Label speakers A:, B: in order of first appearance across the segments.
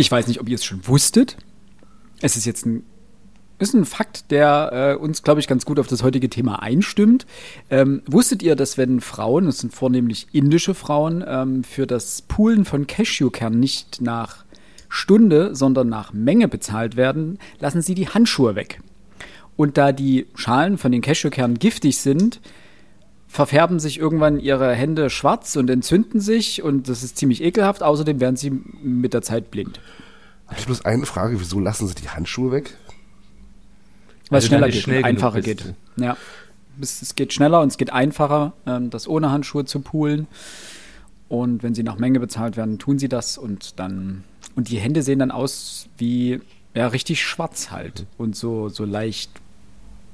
A: Ich weiß nicht, ob ihr es schon wusstet. Es ist jetzt ein, ist ein Fakt, der äh, uns, glaube ich, ganz gut auf das heutige Thema einstimmt. Ähm, wusstet ihr, dass wenn Frauen, das sind vornehmlich indische Frauen, ähm, für das Poolen von Cashewkernen nicht nach Stunde, sondern nach Menge bezahlt werden, lassen sie die Handschuhe weg. Und da die Schalen von den Cashewkernen giftig sind, verfärben sich irgendwann ihre Hände schwarz und entzünden sich und das ist ziemlich ekelhaft. Außerdem werden sie mit der Zeit blind.
B: Habe ich bloß eine Frage, wieso lassen sie die Handschuhe weg?
A: Weil es
C: Also
A: schneller geht,
C: schnell
A: einfacher
C: bist.
A: geht. Ja. Es, es geht schneller und es geht einfacher, ähm, das ohne Handschuhe zu poolen. Und wenn sie nach Menge bezahlt werden, tun sie das und dann. Und die Hände sehen dann aus wie ja richtig schwarz halt und so so leicht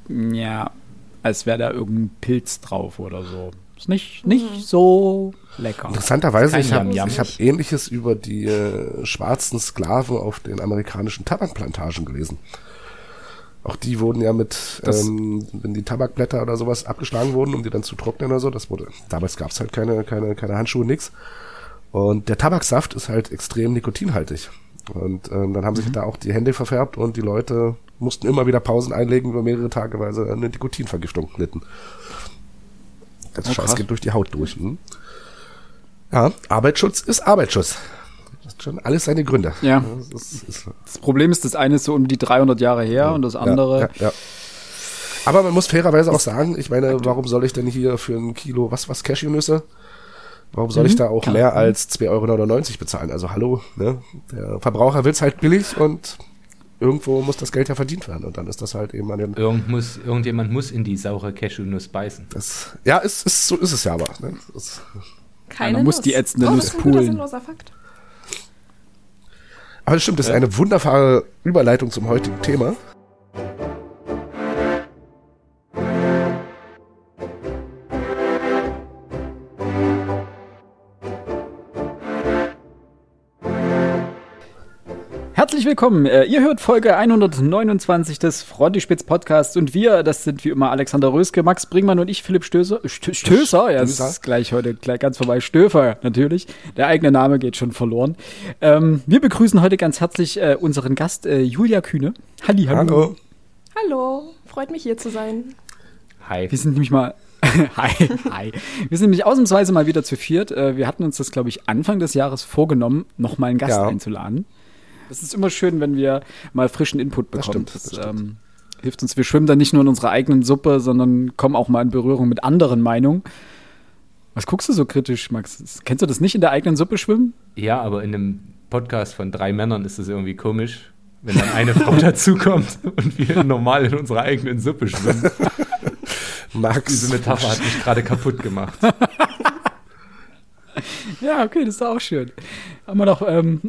A: ja, als wäre da irgendein Pilz drauf oder so. Ist nicht nicht so lecker.
B: Interessanterweise, ich habe hab Ähnliches über die äh, schwarzen Sklaven auf den amerikanischen Tabakplantagen gelesen. Auch die wurden ja mit, ähm, wenn die Tabakblätter oder sowas abgeschlagen wurden, um die dann zu trocknen oder so, das wurde, damals gab's halt keine, keine, keine Handschuhe, nix. Und der Tabaksaft ist halt extrem nikotinhaltig. Und ähm, dann haben sich da auch die Hände verfärbt und die Leute mussten immer wieder Pausen einlegen über mehrere Tage, weil sie eine Nikotinvergiftung litten. Das
A: Oh,
B: Scheiß geht durch die Haut durch. Hm? Ja, Arbeitsschutz ist Arbeitsschutz. Das hat schon alles seine Gründe.
A: Ja.
B: Das ist, ist,
A: Das Problem ist, das eine ist so um die 300 Jahre her und das andere.
B: Ja, ja, ja. Aber man muss fairerweise auch sagen, ich meine, warum soll ich denn hier für ein Kilo, was, was, Cashewnüsse? Warum soll ich da auch
A: klar.
B: mehr als 2,99 Euro bezahlen? Also hallo, ne? Der Verbraucher will's halt billig und irgendwo muss das Geld ja verdient werden. Und dann ist das halt eben an den.
C: Irgend muss, irgendjemand muss in die saure Cashewnuss beißen.
B: Das, ja, ist, ist, so ist es ja aber. Ne? Das,
D: Keine
A: man muss die ätzende
D: oh,
A: Nuss
D: das ist ein
A: poolen.
D: Fakt.
B: aber das stimmt, das ist eine wunderbare Überleitung zum heutigen Thema.
A: Willkommen. Äh, ihr hört Folge 129 des Frontispitz Podcasts und wir, das sind wie immer Alexander Röske, Max Bringmann und ich, Philipp Stößer. Stö Stößer, ja, das ist gleich heute gleich ganz vorbei. Stöfer, natürlich. Der eigene Name geht schon verloren. Ähm, wir begrüßen heute ganz herzlich äh, unseren Gast äh, Julia Kühne. Halli, hallo.
B: Hallo.
D: Hallo, freut mich hier zu sein.
C: Hi.
A: Wir sind nämlich mal. hi, hi. Wir sind nämlich ausnahmsweise mal wieder zu viert. Äh, Wir hatten uns das, glaube ich, Anfang des Jahres vorgenommen, noch mal einen Gast
B: Ja.
A: einzuladen. Das ist immer schön, wenn wir mal frischen Input
B: Das
A: bekommen.
B: stimmt, das stimmt.
A: ähm, hilft uns. Wir schwimmen dann nicht nur in unserer eigenen Suppe, sondern kommen auch mal in Berührung mit anderen Meinungen. Was guckst du so kritisch, Max? Kennst du das nicht in der eigenen Suppe schwimmen?
C: Ja, aber in einem Podcast von drei Männern ist es irgendwie komisch, wenn dann eine Frau dazukommt und wir normal in unserer eigenen Suppe schwimmen.
B: Max.
C: Diese Metapher hat mich gerade kaputt gemacht.
A: Ja, okay, das ist auch schön. Haben wir doch. Ähm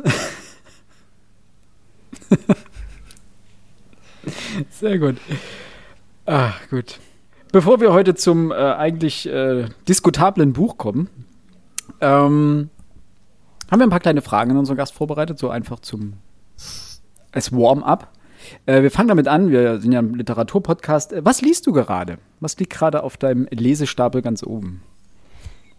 A: Sehr gut. Ah, gut. Bevor wir heute zum äh, eigentlich äh, diskutablen Buch kommen, ähm, haben wir ein paar kleine Fragen an unseren Gast vorbereitet, so einfach zum als Warm-up. Äh, wir fangen damit an, wir sind ja ein Literaturpodcast. Was liest du gerade? Was liegt gerade auf deinem Lesestapel ganz oben?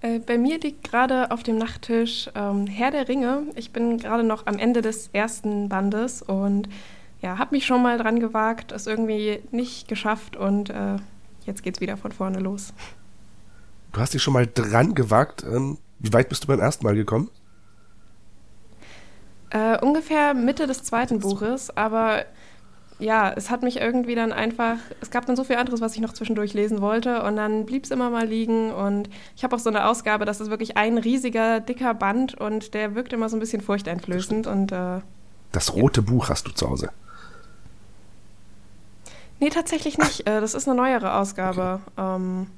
D: Äh, bei mir liegt gerade auf dem Nachttisch ähm, Herr der Ringe. Ich bin gerade noch am Ende des ersten Bandes und ja, habe mich schon mal dran gewagt, es irgendwie nicht geschafft und äh, jetzt geht's wieder von vorne los.
B: Du hast dich schon mal dran gewagt. Ähm, wie weit bist du beim ersten Mal gekommen?
D: Äh, ungefähr Mitte des zweiten Buches, aber ja, es hat mich irgendwie dann einfach, es gab dann so viel anderes, was ich noch zwischendurch lesen wollte und dann blieb es immer mal liegen und ich habe auch so eine Ausgabe, das ist wirklich ein riesiger, dicker Band und der wirkt immer so ein bisschen furchteinflößend und äh,
B: Das rote Buch hast du zu Hause.
D: nee, tatsächlich nicht. Äh, das ist eine neuere Ausgabe, ähm,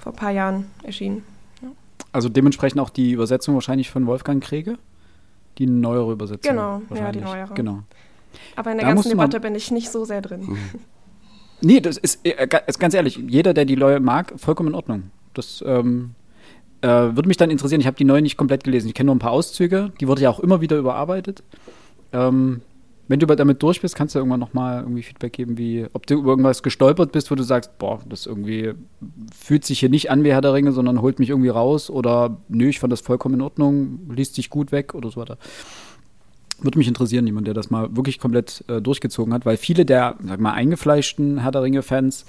D: vor ein paar Jahren erschienen.
A: Also dementsprechend auch die Übersetzung wahrscheinlich von Wolfgang Krege? Die neuere Übersetzung.
D: Genau, ja, die
A: wahrscheinlich.
D: neuere.
A: Genau.
D: Aber in der
A: Da
D: ganzen Debatte bin ich nicht so sehr drin.
A: Nee, das ist, äh, ist ganz ehrlich, jeder, der die neue mag, vollkommen in Ordnung. Das ähm, äh, würde mich dann interessieren. Ich habe die neue nicht komplett gelesen. Ich kenne nur ein paar Auszüge. Die wurde ja auch immer wieder überarbeitet. Ähm, wenn du aber damit durch bist, kannst du irgendwann nochmal irgendwie Feedback geben, wie ob du über irgendwas gestolpert bist, wo du sagst, boah, das irgendwie fühlt sich hier nicht an wie Herr der Ringe, sondern holt mich irgendwie raus oder nö, ich fand das vollkommen in Ordnung, liest sich gut weg oder so weiter. Würde mich interessieren, jemand, der das mal wirklich komplett äh, durchgezogen hat, weil viele der, sag mal, eingefleischten Herr der Ringe-Fans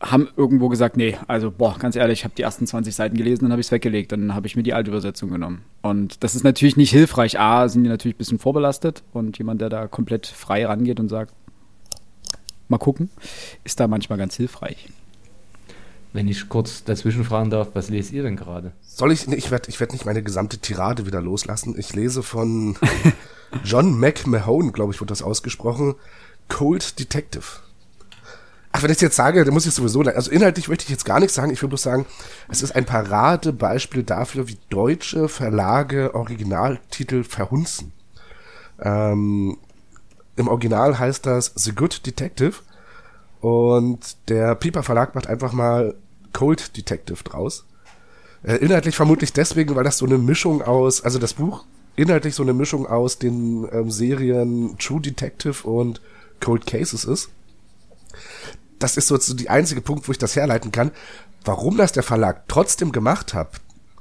A: haben irgendwo gesagt, nee, also boah, ganz ehrlich, ich habe die ersten 20 Seiten gelesen, dann habe ich es weggelegt, dann habe ich mir die alte Übersetzung genommen. Und das ist natürlich nicht hilfreich. A, sind die natürlich ein bisschen vorbelastet und jemand, der da komplett frei rangeht und sagt, mal gucken, ist da manchmal ganz hilfreich.
C: Wenn ich kurz dazwischen fragen darf, was lest ihr denn gerade?
B: Soll ich, ich werde ich werd nicht meine gesamte Tirade wieder loslassen. Ich lese von John McMahon, glaube ich, wird das ausgesprochen, Cold Detective. Ach, wenn ich jetzt sage, dann muss ich sowieso, also inhaltlich möchte ich jetzt gar nichts sagen, ich will bloß sagen, es ist ein Paradebeispiel dafür, wie deutsche Verlage Originaltitel verhunzen. Ähm, Im Original heißt das The Good Detective und der Piper Verlag macht einfach mal Cold Detective draus. Äh, inhaltlich vermutlich deswegen, weil das so eine Mischung aus, also das Buch inhaltlich so eine Mischung aus den ähm, Serien True Detective und Cold Cases ist das ist so die einzige Punkt, wo ich das herleiten kann. Warum das der Verlag trotzdem gemacht hat,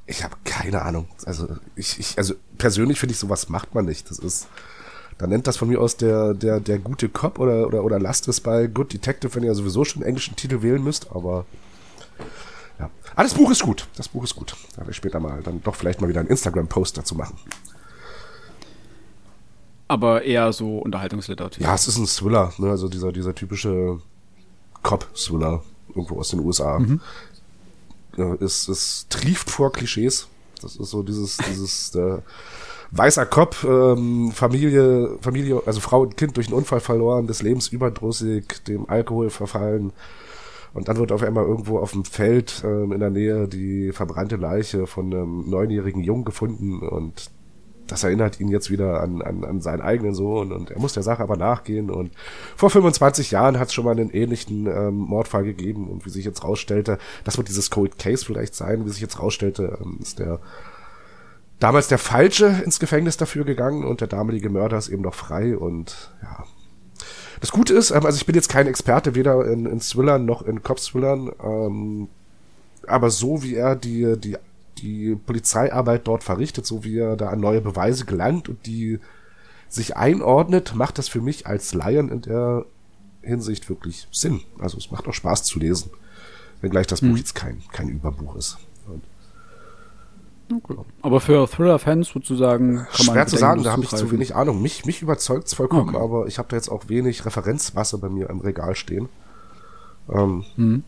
B: ich habe keine Ahnung. Also ich, ich also persönlich finde ich sowas macht man nicht. Das ist dann nennt das von mir aus der der der gute Cop oder oder oder lasst es bei Good Detective, wenn ihr sowieso schon einen englischen Titel wählen müsst, aber ja. Ah, das Buch ist gut. Das Buch ist gut. Da werde ich später mal dann doch vielleicht mal wieder einen Instagram Post dazu machen.
A: Aber eher so Unterhaltungsliteratur.
B: Ja, es ist ein Thriller, ne? also dieser dieser typische Cop-Thriller irgendwo aus den USA. Mhm. Ja, es, es trieft vor Klischees. Das ist so dieses, dieses der weißer Cop, ähm, Familie, Familie, also Frau und Kind durch einen Unfall verloren, des Lebens überdrüssig, dem Alkohol verfallen. Und dann wird auf einmal irgendwo auf dem Feld ähm, in der Nähe die verbrannte Leiche von einem neunjährigen Jungen gefunden und das erinnert ihn jetzt wieder an, an, an seinen eigenen Sohn und er muss der Sache aber nachgehen und vor 25 Jahren hat es schon mal einen ähnlichen ähm, Mordfall gegeben und wie sich jetzt rausstellte, das wird dieses Cold Case vielleicht sein, wie sich jetzt rausstellte, ähm, ist der damals der Falsche ins Gefängnis dafür gegangen und der damalige Mörder ist eben noch frei und ja. Das Gute ist, ähm, also ich bin jetzt kein Experte, weder in, in Thrillern noch in Cop-Thrillern, ähm, aber so wie er die, die die Polizeiarbeit dort verrichtet, so wie er da an neue Beweise gelangt und die sich einordnet, macht das für mich als Laien in der Hinsicht wirklich Sinn. Also es macht auch Spaß zu lesen, wenngleich das Buch hm. jetzt kein, kein Überbuch ist.
A: Okay. Aber für Thriller-Fans sozusagen
B: kann Schwer man zu sagen, da habe ich zu wenig Ahnung. Mich, mich überzeugt es vollkommen, okay. aber ich habe da jetzt auch wenig Referenzmasse bei mir im Regal stehen. Ähm, hm.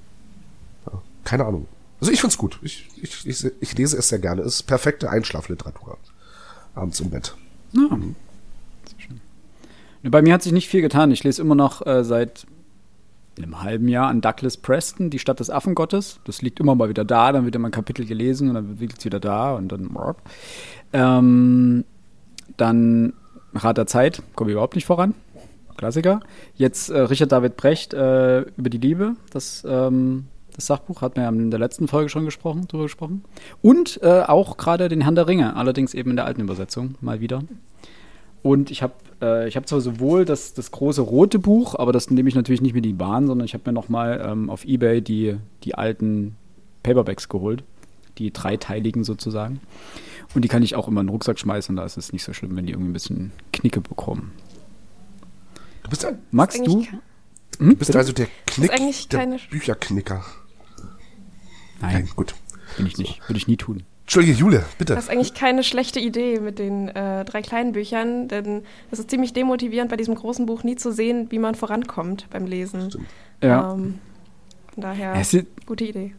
B: ja, keine Ahnung. Also ich find's gut. Ich, ich, ich, ich lese es sehr gerne. Es ist perfekte Einschlafliteratur. Abends im Bett. Ja. Mhm.
A: Bei mir hat sich nicht viel getan. Ich lese immer noch äh, seit einem halben Jahr an Douglas Preston, die Stadt des Affengottes. Das liegt immer mal wieder da, dann wird immer ein Kapitel gelesen und dann liegt es wieder da und dann. Ähm, dann Rat der Zeit, komme ich überhaupt nicht voran. Klassiker. Jetzt äh, Richard David Brecht äh, über die Liebe. Das ähm, das Sachbuch, hat man ja in der letzten Folge schon gesprochen, drüber gesprochen. Und äh, auch gerade den Herrn der Ringe, allerdings eben in der alten Übersetzung, mal wieder. Und ich habe äh, ich zwar sowohl das, das große rote Buch, aber das nehme ich natürlich nicht mit in die Bahn, sondern ich habe mir nochmal ähm, auf Ebay die, die alten Paperbacks geholt. Die dreiteiligen sozusagen. Und die kann ich auch immer in den Rucksack schmeißen, da ist es nicht so schlimm, wenn die irgendwie ein bisschen Knicke bekommen.
B: Du bist ein,
A: Magst du?
B: Hm? Du bist also der Knick, der Bücherknicker.
A: Nein, Nein, gut. Bin ich nicht. Würde ich nie tun.
B: Entschuldige, Jule, bitte.
D: Das ist eigentlich keine schlechte Idee mit den äh, drei kleinen Büchern, denn es ist ziemlich demotivierend, bei diesem großen Buch nie zu sehen, wie man vorankommt beim Lesen. Stimmt.
A: Ja. Ähm,
D: von daher, ist, gute Idee.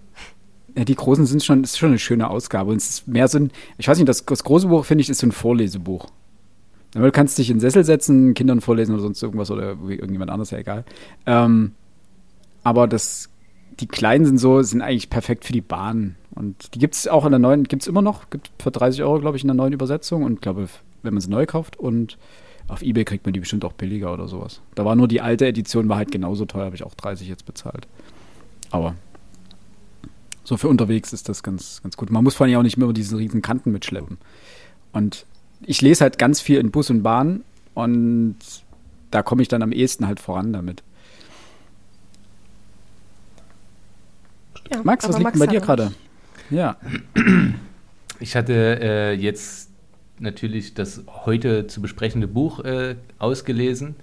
A: Ja, die großen sind schon, ist schon eine schöne Ausgabe. Und es ist mehr so ein, ich weiß nicht, das, das große Buch, finde ich, ist so ein Vorlesebuch. Du kannst dich in den Sessel setzen, Kindern vorlesen oder sonst irgendwas oder irgendjemand anderes, ja egal. Ähm, aber das die kleinen sind so, sind eigentlich perfekt für die Bahn. Und die gibt es auch in der neuen, gibt es immer noch, gibt für 30 Euro, glaube ich, in der neuen Übersetzung. Und glaube, wenn man sie neu kauft und auf Ebay kriegt man die bestimmt auch billiger oder sowas. Da war nur die alte Edition, war halt genauso teuer, habe ich auch 30 jetzt bezahlt. Aber so für unterwegs ist das ganz, ganz gut. Man muss vor allem auch nicht mehr diese riesen Kanten mitschleppen. Und ich lese halt ganz viel in Bus und Bahn und da komme ich dann am ehesten halt voran damit.
D: Ja,
A: Max, was liegt Max bei dir gerade? Ja.
C: Ich hatte äh, jetzt natürlich das heute zu besprechende Buch äh, ausgelesen.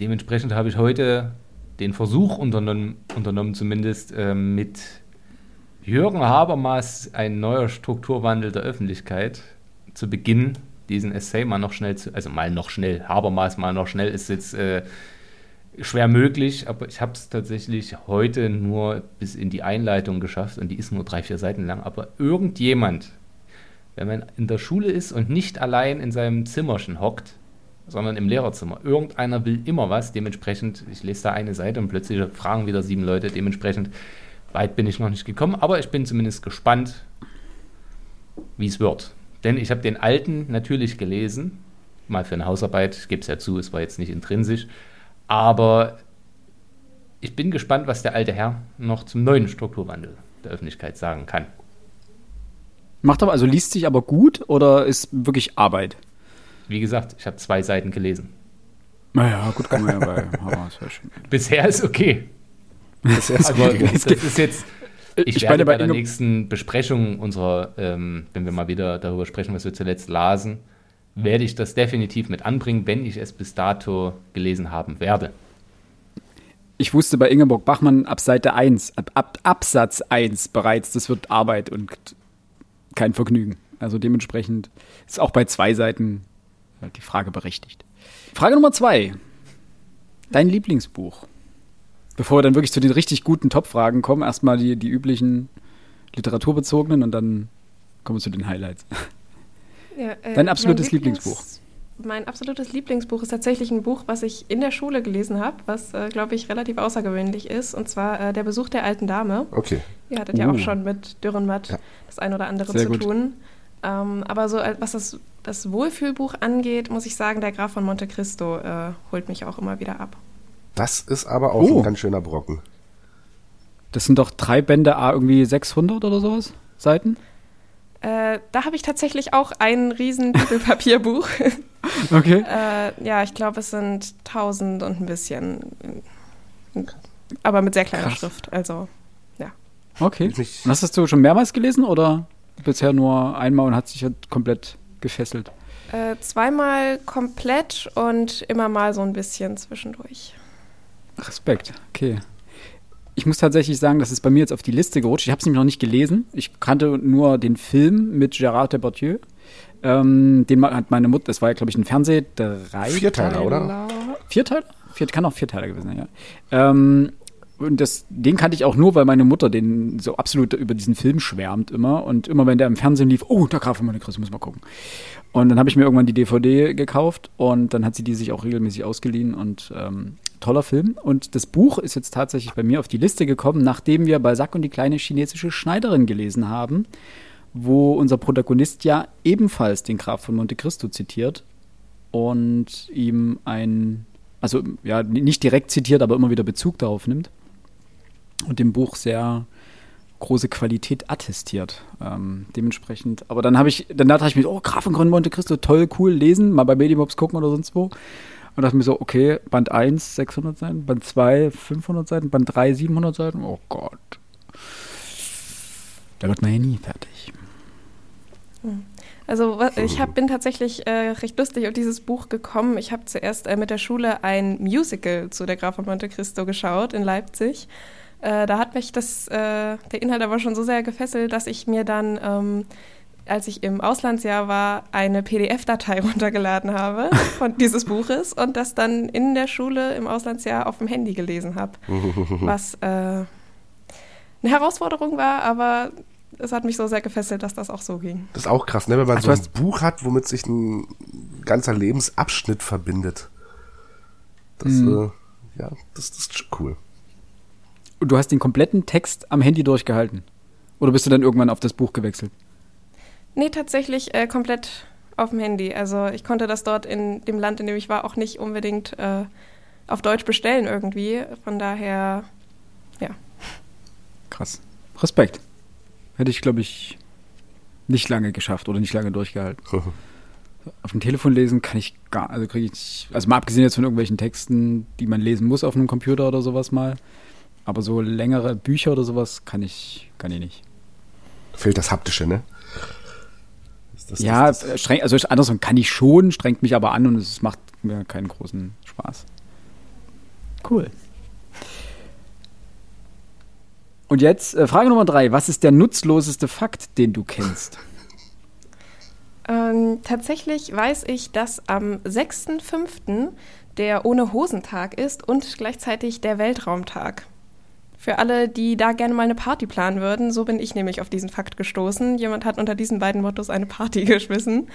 C: Dementsprechend habe ich heute den Versuch unternommen, unternommen zumindest äh, mit Jürgen Habermas, ein neuer Strukturwandel der Öffentlichkeit, zu Beginn diesen Essay mal noch schnell zu, also mal noch schnell, Habermas mal noch schnell ist jetzt äh, schwer möglich, aber ich habe es tatsächlich heute nur bis in die Einleitung geschafft und die ist nur drei, vier Seiten lang. Aber irgendjemand, wenn man in der Schule ist und nicht allein in seinem Zimmerchen hockt, sondern im Lehrerzimmer, irgendeiner will immer was, dementsprechend, ich lese da eine Seite und plötzlich fragen wieder sieben Leute, dementsprechend weit bin ich noch nicht gekommen, aber ich bin zumindest gespannt, wie es wird. Denn ich habe den alten natürlich gelesen, mal für eine Hausarbeit, ich gebe es ja zu, es war jetzt nicht intrinsisch, aber ich bin gespannt, was der alte Herr noch zum neuen Strukturwandel der Öffentlichkeit sagen kann.
A: Macht aber, also liest sich aber gut oder ist wirklich Arbeit?
C: Wie gesagt, ich habe zwei Seiten gelesen.
A: Naja, gut, kann man ja bei
C: Bisher ist okay. Bisher ist aber okay. das ist jetzt, ich, ich werde bei der nächsten Besprechung unserer, ähm, wenn wir mal wieder darüber sprechen, was wir zuletzt lasen, werde ich das definitiv mit anbringen, wenn ich es bis dato gelesen haben werde.
A: Ich wusste bei Ingeborg Bachmann ab Seite 1, ab, ab Absatz 1 bereits, das wird Arbeit und kein Vergnügen. Also dementsprechend ist auch bei zwei Seiten die Frage berechtigt. Frage Nummer zwei. Dein Lieblingsbuch. Bevor wir dann wirklich zu den richtig guten Top-Fragen kommen, erstmal die, die üblichen literaturbezogenen und dann kommen wir zu den Highlights.
D: Ja, äh,
A: Dein absolutes Lieblings Lieblingsbuch.
D: Mein absolutes Lieblingsbuch ist tatsächlich ein Buch, was ich in der Schule gelesen habe, was, äh, glaube ich, relativ außergewöhnlich ist, und zwar äh, Der Besuch der alten Dame.
B: Okay.
D: Ihr hattet uh. ja auch uh. schon mit Dürrenmatt ja. das ein oder andere Sehr zu gut. tun. Ähm, aber so, äh, was das, das Wohlfühlbuch angeht, muss ich sagen, Der Graf von Monte Cristo äh, holt mich auch immer wieder ab.
B: Das ist aber auch oh. ein ganz schöner Brocken.
A: Das sind doch drei Bände, A, irgendwie 600 oder sowas Seiten?
D: Äh, da habe ich tatsächlich auch ein riesen Bibelpapierbuch.
A: okay.
D: äh, ja, ich glaube, es sind 1000 und ein bisschen. Aber mit sehr kleiner Krass. Schrift. Also, ja.
A: Okay. Und hast du schon mehrmals gelesen oder bisher nur einmal und hat sich halt komplett gefesselt?
D: Äh, zweimal komplett und immer mal so ein bisschen zwischendurch.
A: Respekt, okay ich muss tatsächlich sagen, das ist bei mir jetzt auf die Liste gerutscht. Ich habe es nämlich noch nicht gelesen. Ich kannte nur den Film mit Gérard Depardieu. Ähm, den hat meine Mutter, das war ja, glaube ich, ein Fernseh drei
B: Vierteiler, oder?
A: Vierteiler? Vier, kann auch Vierteiler gewesen sein, ja. Ähm, und das, den kannte ich auch nur, weil meine Mutter den so absolut über diesen Film schwärmt immer. Und immer wenn der im Fernsehen lief, oh, der Graf von Monte Cristo, muss mal gucken. Und dann habe ich mir irgendwann die DVD gekauft und dann hat sie die sich auch regelmäßig ausgeliehen und ähm, toller Film. Und das Buch ist jetzt tatsächlich bei mir auf die Liste gekommen, nachdem wir Balzac und die kleine chinesische Schneiderin gelesen haben, wo unser Protagonist ja ebenfalls den Graf von Monte Cristo zitiert und ihm ein, also ja, nicht direkt zitiert, aber immer wieder Bezug darauf nimmt und dem Buch sehr große Qualität attestiert. Ähm, dementsprechend, aber dann habe ich, dann dachte ich mir, oh, Graf von Monte Cristo, toll, cool, lesen, mal bei Medimobs gucken oder sonst wo. Und dachte mir so, okay, Band 1 600 Seiten, Band 2 500 Seiten, Band 3 700 Seiten. Oh Gott. Da wird man ja nie fertig.
D: Hm. Also ich hab, bin tatsächlich äh, recht lustig auf dieses Buch gekommen. Ich habe zuerst äh, mit der Schule ein Musical zu der Graf von Monte Cristo geschaut in Leipzig. Äh, da hat mich das, äh, der Inhalt aber schon so sehr gefesselt, dass ich mir dann ähm, als ich im Auslandsjahr war, eine PDF-Datei runtergeladen habe von dieses Buches und das dann in der Schule im Auslandsjahr auf dem Handy gelesen habe. was äh, eine Herausforderung war, aber es hat mich so sehr gefesselt, dass das auch so ging.
B: Das ist auch krass, ne? wenn man Ach, so ein Buch hat, womit sich ein ganzer Lebensabschnitt verbindet. Das, mhm. äh, ja, das, das ist cool.
A: Und du hast den kompletten Text am Handy durchgehalten? Oder bist du dann irgendwann auf das Buch gewechselt?
D: Nee, tatsächlich äh, komplett auf dem Handy. Also ich konnte das dort in dem Land, in dem ich war, auch nicht unbedingt äh, auf Deutsch bestellen irgendwie. Von daher, ja.
A: Krass. Respekt. Hätte ich, glaube ich, nicht lange geschafft oder nicht lange durchgehalten. auf dem Telefon lesen kann ich gar, also kriege ich, also mal abgesehen jetzt von irgendwelchen Texten, die man lesen muss auf einem Computer oder sowas mal. Aber so längere Bücher oder sowas kann ich, kann ich nicht.
B: Fehlt das Haptische, ne? Das,
A: ja,
B: das, das,
A: streng, also andersrum kann ich schon, strengt mich aber an und es macht mir keinen großen Spaß. Cool. Und jetzt äh, Frage Nummer drei. Was ist der nutzloseste Fakt, den du kennst?
D: Ähm, tatsächlich weiß ich, dass am 6.5. der Ohne-Hosentag ist und gleichzeitig der Weltraumtag. Für alle, die da gerne mal eine Party planen würden, so bin ich nämlich auf diesen Fakt gestoßen. Jemand hat unter diesen beiden Mottos eine Party geschmissen.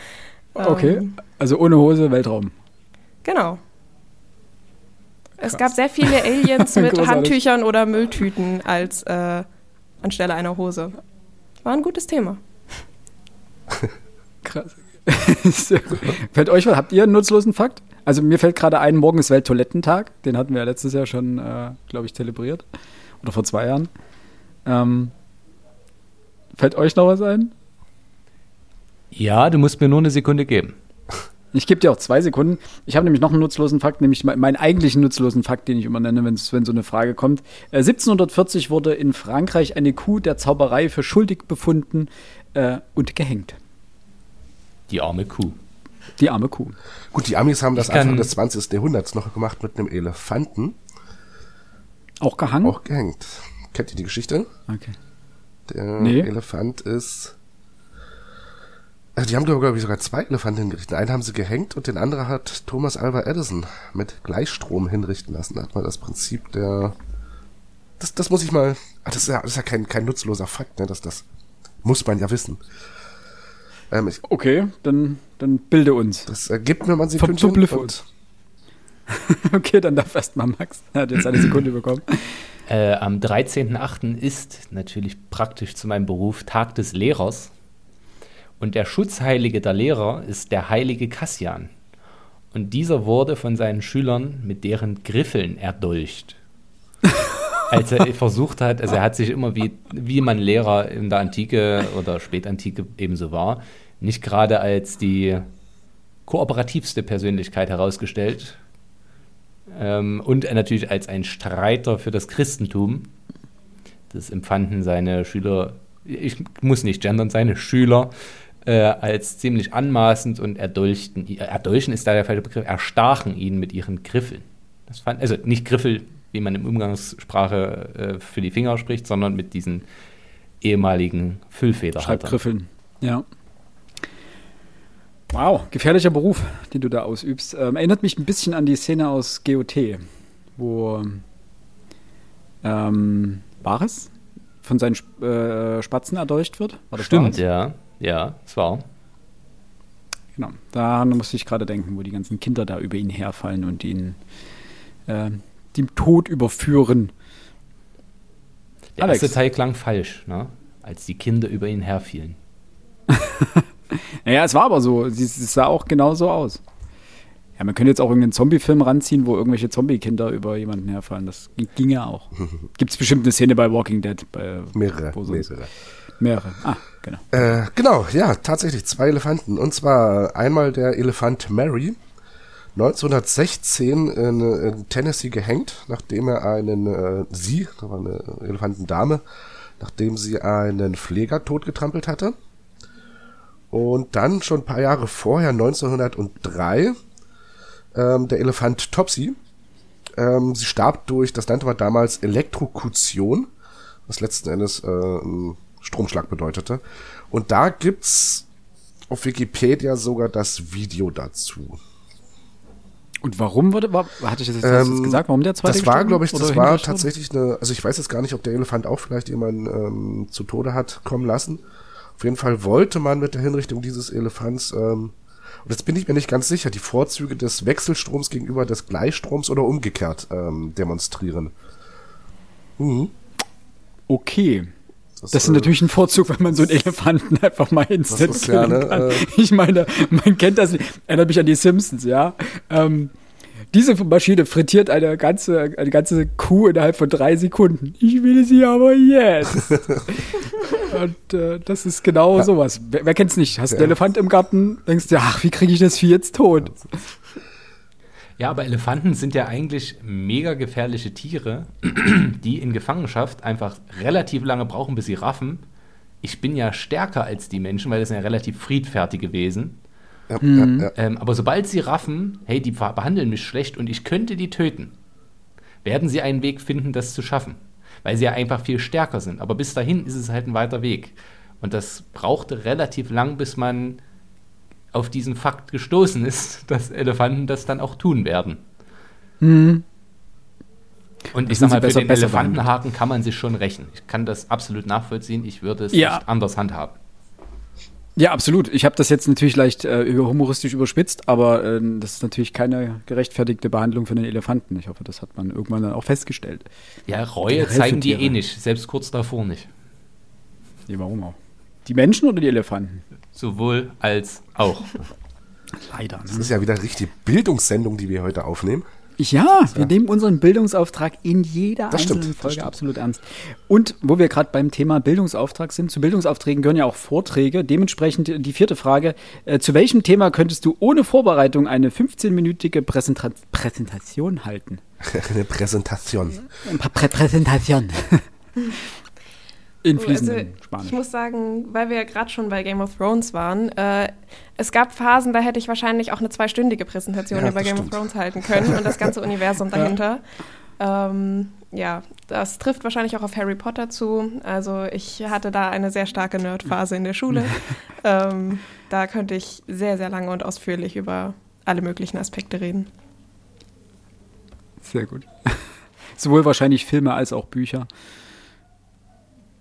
A: Okay, ähm, also ohne Hose Weltraum.
D: Genau. Krass. Es gab sehr viele Aliens mit Handtüchern oder Mülltüten als äh, anstelle einer Hose. War ein gutes Thema.
A: Krass. fällt euch was? Habt ihr einen nutzlosen Fakt? Also mir fällt gerade ein, morgen ist Welttoilettentag. Den hatten wir ja letztes Jahr schon, äh, glaube ich, zelebriert. Oder vor zwei Jahren. Ähm, fällt euch noch was ein?
C: Ja, du musst mir nur eine Sekunde geben.
A: Ich gebe dir auch zwei Sekunden. Ich habe nämlich noch einen nutzlosen Fakt, nämlich meinen eigentlichen nutzlosen Fakt, den ich immer nenne, wenn so eine Frage kommt. Äh, 1740 wurde in Frankreich eine Kuh der Zauberei für schuldig befunden äh, und gehängt.
C: Die arme Kuh.
A: Die arme Kuh.
B: Gut, die Amis haben das Anfang des 20. Jahrhunderts noch gemacht mit einem Elefanten.
A: Auch gehangen?
B: Auch gehängt. Kennt ihr die Geschichte?
A: Okay.
B: Der nee. Elefant ist. Also die haben, glaube ich, sogar zwei Elefanten hingerichtet. Einen haben sie gehängt und den anderen hat Thomas Alva Edison mit Gleichstrom hinrichten lassen. Da hat man das Prinzip der. Das, das muss ich mal. Das ist ja, das ist ja kein, kein nutzloser Fakt, ne? Das, das muss man ja wissen.
A: Ähm, ich, okay, dann, dann bilde uns.
B: Das ergibt mir man Sekündchen.
A: uns. okay, dann darf erst mal Max. Er hat jetzt eine Sekunde bekommen.
C: Äh, am 13.8. ist natürlich praktisch zu meinem Beruf Tag des Lehrers. Und der Schutzheilige der Lehrer ist der heilige Kassian. Und dieser wurde von seinen Schülern mit deren Griffeln erdolcht. Als er versucht hat, also er hat sich immer wie, wie man Lehrer in der Antike oder Spätantike ebenso war, nicht gerade als die kooperativste Persönlichkeit herausgestellt, ähm, und natürlich als ein Streiter für das Christentum. Das empfanden seine Schüler, ich muss nicht gendern, seine Schüler äh, als ziemlich anmaßend und erdolchten, erdolchen ist da der falsche Begriff, erstachen ihn mit ihren Griffeln. Das fand, also nicht Griffel, wie man im Umgangssprache äh, für die Finger spricht, sondern mit diesen ehemaligen Füllfederhaltern.
A: Schreibgriffeln, ja. Wow, gefährlicher Beruf, den du da ausübst. Ähm, erinnert mich ein bisschen an die Szene aus GOT, wo ähm, Bares von seinen äh, Spatzen erdolcht wird.
C: Stimmt, Bares? ja. Ja, es war.
A: Genau, da musste ich gerade denken, wo die ganzen Kinder da über ihn herfallen und ihn äh, dem Tod überführen.
C: Der Alex. erste Teil klang falsch, ne? als die Kinder über ihn herfielen.
A: Naja, es war aber so. Es sah auch genau so aus. Ja, man könnte jetzt auch irgendeinen Zombie-Film ranziehen, wo irgendwelche Zombie-Kinder über jemanden herfallen. Das ging ja auch. Gibt es bestimmt eine Szene bei Walking Dead? Bei,
B: mehrere, mehrere.
A: Mehrere. Ah, genau.
B: Äh, genau, ja, tatsächlich zwei Elefanten. Und zwar einmal der Elefant Mary, 1916 in, in Tennessee gehängt, nachdem er einen, äh, sie, da war eine Elefantendame, nachdem sie einen Pfleger totgetrampelt hatte. Und dann schon ein paar Jahre vorher, 1903, ähm, der Elefant Topsy. Ähm, sie starb durch, das nannte man damals Elektrokution, was letzten Endes äh, Stromschlag bedeutete. Und da gibt's auf Wikipedia sogar das Video dazu.
A: Und warum wurde, war, hatte ich das jetzt, ähm, gesagt, warum der zweite
B: Das war, glaube ich, das war tatsächlich eine, also ich weiß jetzt gar nicht, ob der Elefant auch vielleicht jemanden ähm, zu Tode hat kommen lassen. Auf jeden Fall wollte man mit der Hinrichtung dieses Elefants, ähm, und jetzt bin ich mir nicht ganz sicher, die Vorzüge des Wechselstroms gegenüber des Gleichstroms oder umgekehrt ähm, demonstrieren.
A: Mhm. Okay. Das, das ist äh, natürlich ein Vorzug, wenn man so einen Elefanten einfach mal instant killen ja, ne, kann. Äh, ich meine, man kennt das, erinnert mich an die Simpsons, ja. Ähm, diese Maschine frittiert eine ganze, eine ganze Kuh innerhalb von drei Sekunden. Ich will sie aber jetzt. Und äh, das ist genau ja. sowas. Wer, wer es nicht? Hast ja. einen Elefant im Garten, denkst du, ach, wie kriege ich das Vieh jetzt tot?
C: Ja, aber Elefanten sind ja eigentlich mega gefährliche Tiere, die in Gefangenschaft einfach relativ lange brauchen, bis sie raffen, ich bin ja stärker als die Menschen, weil das sind ja relativ friedfertige Wesen.
B: Ja, ja, ja.
C: Ähm, aber sobald sie raffen, hey, die behandeln mich schlecht und ich könnte die töten, werden sie einen Weg finden, das zu schaffen. Weil sie ja einfach viel stärker sind. Aber bis dahin ist es halt ein weiter Weg. Und das brauchte relativ lang, bis man auf diesen Fakt gestoßen ist, dass Elefanten das dann auch tun werden.
A: Hm.
C: Und ich sag mal,
A: sie
C: für
A: besser-
C: den
A: besser
C: Elefantenhaken kann man sich schon rächen. Ich kann das absolut nachvollziehen. Ich würde es
A: Ja.
C: nicht anders handhaben.
A: Ja, absolut. Ich habe das jetzt natürlich leicht äh, über- humoristisch überspitzt, aber äh, das ist natürlich keine gerechtfertigte Behandlung für den Elefanten. Ich hoffe, das hat man irgendwann dann auch festgestellt.
C: Ja, Reue zeigen die eh nicht, selbst kurz davor nicht.
A: Nee, warum auch? Die Menschen oder die Elefanten?
C: Sowohl als auch.
A: Leider.
B: Das
A: Ne?
B: ist ja wieder richtig Bildungssendung, die wir heute aufnehmen.
A: Ja, wir nehmen unseren Bildungsauftrag in jeder
B: Das stimmt,
A: einzelnen
B: das
A: Folge
B: stimmt.
A: absolut ernst. Und wo wir gerade beim Thema Bildungsauftrag sind, zu Bildungsaufträgen gehören ja auch Vorträge. Dementsprechend die vierte Frage. Äh, zu welchem Thema könntest du ohne Vorbereitung eine 15-minütige Präsenta Präsentation halten?
B: Eine Präsentation.
A: Prä Präsentation. In fließendem
D: also,
A: Spanisch.
D: Ich muss sagen, weil wir ja gerade schon bei Game of Thrones waren, äh, es gab Phasen, da hätte ich wahrscheinlich auch eine zweistündige Präsentation
B: Ja,
D: über Game
B: stimmt.
D: of Thrones halten können und das ganze Universum dahinter. Ähm, ja, das trifft wahrscheinlich auch auf Harry Potter zu. Also ich hatte da eine sehr starke Nerdphase in der Schule. ähm, da könnte ich sehr, sehr lange und ausführlich über alle möglichen Aspekte reden.
A: Sehr gut. Sowohl wahrscheinlich Filme als auch Bücher.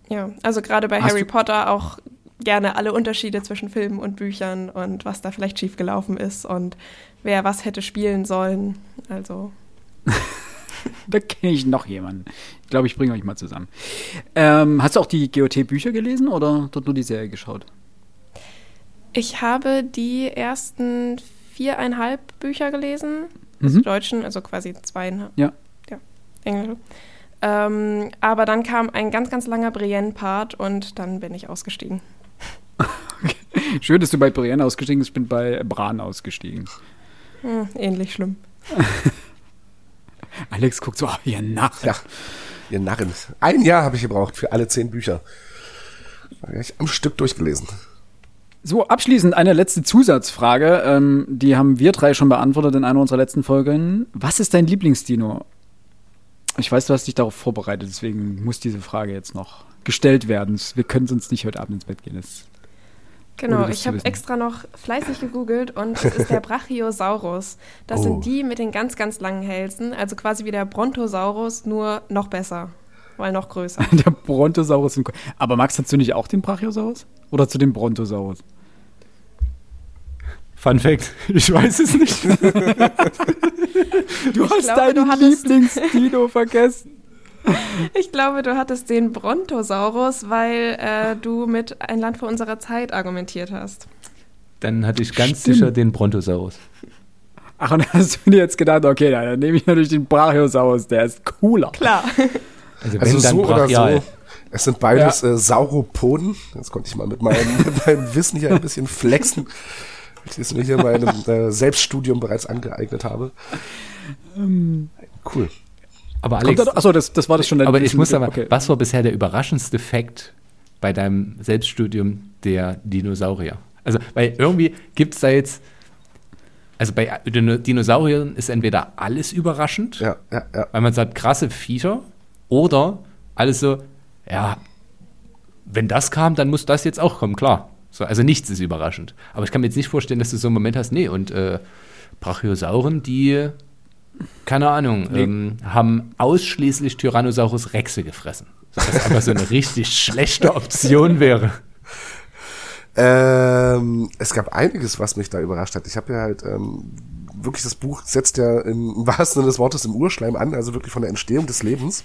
D: Ja, also gerade bei
A: Hast
D: Harry Potter auch gerne alle Unterschiede zwischen Filmen und Büchern und was da vielleicht schiefgelaufen ist und wer was hätte spielen sollen. Also
A: Da kenne ich noch jemanden. Ich glaube, ich bringe euch mal zusammen. Ähm, hast du auch die GOT-Bücher gelesen oder dort nur die Serie geschaut?
D: ich habe die ersten viereinhalb Bücher gelesen,
A: Mhm.
D: deutschen, also quasi zweieinhalb.
A: Ja.
D: Ja, Englische. Ähm, aber dann kam ein ganz, ganz langer Brienne-Part und dann bin ich ausgestiegen.
A: Schön, dass du bei Brienne ausgestiegen bist. Ich bin bei Bran ausgestiegen.
D: Hm, ähnlich schlimm.
A: Alex guckt so, oh, ihr Narr.
B: Ja, ihr Narren. Ein Jahr habe ich gebraucht für alle zehn Bücher. Habe ich am Stück durchgelesen.
A: So, abschließend eine letzte Zusatzfrage. Ähm, die haben wir drei schon beantwortet in einer unserer letzten Folgen. Was ist dein Lieblingsdino? Ich weiß, du hast dich darauf vorbereitet, deswegen muss diese Frage jetzt noch gestellt werden. Wir können sonst nicht heute Abend ins Bett gehen. Das
D: Genau, ich habe extra noch fleißig gegoogelt und es ist der Brachiosaurus. Das
B: Oh.
D: sind die mit den ganz, ganz langen Hälsen, also quasi wie der Brontosaurus, nur noch besser, weil noch größer.
A: der Brontosaurus. Aber Max, hast du nicht auch den Brachiosaurus? Oder zu dem Brontosaurus?
C: Fun Fact, ich weiß es nicht.
A: Du
D: Ich glaube, du hattest-
A: Lieblingsdino vergessen.
D: Ich glaube, du hattest den Brontosaurus, weil äh, du mit ein Land vor unserer Zeit argumentiert hast.
C: Dann hatte ich ganz
A: Stimmt.
C: sicher den Brontosaurus.
A: Ach, und hast du dir jetzt gedacht, okay, dann, dann nehme ich natürlich den Brachiosaurus, der ist cooler.
D: Klar.
C: Also wenn
B: Also
C: dann
B: so oder
C: brachial.
B: so. Es sind beides äh, Sauropoden. Das konnte ich mal mit meinem, mit meinem Wissen hier ein bisschen flexen. Weil Ich mir hier in meinem äh, Selbststudium bereits angeeignet habe. Cool.
C: Aber Alex,
A: da, achso, das, das war das schon.
C: aber ich muss aber,
A: okay.
C: was war bisher der überraschendste Fakt bei deinem Selbststudium der Dinosaurier? Also, weil irgendwie gibt es da jetzt, also bei Dino- Dinosauriern ist entweder alles überraschend,
B: Ja, ja, ja.
C: weil man sagt, krasse Viecher, oder alles so, ja, wenn das kam, dann muss das jetzt auch kommen, klar. So, also nichts ist überraschend. Aber ich kann mir jetzt nicht vorstellen, dass du so einen Moment hast, nee, und äh, Brachiosauren, die, keine Ahnung,
A: Nee.
C: ähm, haben ausschließlich Tyrannosaurus Rexe gefressen. Was einfach so eine richtig schlechte Option wäre.
B: Ähm, es gab einiges, was mich da überrascht hat. Ich habe ja halt ähm, wirklich das Buch setzt ja im, wahrsten Sinne des Wortes im Urschleim an, also wirklich von der Entstehung des Lebens.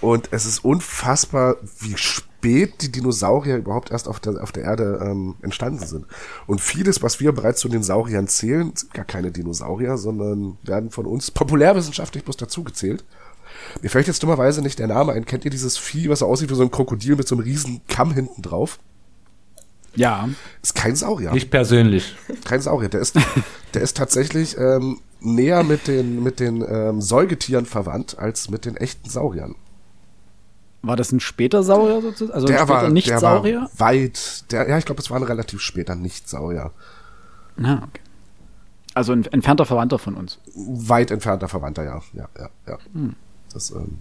B: Und es ist unfassbar, wie spät die Dinosaurier überhaupt erst auf der, auf der Erde ähm, entstanden sind. Und vieles, was wir bereits zu den Sauriern zählen, sind gar keine Dinosaurier, sondern werden von uns populärwissenschaftlich bloß dazugezählt. Mir fällt jetzt dummerweise nicht der Name ein. Kennt ihr dieses Vieh, was so aussieht wie so ein Krokodil mit so einem riesen Kamm hinten drauf?
A: Ja,
B: Ist kein Saurier.
C: Nicht persönlich.
B: Kein Saurier. Der ist, der ist tatsächlich ähm, näher mit den, mit den ähm, Säugetieren verwandt als mit den echten Sauriern.
A: War das ein später Saurier sozusagen? Also
B: der
A: ein später
B: war,
A: nicht
B: der
A: Saurier?
B: war weit, der, ja, ich glaube, es war ein relativ später Nicht-Saurier.
A: Ah, okay. Also ein entfernter Verwandter von uns.
B: Weit entfernter Verwandter, ja. Ja, ja, ja.
A: Hm.
B: Das, ähm,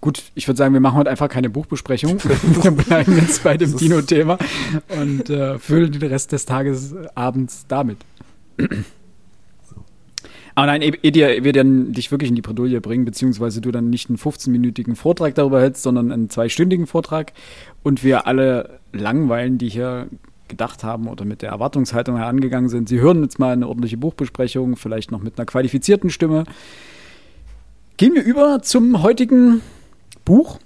A: Gut, ich würde sagen, wir machen heute einfach keine Buchbesprechung. wir bleiben jetzt bei dem Dino-Thema und äh, füllen den Rest des Tages äh, abends damit. Aber nein, Edia wird dann dich wirklich in die Bredouille bringen, beziehungsweise du dann nicht einen 15-minütigen Vortrag darüber hältst, sondern einen zweistündigen Vortrag und wir alle langweilen, die hier gedacht haben oder mit der Erwartungshaltung herangegangen sind. Sie hören jetzt mal eine ordentliche Buchbesprechung, vielleicht noch mit einer qualifizierten Stimme. Gehen wir über zum heutigen Buch.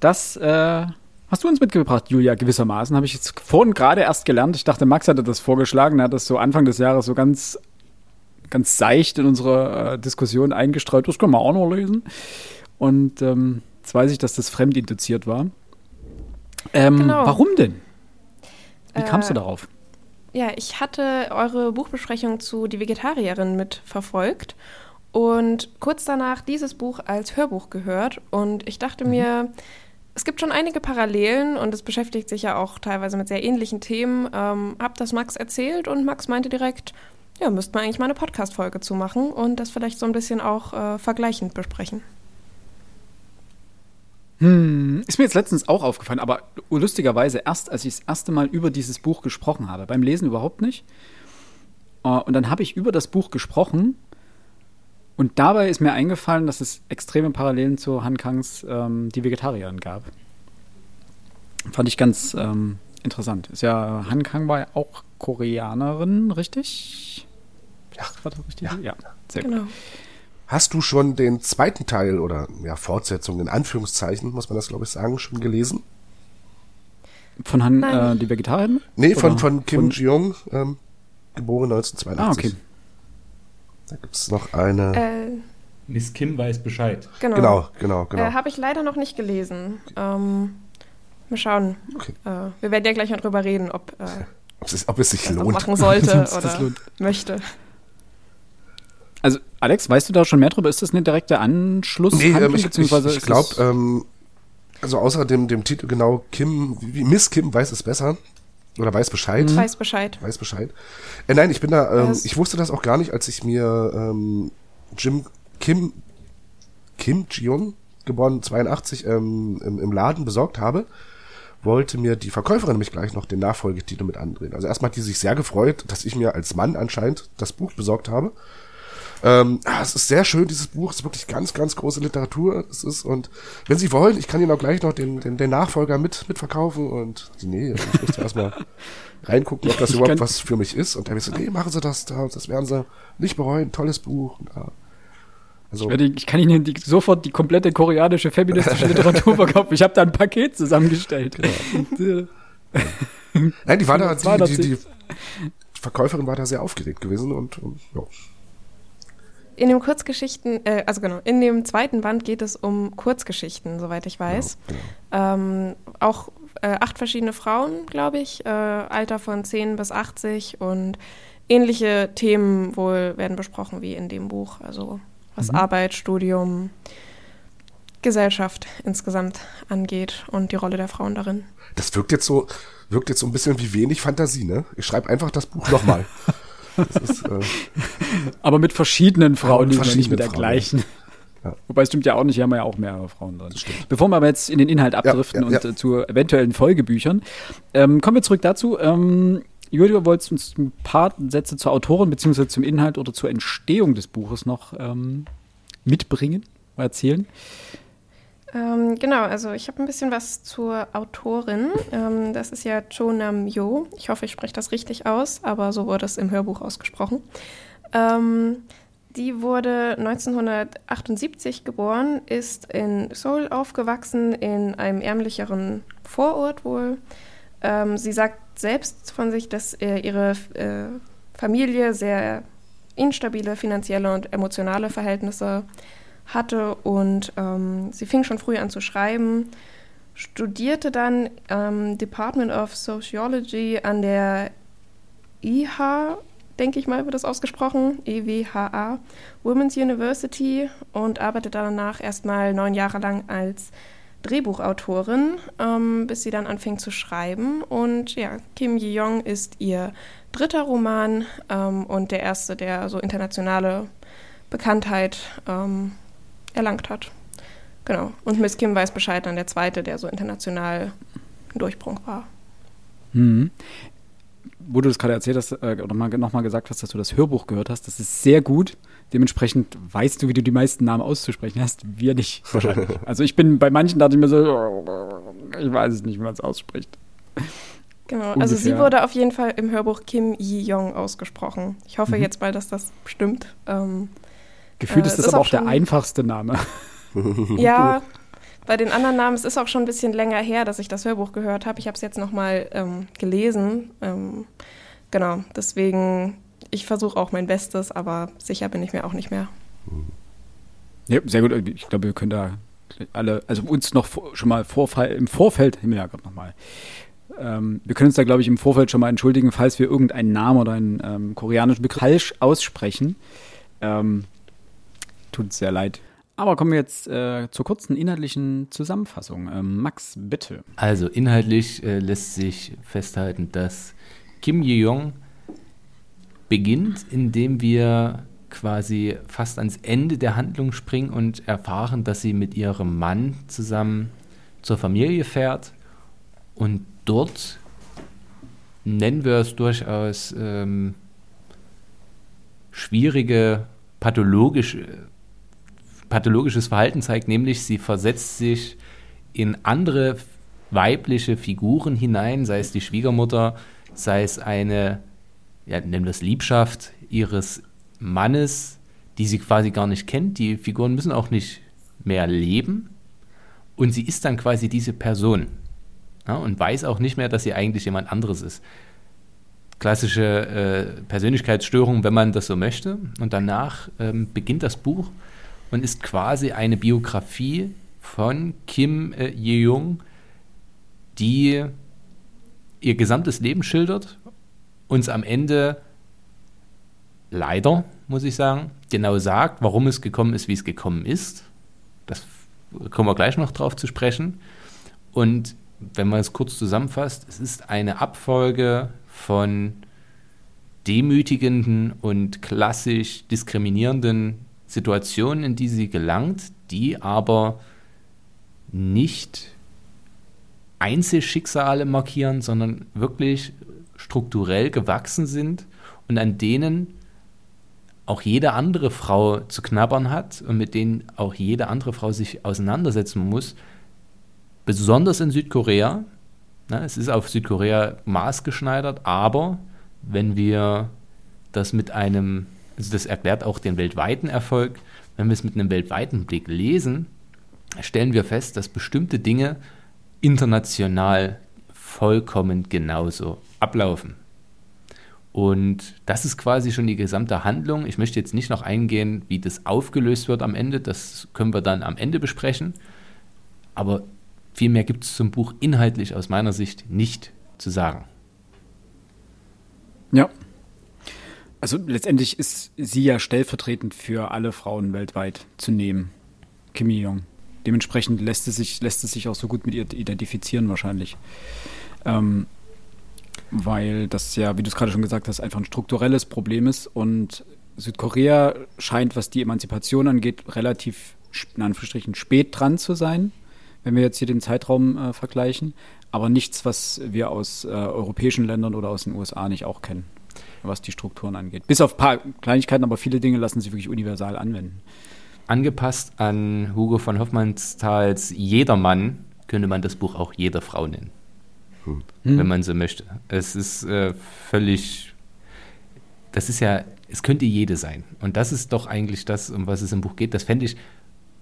A: Das äh, hast du uns mitgebracht, Julia, gewissermaßen. Habe ich jetzt vorhin gerade erst gelernt. Ich dachte, Max hatte das vorgeschlagen. Er hat das so Anfang des Jahres so ganz, ganz seicht in unsere äh, Diskussion eingestreut. Das können wir auch noch lesen. Und ähm, jetzt weiß ich, dass das fremdinduziert war. Ähm, genau. Warum denn? Wie kamst du äh, darauf?
D: Ja, ich hatte eure Buchbesprechung zu Die Vegetarierin mitverfolgt und kurz danach dieses Buch als Hörbuch gehört. Und ich dachte mhm. mir, es gibt schon einige Parallelen und es beschäftigt sich ja auch teilweise mit sehr ähnlichen Themen. Ähm, hab das Max erzählt und Max meinte direkt, ja, müsste man eigentlich mal eine Podcast-Folge zu machen und das vielleicht so ein bisschen auch äh, vergleichend besprechen.
A: Hm, ist mir jetzt letztens auch aufgefallen, aber lustigerweise erst, als ich das erste Mal über dieses Buch gesprochen habe. Beim Lesen überhaupt nicht. Uh, und dann habe ich über das Buch gesprochen und dabei ist mir eingefallen, dass es extreme Parallelen zu Han Kangs ähm, Die Vegetarierin gab. Fand ich ganz ähm, interessant. Ist ja, Han Kang war ja auch Koreanerin, richtig?
B: Ja,
A: war das richtig? Ja, ja sehr genau. gut.
B: Hast du schon den zweiten Teil oder ja, Fortsetzung in Anführungszeichen, muss man das glaube ich sagen, schon gelesen?
A: Von Han, äh, die Vegetarierin?
B: Nee, von, von Kim Jong, ähm, geboren 1982. Ah, okay. Da gibt es noch eine. Äh,
C: Miss Kim weiß Bescheid.
B: Genau, genau, genau. genau.
D: Äh, Habe ich leider noch nicht gelesen. Ähm, mal schauen. Okay. Äh, wir werden ja gleich noch drüber reden, ob, äh,
B: ob, es, ob es sich lohnt.
D: machen sollte oder möchte.
A: Also, Alex, weißt du da schon mehr drüber? Ist das eine direkte Anschluss?
B: Nee, ähm, ich, ich, ich glaube, ähm, also außer dem, dem Titel genau, Kim, wie Miss Kim weiß es besser. Oder weiß Bescheid.
D: Mhm. Weiß Bescheid.
B: Weiß Bescheid. Äh, nein, ich bin da, ähm, ich wusste das auch gar nicht, als ich mir ähm, Jim Kim, Kim Jion, geboren 82, ähm, im, im Laden besorgt habe wollte mir die Verkäuferin nämlich gleich noch den Nachfolgetitel mit andrehen. Also erstmal hat die sich sehr gefreut, dass ich mir als Mann anscheinend das Buch besorgt habe. Ähm, ah, es ist sehr schön, dieses Buch. Es ist wirklich ganz, ganz große Literatur. Es ist, und wenn Sie wollen, ich kann Ihnen auch gleich noch den, den, den Nachfolger mit, mitverkaufen. Und nee, ich musste erstmal reingucken, ob das ich überhaupt was für mich ist. Und er so, nee, machen Sie das, das werden Sie nicht bereuen. Tolles Buch. Ja.
A: Also, ich, werde, ich, kann Ihnen die, sofort die komplette koreanische feministische Literatur verkaufen. Ich habe da ein Paket zusammengestellt. Genau.
B: Nein, die war da, die, die, die, Verkäuferin war da sehr aufgeregt gewesen und, und ja
D: in dem Kurzgeschichten, äh, also genau, in dem zweiten Band geht es um Kurzgeschichten, soweit ich weiß. Genau, genau. Ähm, auch äh, acht verschiedene Frauen, glaube ich, äh, Alter von 10 bis 80 und ähnliche Themen wohl werden besprochen wie in dem Buch. Also was mhm. Arbeit, Studium, Gesellschaft insgesamt angeht und die Rolle der Frauen darin.
B: Das wirkt jetzt so, wirkt jetzt so ein bisschen wie wenig Fantasie, ne? Ich schreibe einfach das Buch nochmal.
A: Ist, äh aber mit verschiedenen Frauen, die nicht mit der Frauen, gleichen. Ja. Wobei es stimmt ja auch nicht, hier haben wir ja auch mehrere Frauen drin. Bevor wir aber jetzt in den Inhalt abdriften ja, ja, und äh, zu eventuellen Folgebüchern, ähm, kommen wir zurück dazu. Ähm, Julio, wolltest du uns ein paar Sätze zur Autorin bzw. zum Inhalt oder zur Entstehung des Buches noch ähm, mitbringen, erzählen?
D: Ähm, genau, also ich habe ein bisschen was zur Autorin. Ähm, das ist ja Cho Nam Yo. Ich hoffe, ich spreche das richtig aus, aber so wurde es im Hörbuch ausgesprochen. Ähm, die wurde 1978 geboren, ist in Seoul aufgewachsen, in einem ärmlicheren Vorort wohl. Ähm, sie sagt selbst von sich, dass äh, ihre äh, Familie sehr instabile finanzielle und emotionale Verhältnisse hatte und ähm, sie fing schon früh an zu schreiben, studierte dann ähm, Department of Sociology an der IH, denke ich mal, wird das ausgesprochen, EWHA, Women's University und arbeitete danach erstmal neun Jahre lang als Drehbuchautorin, ähm, bis sie dann anfing zu schreiben. Und ja, Kim Ji-young ist ihr dritter Roman ähm, und der erste, der so internationale Bekanntheit ähm, erlangt hat. Genau. Und Miss Kim weiß Bescheid, dann der zweite, der so international ein Durchbruch war.
A: Mhm. Wo du das gerade erzählt hast, äh, nochmal noch mal gesagt hast, dass du das Hörbuch gehört hast, das ist sehr gut. Dementsprechend weißt du, wie du die meisten Namen auszusprechen hast. Wir nicht. also ich bin bei manchen dachte ich mir so, ich weiß es nicht, wie man es ausspricht.
D: Genau, Ungefähr. also sie wurde auf jeden Fall im Hörbuch Kim Yi-Young ausgesprochen. Ich hoffe mhm. jetzt mal, dass das stimmt. Ähm,
A: Gefühlt äh, ist das ist aber auch, auch der einfachste Name.
D: ja, bei den anderen Namen, es ist auch schon ein bisschen länger her, dass ich das Hörbuch gehört habe. Ich habe es jetzt nochmal ähm, gelesen. Ähm, genau, deswegen, ich versuche auch mein Bestes, aber sicher bin ich mir auch nicht mehr.
A: Ja, sehr gut. Ich glaube, wir können da alle, also uns noch schon mal Vorfall, im Vorfeld, ja, Gott nochmal. Ähm, wir können uns da, glaube ich, im Vorfeld schon mal entschuldigen, falls wir irgendeinen Namen oder einen ähm, koreanischen Begriff falsch aussprechen. Ähm, tut uns sehr leid. Aber kommen wir jetzt äh, zur kurzen inhaltlichen Zusammenfassung. Ähm, Max, bitte.
C: Also inhaltlich äh, lässt sich festhalten, dass Kim Ye-jong beginnt, indem wir quasi fast ans Ende der Handlung springen und erfahren, dass sie mit ihrem Mann zusammen zur Familie fährt und dort nennen wir es durchaus ähm, schwierige pathologische pathologisches Verhalten zeigt, nämlich sie versetzt sich in andere weibliche Figuren hinein, sei es die Schwiegermutter, sei es eine, ja, wir es Liebschaft ihres Mannes, die sie quasi gar nicht kennt. Die Figuren müssen auch nicht mehr leben. Und sie ist dann quasi diese Person. Ja, und weiß auch nicht mehr, dass sie eigentlich jemand anderes ist. Klassische äh, Persönlichkeitsstörung, wenn man das so möchte. Und danach ähm, beginnt das Buch und ist quasi eine Biografie von Kim äh, Ye-jung, die ihr gesamtes Leben schildert, uns am Ende leider, muss ich sagen, genau sagt, warum es gekommen ist, wie es gekommen ist. Das kommen wir gleich noch drauf zu sprechen. Und wenn man es kurz zusammenfasst, es ist eine Abfolge von demütigenden und klassisch diskriminierenden Situationen, in die sie gelangt, die aber nicht Einzelschicksale markieren, sondern wirklich strukturell gewachsen sind und an denen auch jede andere Frau zu knabbern hat und mit denen auch jede andere Frau sich auseinandersetzen muss, besonders in Südkorea. Na, es ist auf Südkorea maßgeschneidert, aber wenn wir das mit einem also das erklärt auch den weltweiten Erfolg. Wenn wir es mit einem weltweiten Blick lesen, stellen wir fest, dass bestimmte Dinge international vollkommen genauso ablaufen. Und das ist quasi schon die gesamte Handlung. Ich möchte jetzt nicht noch eingehen, wie das aufgelöst wird am Ende. Das können wir dann am Ende besprechen. Aber viel mehr gibt es zum Buch inhaltlich aus meiner Sicht nicht zu sagen.
A: Ja, also letztendlich ist sie ja stellvertretend für alle Frauen weltweit zu nehmen, Kim Jong. Dementsprechend lässt es sich, lässt es sich auch so gut mit ihr identifizieren wahrscheinlich. Ähm, weil das ja, wie du es gerade schon gesagt hast, einfach ein strukturelles Problem ist und Südkorea scheint, was die Emanzipation angeht, relativ in Anführungsstrichen spät dran zu sein, wenn wir jetzt hier den Zeitraum äh, vergleichen, aber nichts, was wir aus äh, europäischen Ländern oder aus den USA nicht auch kennen was die Strukturen angeht. Bis auf ein paar Kleinigkeiten, aber viele Dinge lassen sich wirklich universal anwenden.
C: Angepasst an Hugo von Hoffmannsthals Jedermann könnte man das Buch auch jeder Frau nennen. Hm. Wenn man so möchte. Es ist äh, völlig, das ist ja, es könnte jede sein. Und das ist doch eigentlich das, um was es im Buch geht. Das fände ich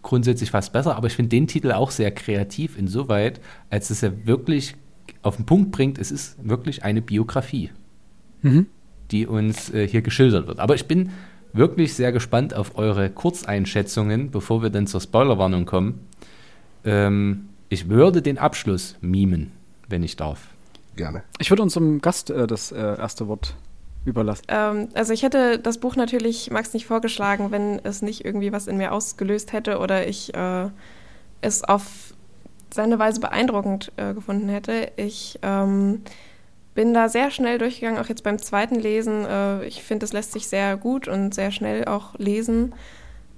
C: grundsätzlich fast besser, aber ich finde den Titel auch sehr kreativ insoweit, als dass er wirklich auf den Punkt bringt, es ist wirklich eine Biografie. Mhm die uns äh, hier geschildert wird. Aber ich bin wirklich sehr gespannt auf eure Kurzeinschätzungen, bevor wir dann zur Spoilerwarnung kommen. Ähm, ich würde den Abschluss mimen, wenn ich darf.
A: Gerne. Ich würde unserem Gast äh, das äh, erste Wort überlassen.
D: Ähm, also ich hätte das Buch natürlich Max nicht vorgeschlagen, wenn es nicht irgendwie was in mir ausgelöst hätte oder ich äh, es auf seine Weise beeindruckend äh, gefunden hätte. Ich ähm, bin da sehr schnell durchgegangen, auch jetzt beim zweiten Lesen. Äh, ich finde, es lässt sich sehr gut und sehr schnell auch lesen.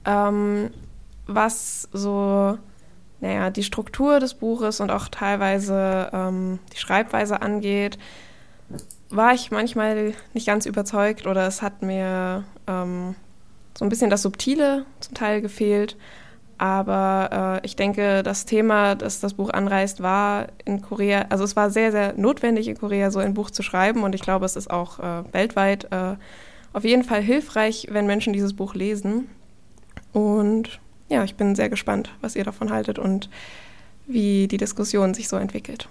D: Ähm, was so, naja, die Struktur des Buches und auch teilweise ähm, die Schreibweise angeht, war ich manchmal nicht ganz überzeugt oder es hat mir ähm, so ein bisschen das Subtile zum Teil gefehlt. Aber äh, ich denke, das Thema, das das Buch anreißt, war in Korea, also es war sehr, sehr notwendig in Korea so ein Buch zu schreiben und ich glaube, es ist auch äh, weltweit äh, auf jeden Fall hilfreich, wenn Menschen dieses Buch lesen. Und ja, ich bin sehr gespannt, was ihr davon haltet und wie die Diskussion sich so entwickelt.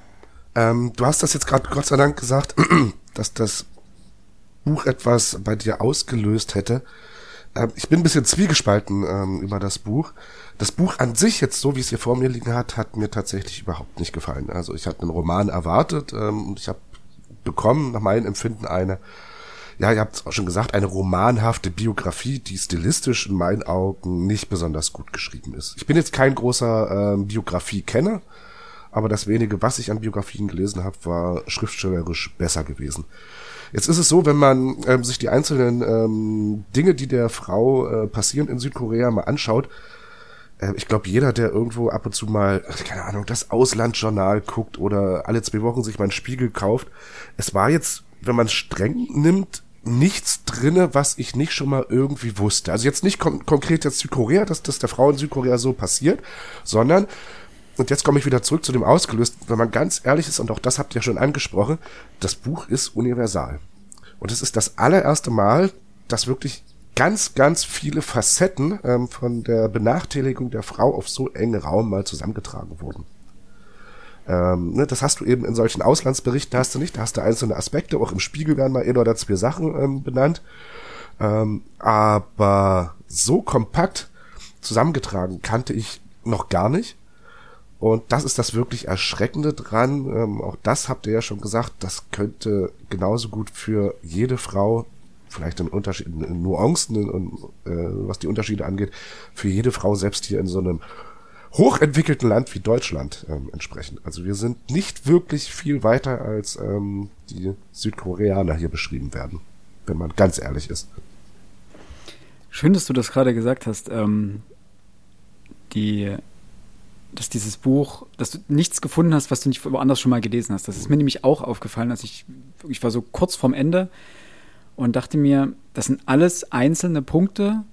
B: Ähm, du hast das jetzt gerade Gott sei Dank gesagt, dass das Buch etwas bei dir ausgelöst hätte. Ähm, ich bin ein bisschen zwiegespalten ähm, über das Buch. Das Buch an sich jetzt so, wie es hier vor mir liegen hat, hat mir tatsächlich überhaupt nicht gefallen. Also ich habe einen Roman erwartet ähm, und ich habe bekommen nach meinem Empfinden eine, ja, ihr habt es auch schon gesagt, eine romanhafte Biografie, die stilistisch in meinen Augen nicht besonders gut geschrieben ist. Ich bin jetzt kein großer ähm, Biografie-Kenner, aber das wenige, was ich an Biografien gelesen habe, war schriftstellerisch besser gewesen. Jetzt ist es so, wenn man ähm, sich die einzelnen ähm, Dinge, die der Frau äh, passieren in Südkorea, mal anschaut, äh, ich glaube, jeder, der irgendwo ab und zu mal, keine Ahnung, das Auslandjournal guckt oder alle zwei Wochen sich mal einen Spiegel kauft, es war jetzt, wenn man es streng nimmt, nichts drinne, was ich nicht schon mal irgendwie wusste. Also jetzt nicht kon konkret jetzt Südkorea, dass das der Frau in Südkorea so passiert, sondern und jetzt komme ich wieder zurück zu dem ausgelöst, wenn man ganz ehrlich ist, und auch das habt ihr schon angesprochen, das Buch ist universal. Und es ist das allererste Mal, dass wirklich ganz, ganz viele Facetten ähm, von der Benachteiligung der Frau auf so engen Raum mal zusammengetragen wurden. Ähm, ne, das hast du eben in solchen Auslandsberichten hast du nicht, da hast du einzelne Aspekte, auch im Spiegel werden mal ein oder zwei Sachen ähm, benannt. Ähm, aber so kompakt zusammengetragen kannte ich noch gar nicht. Und das ist das wirklich Erschreckende dran. Ähm, auch das habt ihr ja schon gesagt, das könnte genauso gut für jede Frau, vielleicht in, Unterschied, in Nuancen, und, äh, was die Unterschiede angeht, für jede Frau selbst hier in so einem hochentwickelten Land wie Deutschland ähm, entsprechen. Also wir sind nicht wirklich viel weiter als ähm, die Südkoreaner hier beschrieben werden, wenn man ganz ehrlich ist.
A: Schön, dass du das gerade gesagt hast. Ähm, die dass dieses Buch, dass du nichts gefunden hast, was du nicht woanders schon mal gelesen hast. Das ist mir nämlich auch aufgefallen, als ich, ich war so kurz vorm Ende und dachte mir, das sind alles einzelne Punkte,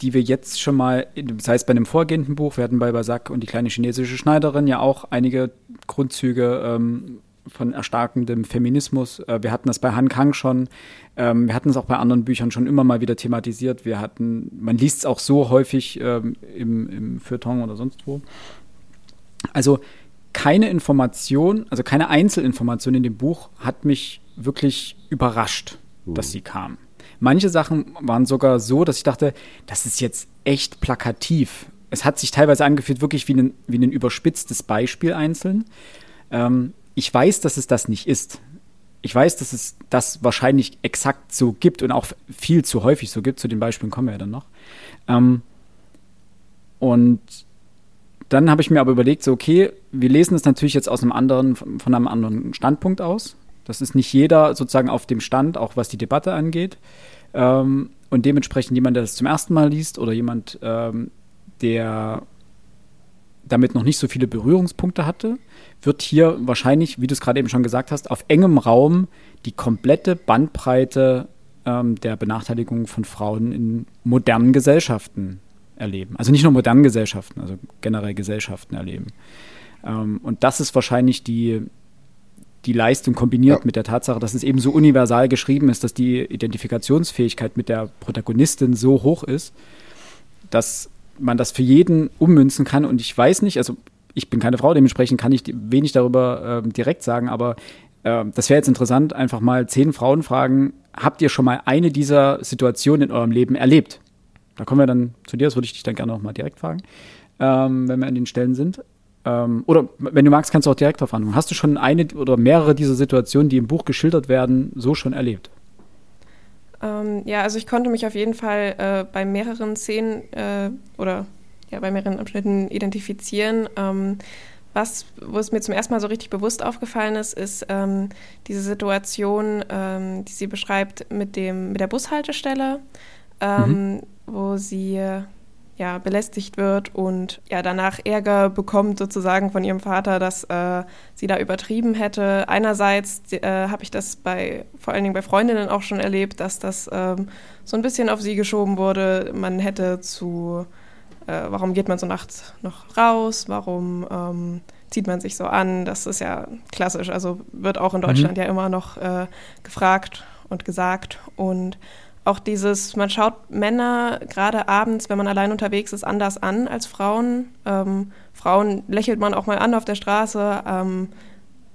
A: die wir jetzt schon mal, das heißt bei einem vorgehenden Buch, wir hatten bei Basak und die kleine chinesische Schneiderin ja auch einige Grundzüge ähm, von erstarkendem Feminismus. Äh, wir hatten das bei Han Kang schon. Ähm, wir hatten es auch bei anderen Büchern schon immer mal wieder thematisiert. Wir hatten, man liest es auch so häufig ähm, im, im Feuilleton oder sonst wo. Also keine Information, also keine Einzelinformation in dem Buch hat mich wirklich überrascht, mhm. dass sie kam. Manche Sachen waren sogar so, dass ich dachte, das ist jetzt echt plakativ. Es hat sich teilweise angefühlt, wirklich wie ein, wie ein überspitztes Beispiel einzeln. Ähm, ich weiß, dass es das nicht ist. Ich weiß, dass es das wahrscheinlich exakt so gibt und auch viel zu häufig so gibt. Zu den Beispielen kommen wir ja dann noch. Ähm, und dann habe ich mir aber überlegt, so, okay, wir lesen es natürlich jetzt aus einem anderen, von einem anderen Standpunkt aus. Das ist nicht jeder sozusagen auf dem Stand, auch was die Debatte angeht. Ähm, und dementsprechend jemand, der das zum ersten Mal liest oder jemand, ähm, der damit noch nicht so viele Berührungspunkte hatte, wird hier wahrscheinlich, wie du es gerade eben schon gesagt hast, auf engem Raum die komplette Bandbreite ähm, der Benachteiligung von Frauen in modernen Gesellschaften erleben. Also nicht nur modernen Gesellschaften, also generell Gesellschaften erleben. Ähm, und das ist wahrscheinlich die, die Leistung kombiniert ja. mit der Tatsache, dass es eben so universal geschrieben ist, dass die Identifikationsfähigkeit mit der Protagonistin so hoch ist, dass man das für jeden ummünzen kann. Und ich weiß nicht, also ich bin keine Frau, dementsprechend kann ich wenig darüber äh, direkt sagen, aber äh, das wäre jetzt interessant, einfach mal zehn Frauen fragen, habt ihr schon mal eine dieser Situationen in eurem Leben erlebt? Da kommen wir dann zu dir, das würde ich dich dann gerne noch mal direkt fragen, ähm, wenn wir an den Stellen sind. Ähm, oder wenn du magst, kannst du auch direkt darauf antworten. Hast du schon eine oder mehrere dieser Situationen, die im Buch geschildert werden, so schon erlebt?
D: Ähm, ja, also ich konnte mich auf jeden Fall äh, bei mehreren Szenen äh, oder ja, bei mehreren Abschnitten identifizieren. Ähm, was, wo es mir zum ersten Mal so richtig bewusst aufgefallen ist, ist ähm, diese Situation, ähm, die sie beschreibt mit, dem, mit der Bushaltestelle, ähm, mhm. wo sie ja, belästigt wird und ja, danach Ärger bekommt sozusagen von ihrem Vater, dass äh, sie da übertrieben hätte. Einerseits äh, habe ich das bei, vor allen Dingen bei Freundinnen auch schon erlebt, dass das ähm, so ein bisschen auf sie geschoben wurde. Man hätte zu, äh, warum geht man so nachts noch raus? Warum ähm, zieht man sich so an? Das ist ja klassisch. Also wird auch in mhm. Deutschland mhm. ja immer noch äh, gefragt und gesagt und auch dieses, man schaut Männer gerade abends, wenn man allein unterwegs ist, anders an als Frauen. Ähm, Frauen lächelt man auch mal an auf der Straße, ähm,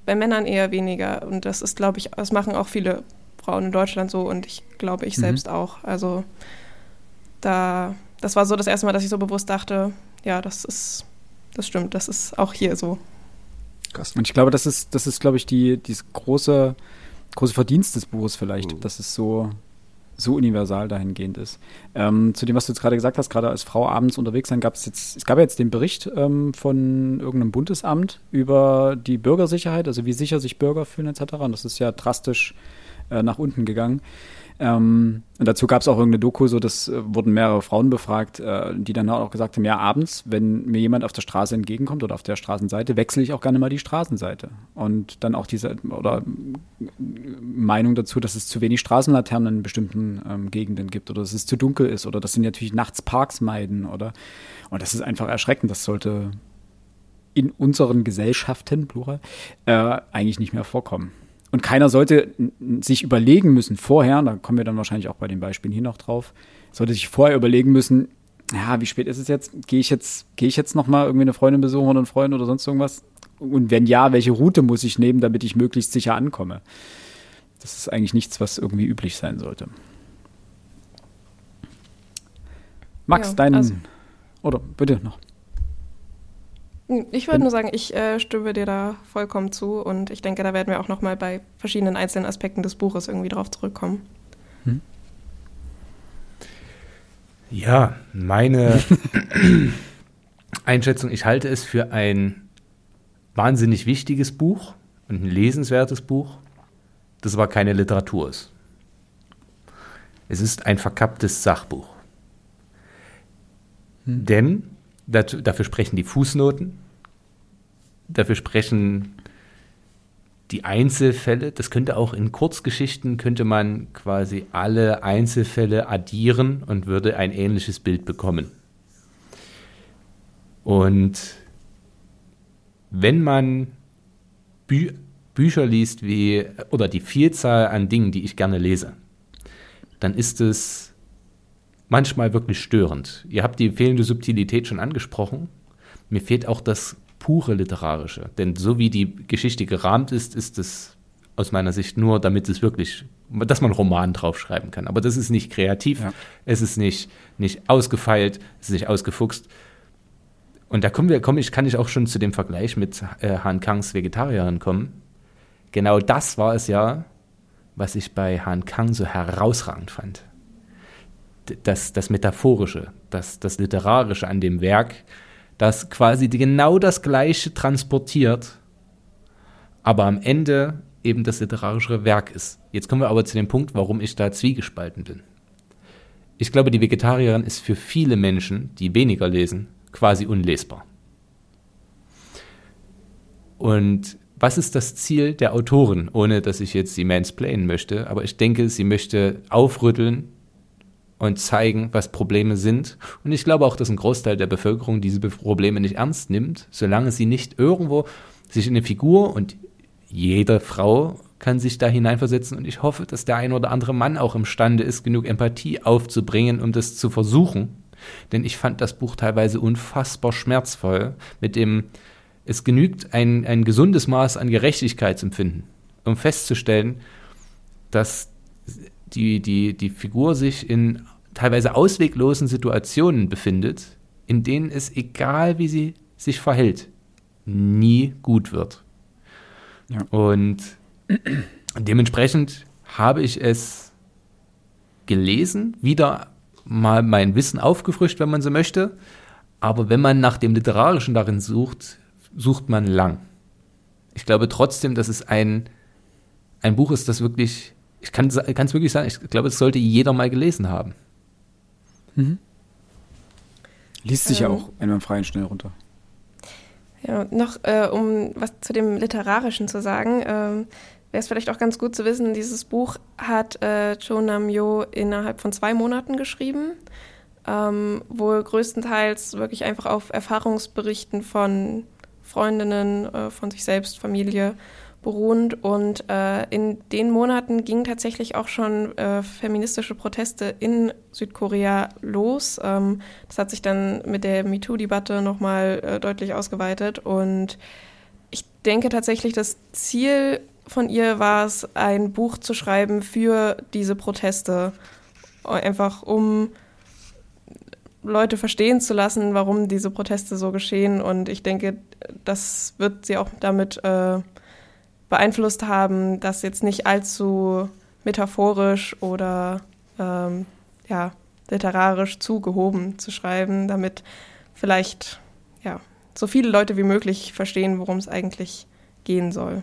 D: bei Männern eher weniger. Und das ist, glaube ich, das machen auch viele Frauen in Deutschland so und ich glaube, ich mhm. selbst auch. Also da, das war so das erste Mal, dass ich so bewusst dachte, ja, das ist, das stimmt, das ist auch hier so.
A: Krass. Und ich glaube, das ist, das ist, glaube ich, die, dieses große, große Verdienst des Buches vielleicht, mhm. dass es so so universal dahingehend ist. Ähm, zu dem, was du jetzt gerade gesagt hast, gerade als Frau abends unterwegs sein, gab es jetzt, es gab jetzt den Bericht ähm, von irgendeinem Bundesamt über die Bürgersicherheit, also wie sicher sich Bürger fühlen etc. Und das ist ja drastisch äh, nach unten gegangen. Ähm, und dazu gab es auch irgendeine Doku, so das äh, wurden mehrere Frauen befragt, äh, die dann auch gesagt haben, ja, abends, wenn mir jemand auf der Straße entgegenkommt oder auf der Straßenseite, wechsle ich auch gerne mal die Straßenseite. Und dann auch diese oder Meinung dazu, dass es zu wenig Straßenlaternen in bestimmten ähm, Gegenden gibt oder dass es zu dunkel ist oder dass sie natürlich nachts Parks meiden oder und das ist einfach erschreckend. Das sollte in unseren Gesellschaften, plural, äh, eigentlich nicht mehr vorkommen. Und keiner sollte sich überlegen müssen vorher, da kommen wir dann wahrscheinlich auch bei den Beispielen hier noch drauf, sollte sich vorher überlegen müssen, ja, wie spät ist es jetzt? Gehe ich jetzt, gehe ich jetzt nochmal irgendwie eine Freundin besuchen oder einen Freund oder sonst irgendwas? Und wenn ja, welche Route muss ich nehmen, damit ich möglichst sicher ankomme? Das ist eigentlich nichts, was irgendwie üblich sein sollte. Max, ja, dein, also, oder bitte noch.
D: Ich würde nur sagen, ich äh, stimme dir da vollkommen zu und ich denke, da werden wir auch noch mal bei verschiedenen einzelnen Aspekten des Buches irgendwie drauf zurückkommen. Hm?
C: Ja, meine Einschätzung, ich halte es für ein wahnsinnig wichtiges Buch und ein lesenswertes Buch, das aber keine Literatur ist. Es ist ein verkapptes Sachbuch. Hm. Denn dazu, dafür sprechen die Fußnoten, dafür sprechen die Einzelfälle. Das könnte auch in Kurzgeschichten, könnte man quasi alle Einzelfälle addieren und würde ein ähnliches Bild bekommen. Und wenn man Bü Bücher liest wie, oder die Vielzahl an Dingen, die ich gerne lese, dann ist es manchmal wirklich störend. Ihr habt die fehlende Subtilität schon angesprochen. Mir fehlt auch das pure literarische. Denn so wie die Geschichte gerahmt ist, ist es aus meiner Sicht nur, damit es wirklich, dass man Roman draufschreiben kann. Aber das ist nicht kreativ, ja. es ist nicht, nicht ausgefeilt, es ist nicht ausgefuchst. Und da kommen wir, komm ich, kann ich auch schon zu dem Vergleich mit äh, Han Kangs Vegetarierin kommen. Genau das war es ja, was ich bei Han Kang so herausragend fand. Das, das Metaphorische, das, das Literarische an dem Werk, das quasi genau das Gleiche transportiert, aber am Ende eben das literarische Werk ist. Jetzt kommen wir aber zu dem Punkt, warum ich da zwiegespalten bin. Ich glaube, die Vegetarierin ist für viele Menschen, die weniger lesen, quasi unlesbar. Und was ist das Ziel der Autorin, ohne dass ich jetzt sie mansplainen möchte, aber ich denke, sie möchte aufrütteln und zeigen, was Probleme sind. Und ich glaube auch, dass ein Großteil der Bevölkerung diese Probleme nicht ernst nimmt, solange sie nicht irgendwo sich in eine Figur und jede Frau kann sich da hineinversetzen und ich hoffe, dass der ein oder andere Mann auch imstande ist, genug Empathie aufzubringen, um das zu versuchen. Denn ich fand das Buch teilweise unfassbar schmerzvoll, mit dem es genügt ein, ein gesundes Maß an Gerechtigkeitsempfinden, um festzustellen, dass die, die, die Figur sich in teilweise ausweglosen Situationen befindet, in denen es, egal wie sie sich verhält, nie gut wird. Ja. Und dementsprechend habe ich es gelesen, wieder mal mein Wissen aufgefrischt, wenn man so möchte, Aber wenn man nach dem Literarischen darin sucht, sucht man lang. Ich glaube trotzdem, dass es ein, ein Buch ist, das wirklich, ich kann es wirklich sagen, ich glaube, es sollte jeder mal gelesen haben.
A: Mhm. Liest sich ähm, ja auch einwandfrei und schnell runter.
D: Ja, noch äh, um was zu dem Literarischen zu sagen, ähm, wäre es vielleicht auch ganz gut zu wissen, dieses Buch hat äh, Cho Nam-yo innerhalb von zwei Monaten geschrieben, ähm, wohl größtenteils wirklich einfach auf Erfahrungsberichten von Freundinnen, äh, von sich selbst, Familie beruhend. Und äh, in den Monaten gingen tatsächlich auch schon äh, feministische Proteste in Südkorea los. Ähm, das hat sich dann mit der MeToo-Debatte nochmal äh, deutlich ausgeweitet. Und ich denke tatsächlich, das Ziel von ihr war es, ein Buch zu schreiben für diese Proteste. Einfach um Leute verstehen zu lassen, warum diese Proteste so geschehen. Und ich denke, das wird sie auch damit äh, beeinflusst haben, das jetzt nicht allzu metaphorisch oder ähm, ja, literarisch zugehoben zu schreiben, damit vielleicht ja, so viele Leute wie möglich verstehen, worum es eigentlich gehen soll.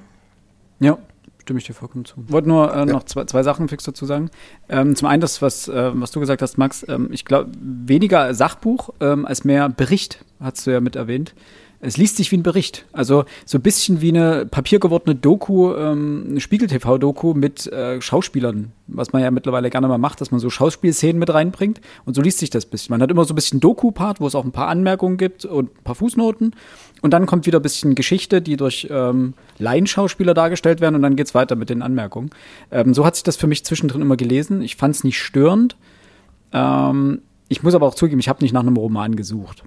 A: Ja, stimme ich dir vollkommen zu. Ich wollte nur äh, ja. noch zwei, zwei, Sachen fix dazu sagen. Ähm, zum einen das, was, äh, was du gesagt hast, Max. Ähm, ich glaube, weniger Sachbuch ähm, als mehr Bericht, hast du ja mit erwähnt es liest sich wie ein Bericht. Also so ein bisschen wie eine papiergewordene Doku, ähm, eine Spiegel-TV-Doku mit äh, Schauspielern, was man ja mittlerweile gerne mal macht, dass man so Schauspielszenen mit reinbringt. Und so liest sich das bisschen. Man hat immer so ein bisschen Doku-Part, wo es auch ein paar Anmerkungen gibt und ein paar Fußnoten. Und dann kommt wieder ein bisschen Geschichte, die durch ähm, Laienschauspieler dargestellt werden und dann geht's weiter mit den Anmerkungen. Ähm, so hat sich das für mich zwischendrin immer gelesen. Ich fand es nicht störend. Ähm, ich muss aber auch zugeben, ich habe nicht nach einem Roman gesucht.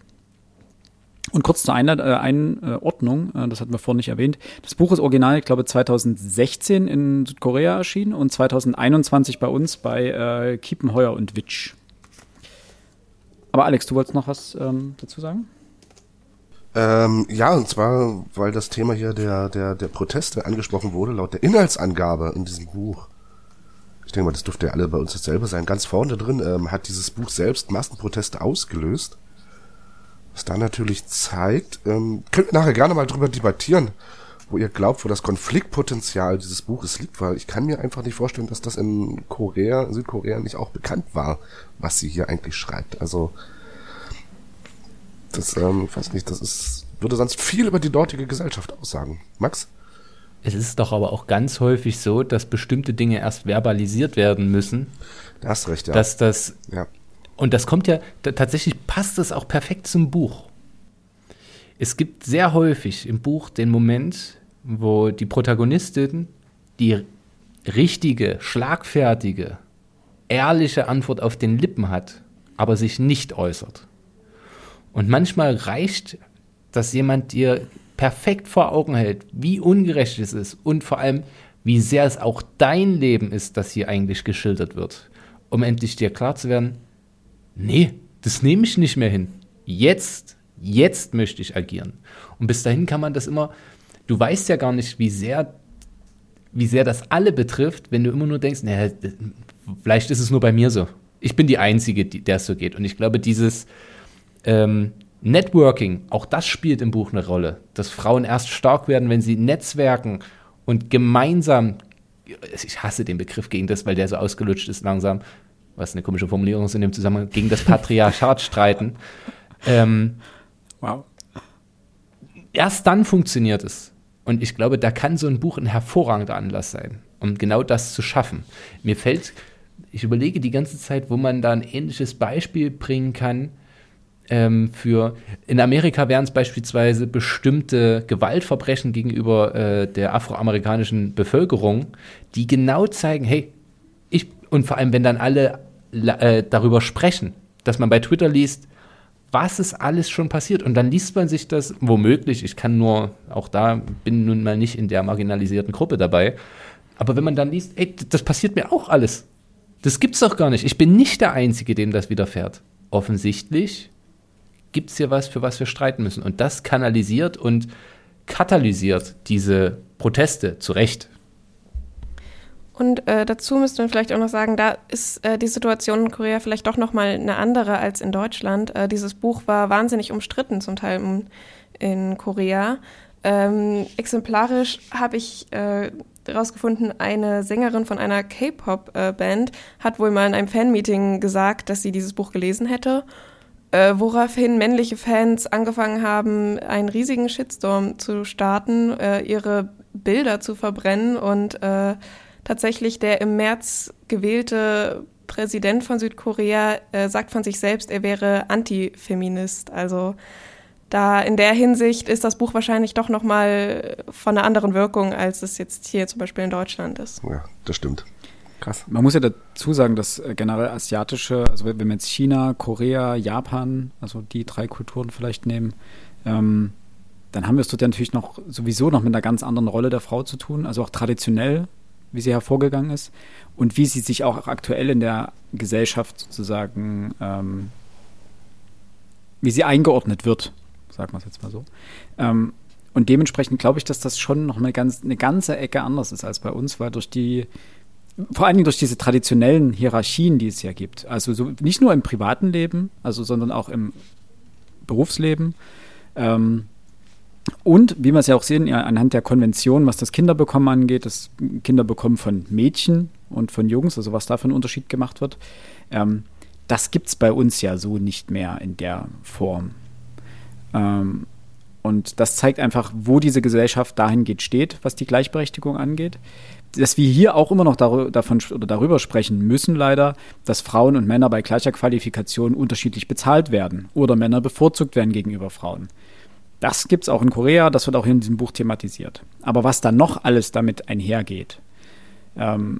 A: Und kurz zur Einordnung, äh, das hatten wir vorhin nicht erwähnt. Das Buch ist original, ich glaube, 2016 in Südkorea erschienen und 2021 bei uns bei äh, Kiepenheuer und Witsch. Aber Alex, du wolltest noch was ähm, dazu sagen?
B: Ähm, ja, und zwar, weil das Thema hier der, der, der Proteste angesprochen wurde, laut der Inhaltsangabe in diesem Buch. Ich denke mal, das dürfte ja alle bei uns dasselbe sein. Ganz vorne drin ähm, hat dieses Buch selbst Massenproteste ausgelöst. Was da natürlich zeigt, ähm, könnt ihr nachher gerne mal drüber debattieren, wo ihr glaubt, wo das Konfliktpotenzial dieses Buches liegt, weil ich kann mir einfach nicht vorstellen, dass das in Korea, Südkorea nicht auch bekannt war, was sie hier eigentlich schreibt. Also, das, ähm, ich weiß nicht, das ist, würde sonst viel über die dortige Gesellschaft aussagen. Max?
C: Es ist doch aber auch ganz häufig so, dass bestimmte Dinge erst verbalisiert werden müssen.
B: Da hast recht, ja.
C: Dass das ja. Und das kommt ja, tatsächlich passt es auch perfekt zum Buch. Es gibt sehr häufig im Buch den Moment, wo die Protagonistin die richtige, schlagfertige, ehrliche Antwort auf den Lippen hat, aber sich nicht äußert. Und manchmal reicht, dass jemand dir perfekt vor Augen hält, wie ungerecht es ist und vor allem, wie sehr es auch dein Leben ist, das hier eigentlich geschildert wird, um endlich dir klar zu werden, nee, das nehme ich nicht mehr hin. Jetzt, jetzt möchte ich agieren. Und bis dahin kann man das immer, du weißt ja gar nicht, wie sehr, wie sehr das alle betrifft, wenn du immer nur denkst, naja, vielleicht ist es nur bei mir so. Ich bin die Einzige, die, der es so geht. Und ich glaube, dieses ähm, Networking, auch das spielt im Buch eine Rolle. Dass Frauen erst stark werden, wenn sie netzwerken und gemeinsam, ich hasse den Begriff gegen das, weil der so ausgelutscht ist langsam, was eine komische Formulierung ist in dem Zusammenhang, gegen das Patriarchat streiten. Ähm, wow. Erst dann funktioniert es. Und ich glaube, da kann so ein Buch ein hervorragender Anlass sein, um genau das zu schaffen. Mir fällt, ich überlege die ganze Zeit, wo man da ein ähnliches Beispiel bringen kann. Ähm, für in Amerika wären es beispielsweise bestimmte Gewaltverbrechen gegenüber äh, der afroamerikanischen Bevölkerung, die genau zeigen, hey, und vor allem, wenn dann alle äh, darüber sprechen, dass man bei Twitter liest, was ist alles schon passiert. Und dann liest man sich das womöglich, ich kann nur, auch da bin nun mal nicht in der marginalisierten Gruppe dabei, aber wenn man dann liest, ey, das passiert mir auch alles. Das gibt's doch gar nicht. Ich bin nicht der Einzige, dem das widerfährt. Offensichtlich gibt es hier was, für was wir streiten müssen. Und das kanalisiert und katalysiert diese Proteste zu Recht.
D: Und äh, dazu müsste man vielleicht auch noch sagen, da ist äh, die Situation in Korea vielleicht doch nochmal eine andere als in Deutschland. Äh, dieses Buch war wahnsinnig umstritten zum Teil in, in Korea. Ähm, exemplarisch habe ich herausgefunden, äh, eine Sängerin von einer K-Pop-Band hat wohl mal in einem Fanmeeting gesagt, dass sie dieses Buch gelesen hätte äh, woraufhin männliche Fans angefangen haben, einen riesigen Shitstorm zu starten, äh, ihre Bilder zu verbrennen und äh, tatsächlich der im März gewählte Präsident von Südkorea äh, sagt von sich selbst, er wäre Antifeminist. Also da in der Hinsicht ist das Buch wahrscheinlich doch noch mal von einer anderen Wirkung, als es jetzt hier zum Beispiel in Deutschland ist.
B: Ja, das stimmt.
A: Krass. Man muss ja dazu sagen, dass äh, generell asiatische, also wenn wir jetzt China, Korea, Japan, also die drei Kulturen vielleicht nehmen, ähm, dann haben wir es dort ja natürlich noch sowieso noch mit einer ganz anderen Rolle der Frau zu tun, also auch traditionell, wie sie hervorgegangen ist und wie sie sich auch aktuell in der Gesellschaft sozusagen, ähm, wie sie eingeordnet wird, sagen wir es jetzt mal so. Ähm, und dementsprechend glaube ich, dass das schon noch eine, ganz, eine ganze Ecke anders ist als bei uns, weil durch die vor allen Dingen durch diese traditionellen Hierarchien, die es ja gibt. Also so, nicht nur im privaten Leben, also sondern auch im Berufsleben. Ähm, und wie wir es ja auch sehen, ja, anhand der Konvention, was das Kinderbekommen angeht, das Kinderbekommen von Mädchen und von Jungs, also was da für ein Unterschied gemacht wird, ähm, das gibt es bei uns ja so nicht mehr in der Form. Ähm, und das zeigt einfach, wo diese Gesellschaft dahingehend steht, was die Gleichberechtigung angeht dass wir hier auch immer noch dar davon oder darüber sprechen müssen, leider, dass Frauen und Männer bei gleicher Qualifikation unterschiedlich bezahlt werden oder Männer bevorzugt werden gegenüber Frauen. Das gibt es auch in Korea, das wird auch in diesem Buch thematisiert. Aber was dann noch alles damit einhergeht, ähm,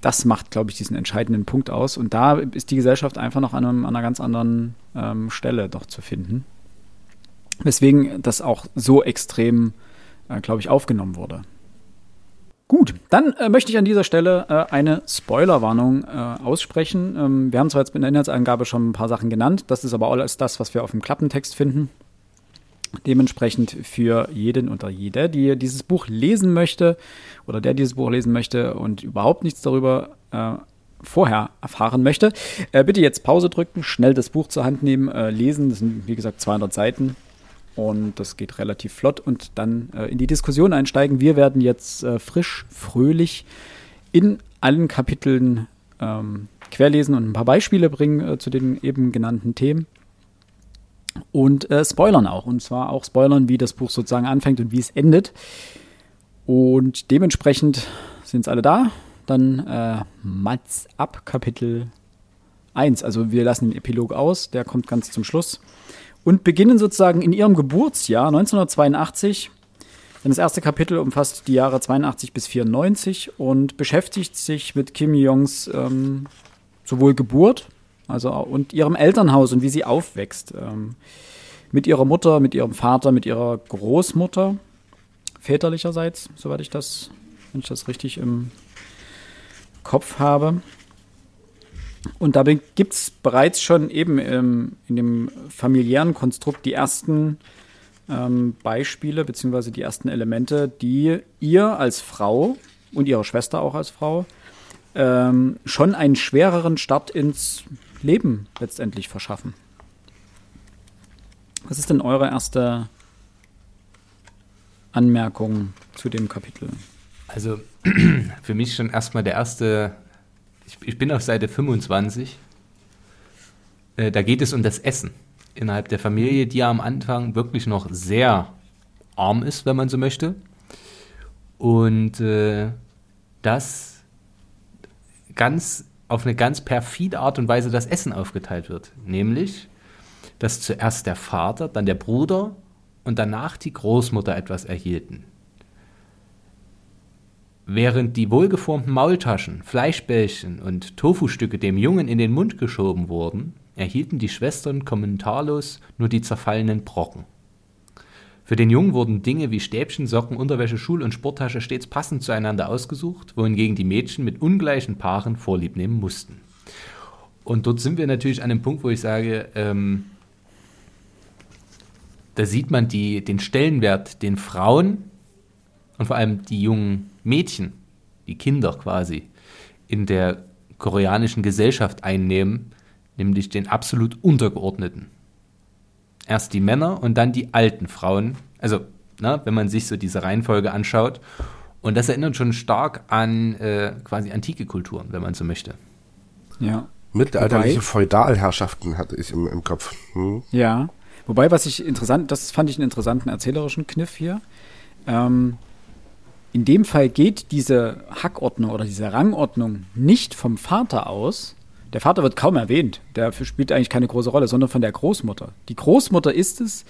A: das macht, glaube ich, diesen entscheidenden Punkt aus. Und da ist die Gesellschaft einfach noch an, einem, an einer ganz anderen ähm, Stelle doch zu finden. Weswegen das auch so extrem, äh, glaube ich, aufgenommen wurde. Gut, dann äh, möchte ich an dieser Stelle äh, eine Spoilerwarnung äh, aussprechen. Ähm, wir haben zwar jetzt in der Inhaltsangabe schon ein paar Sachen genannt, das ist aber alles das, was wir auf dem Klappentext finden. Dementsprechend für jeden oder jede, die dieses Buch lesen möchte oder der dieses Buch lesen möchte und überhaupt nichts darüber äh, vorher erfahren möchte, äh, bitte jetzt Pause drücken, schnell das Buch zur Hand nehmen, äh, lesen. Das sind wie gesagt 200 Seiten und das geht relativ flott und dann äh, in die Diskussion einsteigen. Wir werden jetzt äh, frisch, fröhlich in allen Kapiteln ähm, querlesen und ein paar Beispiele bringen äh, zu den eben genannten Themen. Und äh, spoilern auch. Und zwar auch spoilern, wie das Buch sozusagen anfängt und wie es endet. Und dementsprechend sind es alle da. Dann äh, Mats ab Kapitel 1. Also wir lassen den Epilog aus, der kommt ganz zum Schluss und beginnen sozusagen in ihrem Geburtsjahr 1982. Denn das erste Kapitel umfasst die Jahre 82 bis 94 und beschäftigt sich mit Kim Jongs ähm, sowohl Geburt also und ihrem Elternhaus und wie sie aufwächst. Ähm, mit ihrer Mutter, mit ihrem Vater, mit ihrer Großmutter, väterlicherseits, soweit ich das, wenn ich das richtig im Kopf habe. Und dabei gibt es bereits schon eben ähm, in dem familiären Konstrukt die ersten ähm, Beispiele beziehungsweise die ersten Elemente, die ihr als Frau und ihrer Schwester auch als Frau ähm, schon einen schwereren Start ins Leben letztendlich verschaffen. Was ist denn eure erste Anmerkung zu dem Kapitel?
C: Also für mich schon erstmal der erste ich, ich bin auf Seite 25. Äh, da geht es um das Essen innerhalb der Familie, die ja am Anfang wirklich noch sehr arm ist, wenn man so möchte. Und äh, das ganz auf eine ganz perfide Art und Weise das Essen aufgeteilt wird. Nämlich, dass zuerst der Vater, dann der Bruder und danach die Großmutter etwas erhielten. Während die wohlgeformten Maultaschen, Fleischbällchen und Tofustücke dem Jungen in den Mund geschoben wurden, erhielten die Schwestern kommentarlos nur die zerfallenen Brocken. Für den Jungen wurden Dinge wie Stäbchen, Socken, Unterwäsche, Schul- und Sporttasche stets passend zueinander ausgesucht, wohingegen die Mädchen mit ungleichen Paaren Vorlieb nehmen mussten. Und dort sind wir natürlich an einem Punkt, wo ich sage, ähm, da sieht man die, den Stellenwert, den Frauen und vor allem die jungen Mädchen, die Kinder quasi, in der koreanischen Gesellschaft einnehmen, nämlich den absolut Untergeordneten. Erst die Männer und dann die alten Frauen, also ne, wenn man sich so diese Reihenfolge anschaut. Und das erinnert schon stark an äh, quasi antike Kulturen, wenn man so möchte.
B: Ja. Mittelalterliche Feudalherrschaften hatte ich im, im Kopf. Hm.
A: Ja. Wobei, was ich interessant, das fand ich einen interessanten erzählerischen Kniff hier. Ähm, in dem Fall geht diese Hackordnung oder diese Rangordnung nicht vom Vater aus. Der Vater wird kaum erwähnt, der spielt eigentlich keine große Rolle, sondern von der Großmutter. Die Großmutter ist es,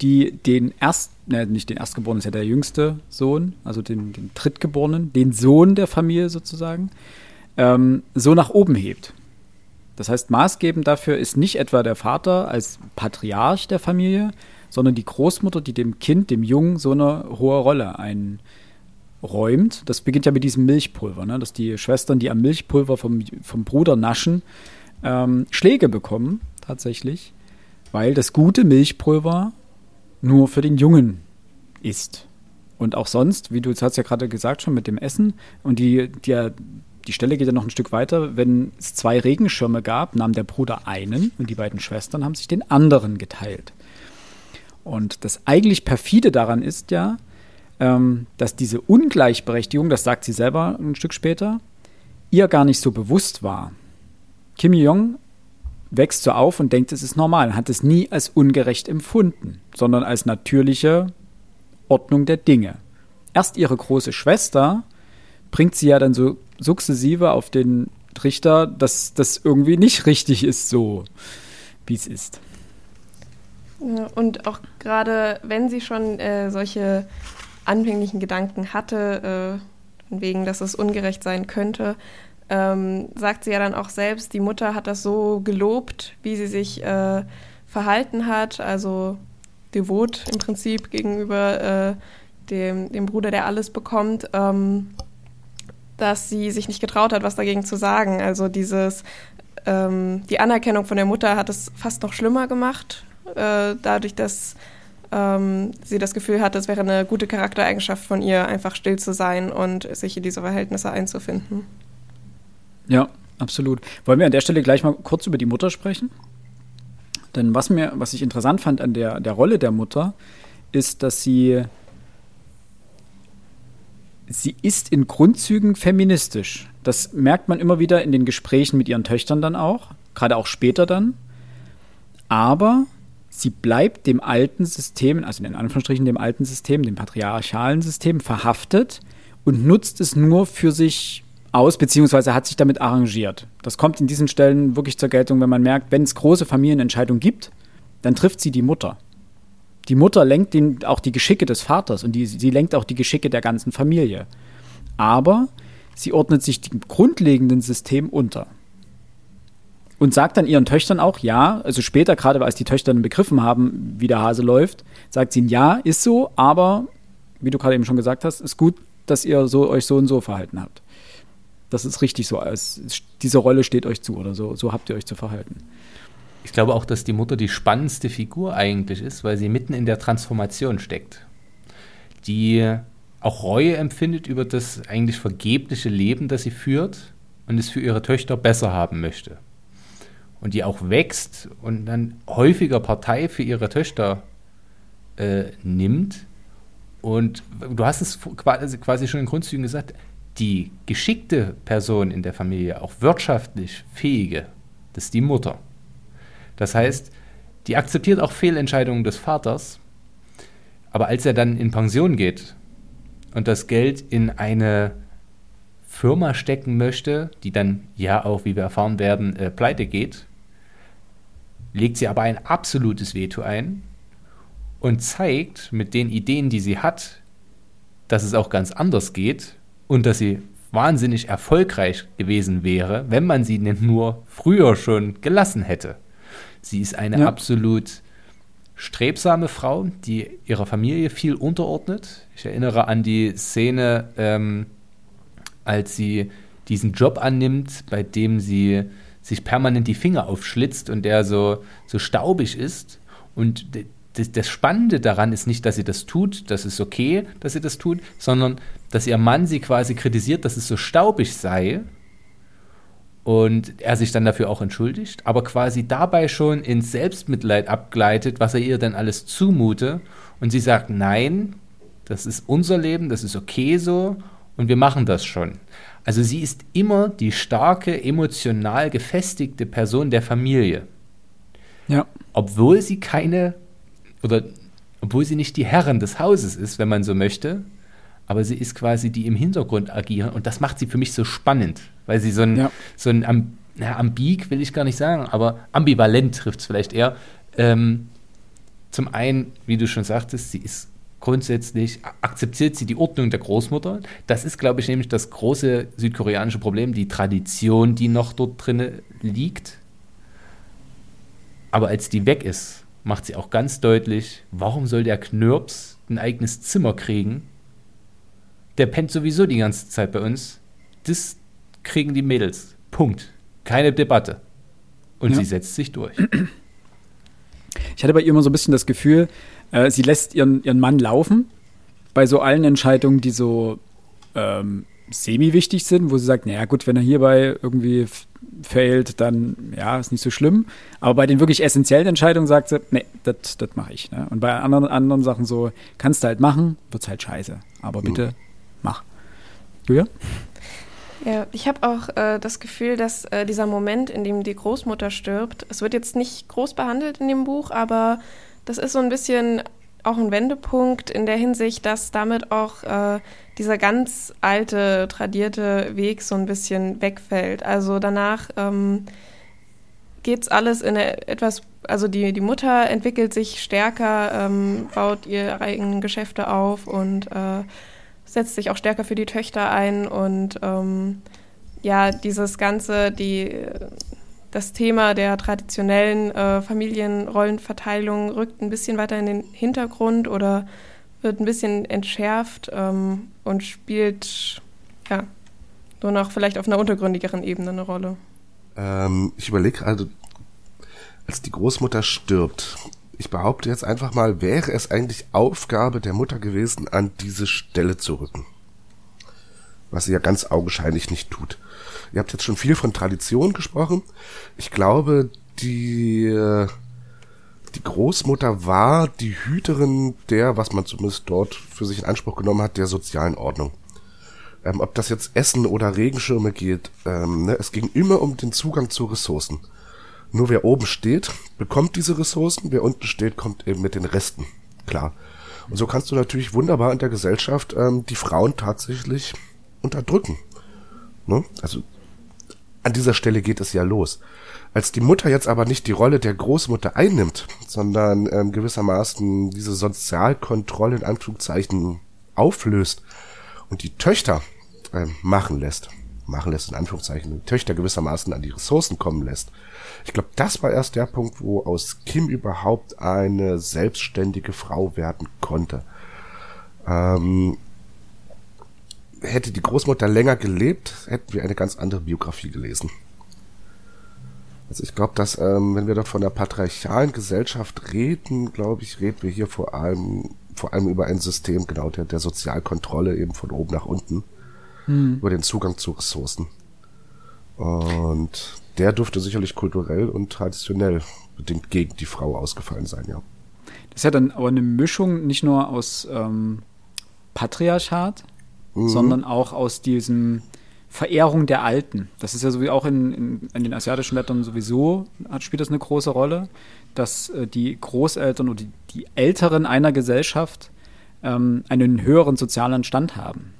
A: die den ersten, ne, nicht den Erstgeborenen, ist ja der jüngste Sohn, also den, den Drittgeborenen, den Sohn der Familie sozusagen, ähm, so nach oben hebt. Das heißt, maßgebend dafür ist nicht etwa der Vater als Patriarch der Familie, sondern die Großmutter, die dem Kind, dem Jungen, so eine hohe Rolle einräumt. Das beginnt ja mit diesem Milchpulver, ne? dass die Schwestern, die am Milchpulver vom, vom Bruder naschen, ähm, Schläge bekommen, tatsächlich, weil das gute Milchpulver nur für den Jungen ist. Und auch sonst, wie du es hast ja gerade gesagt schon mit dem Essen und die, die, die Stelle geht ja noch ein Stück weiter. Wenn es zwei Regenschirme gab, nahm der Bruder einen und die beiden Schwestern haben sich den anderen geteilt. Und das eigentlich perfide daran ist ja, ähm, dass diese Ungleichberechtigung, das sagt sie selber ein Stück später, ihr gar nicht so bewusst war. Kim Jong wächst so auf und denkt, es ist normal, hat es nie als ungerecht empfunden, sondern als natürliche Ordnung der Dinge. Erst ihre große Schwester bringt sie ja dann so sukzessive auf den Trichter, dass das irgendwie nicht richtig ist, so wie es ist.
D: Und auch gerade wenn sie schon äh, solche anfänglichen Gedanken hatte, äh, wegen, dass es ungerecht sein könnte, ähm, sagt sie ja dann auch selbst, die Mutter hat das so gelobt, wie sie sich äh, verhalten hat, also devot im Prinzip gegenüber äh, dem, dem Bruder, der alles bekommt. Ähm, dass sie sich nicht getraut hat, was dagegen zu sagen. Also dieses, ähm, die Anerkennung von der Mutter hat es fast noch schlimmer gemacht, äh, dadurch, dass ähm, sie das Gefühl hatte, es wäre eine gute Charaktereigenschaft von ihr, einfach still zu sein und sich in diese Verhältnisse einzufinden.
A: Ja, absolut. Wollen wir an der Stelle gleich mal kurz über die Mutter sprechen? Denn was mir, was ich interessant fand an der, der Rolle der Mutter, ist, dass sie sie ist in Grundzügen feministisch. Das merkt man immer wieder in den Gesprächen mit ihren Töchtern dann auch, gerade auch später dann. Aber sie bleibt dem alten System, also in Anführungsstrichen dem alten System, dem patriarchalen System verhaftet und nutzt es nur für sich aus, beziehungsweise hat sich damit arrangiert. Das kommt in diesen Stellen wirklich zur Geltung, wenn man merkt, wenn es große Familienentscheidungen gibt, dann trifft sie die Mutter die Mutter lenkt den, auch die Geschicke des Vaters und die, sie lenkt auch die Geschicke der ganzen Familie. Aber sie ordnet sich dem grundlegenden System unter. Und sagt dann ihren Töchtern auch, ja, also später, gerade als die Töchter dann begriffen haben, wie der Hase läuft, sagt sie ihnen, ja, ist so, aber, wie du gerade eben schon gesagt hast, ist gut, dass ihr so, euch so und so verhalten habt. Das ist richtig so, als, diese Rolle steht euch zu oder so, so habt ihr euch zu verhalten.
C: Ich glaube auch, dass die Mutter die spannendste Figur eigentlich ist, weil sie mitten in der Transformation steckt. Die auch Reue empfindet über das eigentlich vergebliche Leben, das sie führt und es für ihre Töchter besser haben möchte. Und die auch wächst und dann häufiger Partei für ihre Töchter äh, nimmt. Und du hast es quasi schon in Grundzügen gesagt, die geschickte Person in der Familie, auch wirtschaftlich fähige, das ist die Mutter. Das heißt, die akzeptiert auch Fehlentscheidungen des Vaters, aber als er dann in Pension geht und das Geld in eine Firma stecken möchte, die dann ja auch, wie wir erfahren werden, äh, pleite geht, legt sie aber ein absolutes Veto ein und zeigt mit den Ideen, die sie hat, dass es auch ganz anders geht und dass sie wahnsinnig erfolgreich gewesen wäre, wenn man sie nicht nur früher schon gelassen hätte. Sie ist eine ja. absolut strebsame Frau, die ihrer Familie viel unterordnet. Ich erinnere an die Szene, ähm, als sie diesen Job annimmt, bei dem sie sich permanent die Finger aufschlitzt und der so, so staubig ist. Und das, das Spannende daran ist nicht, dass sie das tut, das ist okay, dass sie das tut, sondern dass ihr Mann sie quasi kritisiert, dass es so staubig sei und er sich dann dafür auch entschuldigt, aber quasi dabei schon ins Selbstmitleid abgleitet, was er ihr denn alles zumute und sie sagt, nein, das ist unser Leben, das ist okay so und wir machen das schon. Also sie ist immer die starke, emotional gefestigte Person der Familie.
A: Ja.
C: Obwohl sie keine, oder obwohl sie nicht die Herrin des Hauses ist, wenn man so möchte, aber sie ist quasi die im Hintergrund agieren und das macht sie für mich so spannend, weil sie so ein,
A: Ja.
C: so ein Am- na, ambig will ich gar nicht sagen, aber ambivalent trifft es vielleicht eher. Ähm, zum einen, wie du schon sagtest, sie ist grundsätzlich, akzeptiert sie die Ordnung der Großmutter. Das ist, glaube ich, nämlich das große südkoreanische Problem, die Tradition, die noch dort drinne liegt. Aber als die weg ist, macht sie auch ganz deutlich, warum soll der Knirps ein eigenes Zimmer kriegen? Der pennt sowieso die ganze Zeit bei uns. Das kriegen die Mädels. Punkt. Keine Debatte. Und
A: Ja.
C: sie setzt sich durch.
A: Ich hatte bei ihr immer so ein bisschen das Gefühl, äh, sie lässt ihren, ihren Mann laufen bei so allen Entscheidungen, die so ähm, semi-wichtig sind, wo sie sagt, naja gut, wenn er hierbei irgendwie f- failt, dann ja, ist nicht so schlimm. Aber bei den wirklich essentiellen Entscheidungen sagt sie, nee, das mache ich. Ne? Und bei anderen, anderen Sachen so, kannst du halt machen, wird's halt scheiße. Aber bitte, mach. Julia?
D: Ja, ich habe auch äh, das Gefühl, dass äh, dieser Moment, in dem die Großmutter stirbt, es wird jetzt nicht groß behandelt in dem Buch, aber das ist so ein bisschen auch ein Wendepunkt in der Hinsicht, dass damit auch äh, dieser ganz alte, tradierte Weg so ein bisschen wegfällt. Also danach ähm, geht's alles in eine etwas, also die, die Mutter entwickelt sich stärker, ähm, baut ihre eigenen Geschäfte auf und äh, setzt sich auch stärker für die Töchter ein und ähm, ja, dieses ganze, die, das Thema der traditionellen äh, Familienrollenverteilung rückt ein bisschen weiter in den Hintergrund oder wird ein bisschen entschärft ähm, und spielt ja nur noch vielleicht auf einer untergründigeren Ebene eine Rolle.
B: Ähm, ich überlege also, als die Großmutter stirbt, ich behaupte jetzt einfach mal, wäre es eigentlich Aufgabe der Mutter gewesen, an diese Stelle zu rücken. Was sie ja ganz augenscheinlich nicht tut. Ihr habt jetzt schon viel von Tradition gesprochen. Ich glaube, die, die Großmutter war die Hüterin der, was man zumindest dort für sich in Anspruch genommen hat, der sozialen Ordnung. Ähm, ob das jetzt Essen oder Regenschirme geht, ähm, ne, es ging immer um den Zugang zu Ressourcen. Nur wer oben steht, bekommt diese Ressourcen, wer unten steht, kommt eben mit den Resten. Klar. Und so kannst du natürlich wunderbar in der Gesellschaft ähm, die Frauen tatsächlich unterdrücken. Ne? Also an dieser Stelle geht es ja los. Als die Mutter jetzt aber nicht die Rolle der Großmutter einnimmt, sondern ähm, gewissermaßen diese Sozialkontrolle in Anführungszeichen auflöst und die Töchter ähm, machen lässt, machen lässt in Anführungszeichen, die Töchter gewissermaßen an die Ressourcen kommen lässt. Ich glaube, das war erst der Punkt, wo aus Kim überhaupt eine selbstständige Frau werden konnte. Ähm, hätte die Großmutter länger gelebt, hätten wir eine ganz andere Biografie gelesen. Also ich glaube, dass ähm, wenn wir dort von der patriarchalen Gesellschaft reden, glaube ich, reden wir hier vor allem vor allem über ein System genau der, der Sozialkontrolle eben von oben nach unten über den Zugang zu Ressourcen. Und der dürfte sicherlich kulturell und traditionell bedingt gegen die Frau ausgefallen sein, ja.
A: Das ist ja dann aber eine Mischung nicht nur aus ähm, Patriarchat, sondern auch aus diesem Verehrung der Alten. Das ist ja so wie auch in, in, in den asiatischen Ländern sowieso, hat, spielt das eine große Rolle, dass äh, die Großeltern oder die, die Älteren einer Gesellschaft ähm, einen höheren sozialen Stand haben.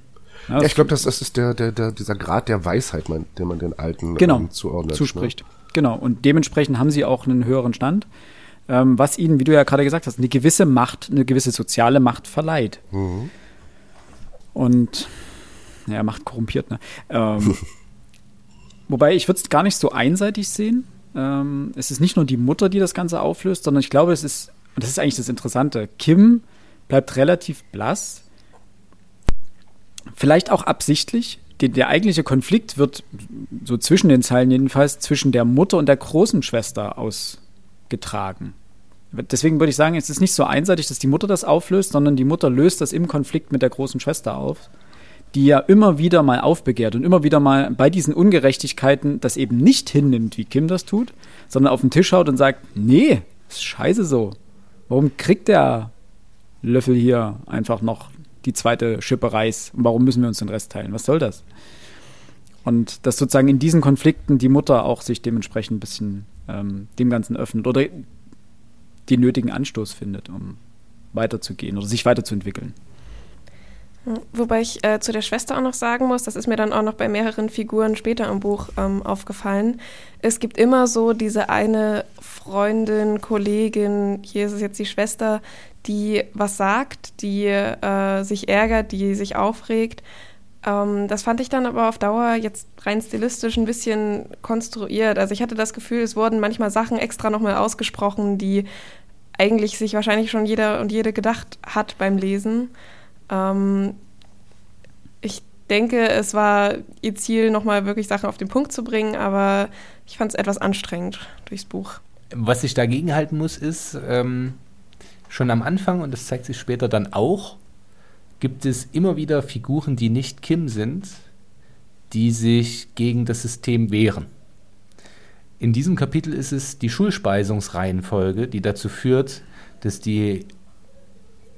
B: Ja, ich glaube, das, das ist der, der, der, dieser Grad der Weisheit, man, den man den Alten
A: genau,
B: ähm, zuordnet.
A: zuspricht. Genau, und dementsprechend haben sie auch einen höheren Stand, ähm, was ihnen, wie du ja gerade gesagt hast, eine gewisse Macht, eine gewisse soziale Macht verleiht. Und ja, Macht korrumpiert, ne? Ähm, wobei ich würde es gar nicht so einseitig sehen. Ähm, es ist nicht nur die Mutter, die das Ganze auflöst, sondern ich glaube, es ist, und das ist eigentlich das Interessante, Kim bleibt relativ blass, vielleicht auch absichtlich. Der, der eigentliche Konflikt wird so zwischen den Zeilen jedenfalls zwischen der Mutter und der großen Schwester ausgetragen. Deswegen würde ich sagen, es ist nicht so einseitig, dass die Mutter das auflöst, sondern die Mutter löst das im Konflikt mit der großen Schwester auf, die ja immer wieder mal aufbegehrt und immer wieder mal bei diesen Ungerechtigkeiten das eben nicht hinnimmt, wie Kim das tut, sondern auf den Tisch haut und sagt, nee, ist scheiße so. Warum kriegt der Löffel hier einfach noch die zweite Schippe Reis und warum müssen wir uns den Rest teilen? Was soll das? Und dass sozusagen in diesen Konflikten die Mutter auch sich dementsprechend ein bisschen ähm, dem Ganzen öffnet oder den nötigen Anstoß findet, um weiterzugehen oder sich weiterzuentwickeln.
D: Wobei ich äh, zu der Schwester auch noch sagen muss, das ist mir dann auch noch bei mehreren Figuren später im Buch ähm, aufgefallen. Es gibt immer so diese eine Freundin, Kollegin, hier ist es jetzt die Schwester, die was sagt, die äh, sich ärgert, die sich aufregt. Ähm, das fand ich dann aber auf Dauer jetzt rein stilistisch ein bisschen konstruiert. Also ich hatte das Gefühl, es wurden manchmal Sachen extra nochmal ausgesprochen, die eigentlich sich wahrscheinlich schon jeder und jede gedacht hat beim Lesen. Ähm, ich denke, es war ihr Ziel, nochmal wirklich Sachen auf den Punkt zu bringen, aber ich fand es etwas anstrengend durchs Buch.
C: Was ich dagegen halten muss, ist, ähm, schon am Anfang, und das zeigt sich später dann auch, gibt es immer wieder Figuren, die nicht Kim sind, die sich gegen das System wehren. In diesem Kapitel ist es die Schulspeisungsreihenfolge, die dazu führt, dass die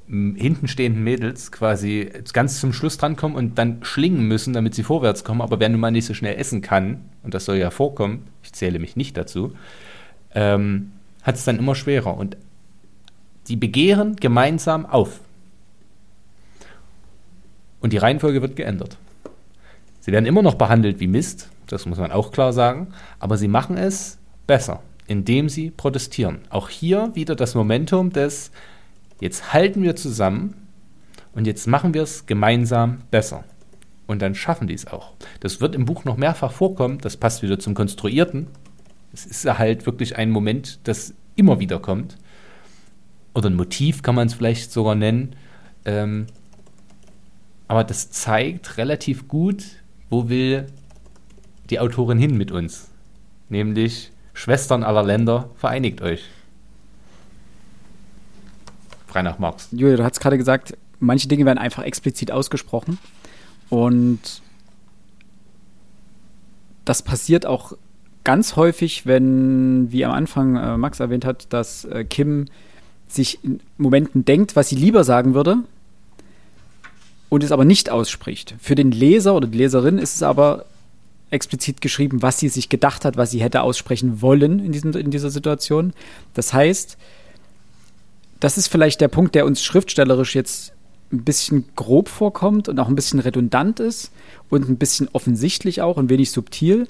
C: hinten stehenden Mädels quasi ganz zum Schluss drankommen und dann schlingen müssen, damit sie vorwärts kommen. Aber wer nun mal nicht so schnell essen kann, und das soll ja vorkommen, ich zähle mich nicht dazu, ähm, hat es dann immer schwerer. Und die begehren gemeinsam auf. Und die Reihenfolge wird geändert. Sie werden immer noch behandelt wie Mist, das muss man auch klar sagen, aber sie machen es besser, indem sie protestieren. Auch hier wieder das Momentum des Jetzt halten wir zusammen und jetzt machen wir es gemeinsam besser. Und dann schaffen die es auch. Das wird im Buch noch mehrfach vorkommen. Das passt wieder zum Konstruierten. Es ist halt wirklich ein Moment, das immer wieder kommt. Oder ein Motiv kann man es vielleicht sogar nennen. Ähm, aber das zeigt relativ gut, wo will die Autorin hin mit uns. Nämlich Schwestern aller Länder, vereinigt euch frei nach Marx.
A: Julia, du hast gerade gesagt, manche Dinge werden einfach explizit ausgesprochen. Und das passiert auch ganz häufig, wenn, wie am Anfang äh, Max erwähnt hat, dass äh, Kim sich in Momenten denkt, was sie lieber sagen würde und es aber nicht ausspricht. Für den Leser oder die Leserin ist es aber explizit geschrieben, was sie sich gedacht hat, was sie hätte aussprechen wollen in, diesem, in dieser Situation. Das heißt, das ist vielleicht der Punkt, der uns schriftstellerisch jetzt ein bisschen grob vorkommt und auch ein bisschen redundant ist und ein bisschen offensichtlich auch und wenig subtil.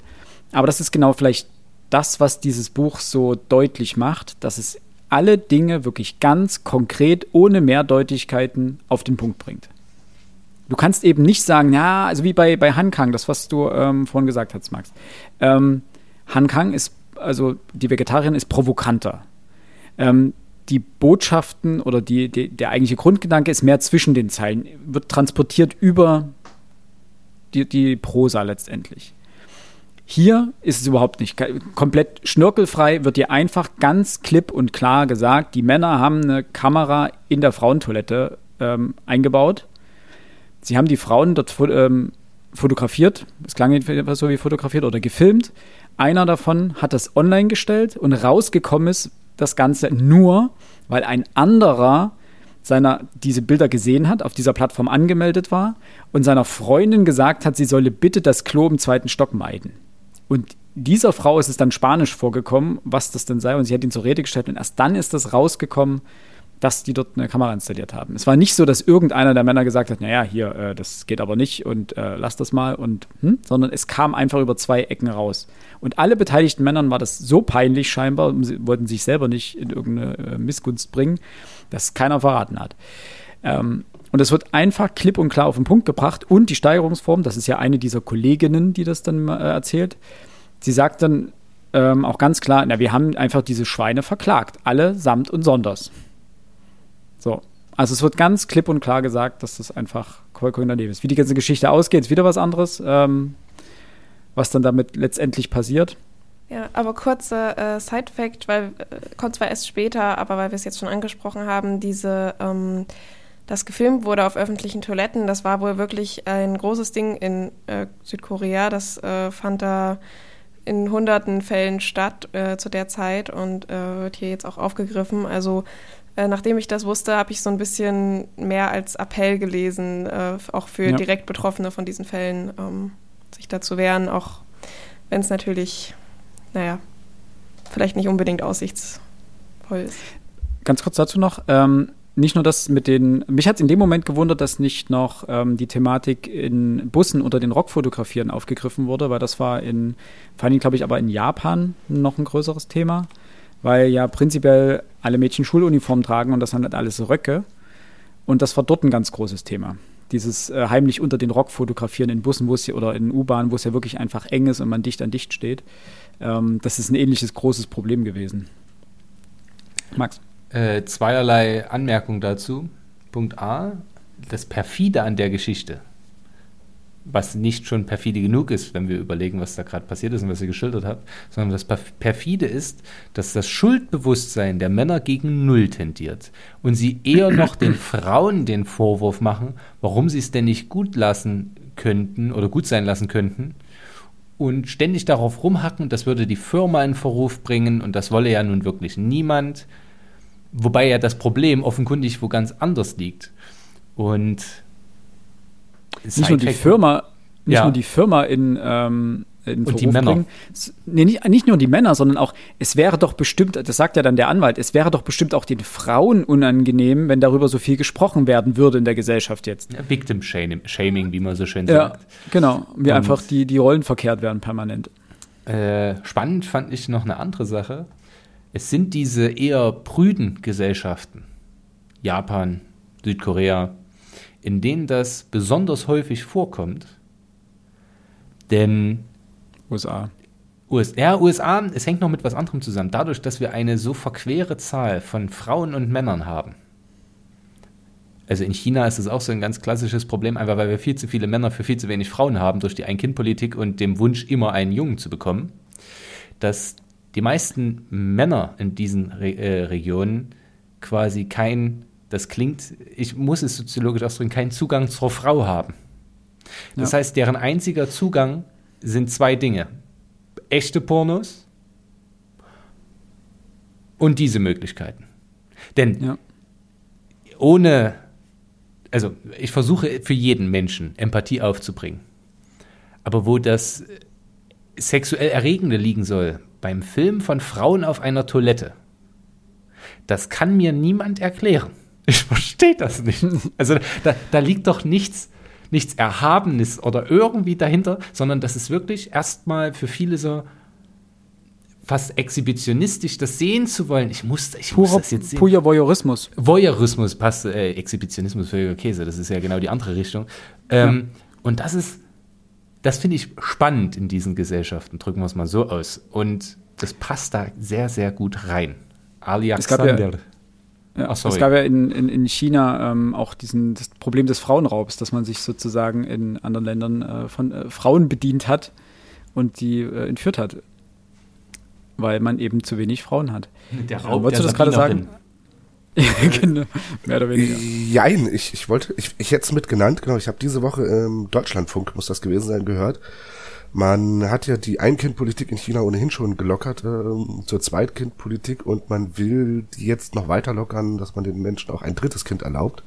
A: Aber das ist genau vielleicht das, was dieses Buch so deutlich macht, dass es alle Dinge wirklich ganz konkret, ohne Mehrdeutigkeiten auf den Punkt bringt. Du kannst eben nicht sagen, ja, also wie bei, bei Hankang, das, was du ähm, vorhin gesagt hast, Max. Ähm, Hankang ist, also die Vegetarierin ist provokanter. Ähm, die Botschaften oder die, die, der eigentliche Grundgedanke ist mehr zwischen den Zeilen, wird transportiert über die, die Prosa letztendlich. Hier ist es überhaupt nicht. Komplett schnörkelfrei wird dir einfach ganz klipp und klar gesagt, die Männer haben eine Kamera in der Frauentoilette ähm, eingebaut. Sie haben die Frauen dort ähm, fotografiert. Es klang jedenfalls so wie fotografiert oder gefilmt. Einer davon hat das online gestellt und rausgekommen ist, das Ganze nur, weil ein anderer seiner diese Bilder gesehen hat, auf dieser Plattform angemeldet war und seiner Freundin gesagt hat, sie solle bitte das Klo im zweiten Stock meiden. Und dieser Frau ist es dann Spanisch vorgekommen, was das denn sei, und sie hat ihn zur Rede gestellt und erst dann ist das rausgekommen, dass die dort eine Kamera installiert haben. Es war nicht so, dass irgendeiner der Männer gesagt hat, naja, hier, äh, das geht aber nicht und äh, lass das mal und, hm, sondern es kam einfach über zwei Ecken raus. Und alle beteiligten Männern war das so peinlich scheinbar, sie wollten sich selber nicht in irgendeine äh, Missgunst bringen, dass keiner verraten hat. Ähm, und es wird einfach klipp und klar auf den Punkt gebracht und die Steigerungsform, das ist ja eine dieser Kolleginnen, die das dann äh, erzählt, sie sagt dann ähm, auch ganz klar, na, wir haben einfach diese Schweine verklagt, alle samt und sonders. So. Also es wird ganz klipp und klar gesagt, dass das einfach vollkommen daneben ist. Wie die ganze Geschichte ausgeht, ist wieder was anderes, ähm, was dann damit letztendlich passiert.
D: Ja, aber kurzer äh, Side-Fact, weil äh, kommt zwar erst später, aber weil wir es jetzt schon angesprochen haben, diese, ähm, das gefilmt wurde auf öffentlichen Toiletten, das war wohl wirklich ein großes Ding in äh, Südkorea. Das äh, fand da in hunderten Fällen statt äh, zu der Zeit und äh, wird hier jetzt auch aufgegriffen. Also äh, nachdem ich das wusste, habe ich so ein bisschen mehr als Appell gelesen, äh, auch für ja. direkt Betroffene von diesen Fällen, ähm, sich dazu wehren, auch wenn es natürlich, naja, vielleicht nicht unbedingt aussichtsvoll ist.
A: Ganz kurz dazu noch. Ähm, nicht nur das mit den, mich hat es in dem Moment gewundert, dass nicht noch ähm, die Thematik in Bussen unter den Rockfotografieren aufgegriffen wurde, weil das war in, vor allem glaube ich aber in Japan noch ein größeres Thema, weil ja prinzipiell alle Mädchen Schuluniformen tragen und das sind halt alles Röcke und das war dort ein ganz großes Thema. Dieses äh, heimlich unter den Rock fotografieren in Bussen wo es hier, oder in U-Bahnen, wo es ja wirklich einfach eng ist und man dicht an dicht steht, ähm, das ist ein ähnliches großes Problem gewesen.
C: Max? Äh, zweierlei Anmerkungen dazu. Punkt A, das Perfide an der Geschichte, was nicht schon perfide genug ist, wenn wir überlegen, was da gerade passiert ist und was ihr geschildert habt, sondern das Perfide ist, dass das Schuldbewusstsein der Männer gegen Null tendiert und sie eher noch den Frauen den Vorwurf machen, warum sie es denn nicht gut lassen könnten oder gut sein lassen könnten und ständig darauf rumhacken, das würde die Firma in Verruf bringen und das wolle ja nun wirklich niemand. Wobei ja das Problem offenkundig wo ganz anders liegt. Und
A: nicht nur die Firma, nicht ja. nur die Firma in, ähm, in
C: und die Männer. Bringen.
A: Nee, nicht, nicht nur die Männer, sondern auch, es wäre doch bestimmt, das sagt ja dann der Anwalt, es wäre doch bestimmt auch den Frauen unangenehm, wenn darüber so viel gesprochen werden würde in der Gesellschaft jetzt. Ja,
C: Victim Shaming, wie man so schön
A: ja, sagt. Genau, wie und einfach die, die Rollen verkehrt werden permanent.
C: Äh, spannend fand ich noch eine andere Sache. Es sind diese eher prüden Gesellschaften, Japan, Südkorea, in denen das besonders häufig vorkommt. Denn
A: USA.
C: US, ja, USA, es hängt noch mit was anderem zusammen. Dadurch, dass wir eine so verquere Zahl von Frauen und Männern haben. Also in China ist es auch so ein ganz klassisches Problem, einfach weil wir viel zu viele Männer für viel zu wenig Frauen haben, durch die Ein-Kind-Politik und dem Wunsch, immer einen Jungen zu bekommen, dass die meisten Männer in diesen Re äh, Regionen quasi kein, das klingt, ich muss es soziologisch ausdrücken, keinen Zugang zur Frau haben. Das ja. heißt, deren einziger Zugang sind zwei Dinge. Echte Pornos und diese Möglichkeiten. Denn ja. ohne, also ich versuche für jeden Menschen Empathie aufzubringen. Aber wo das sexuell Erregende liegen soll, beim Film von Frauen auf einer Toilette. Das kann mir niemand erklären. Ich verstehe das nicht. Also da, da liegt doch nichts, nichts Erhabenes oder irgendwie dahinter, sondern das ist wirklich erstmal für viele so fast exhibitionistisch, das sehen zu wollen. Ich muss, ich
A: Pura, muss das jetzt sehen. Purer Voyeurismus.
C: Voyeurismus passt, äh, Exhibitionismus für Käse, das ist ja genau die andere Richtung. Ähm, ja. Und das ist, das finde ich spannend in diesen Gesellschaften, drücken wir es mal so aus. Und das passt da sehr, sehr gut rein. Ali Alexander.
A: Ja, Ach, es gab ja in, in, in China ähm, auch diesen, das Problem des Frauenraubs, dass man sich sozusagen in anderen Ländern äh, von äh, Frauen bedient hat und die äh, entführt hat. Weil man eben zu wenig Frauen hat.
C: Der Raub Wolltest du das gerade sagen?
B: genau, mehr oder weniger. Jein, ich, ich wollte, ich, ich hätte es mit genannt, genau, ich habe diese Woche im Deutschlandfunk, muss das gewesen sein, gehört. Man hat ja die Ein-Kind-Politik in China ohnehin schon gelockert äh, zur Zweitkind-Politik und man will die jetzt noch weiter lockern, dass man den Menschen auch ein drittes Kind erlaubt.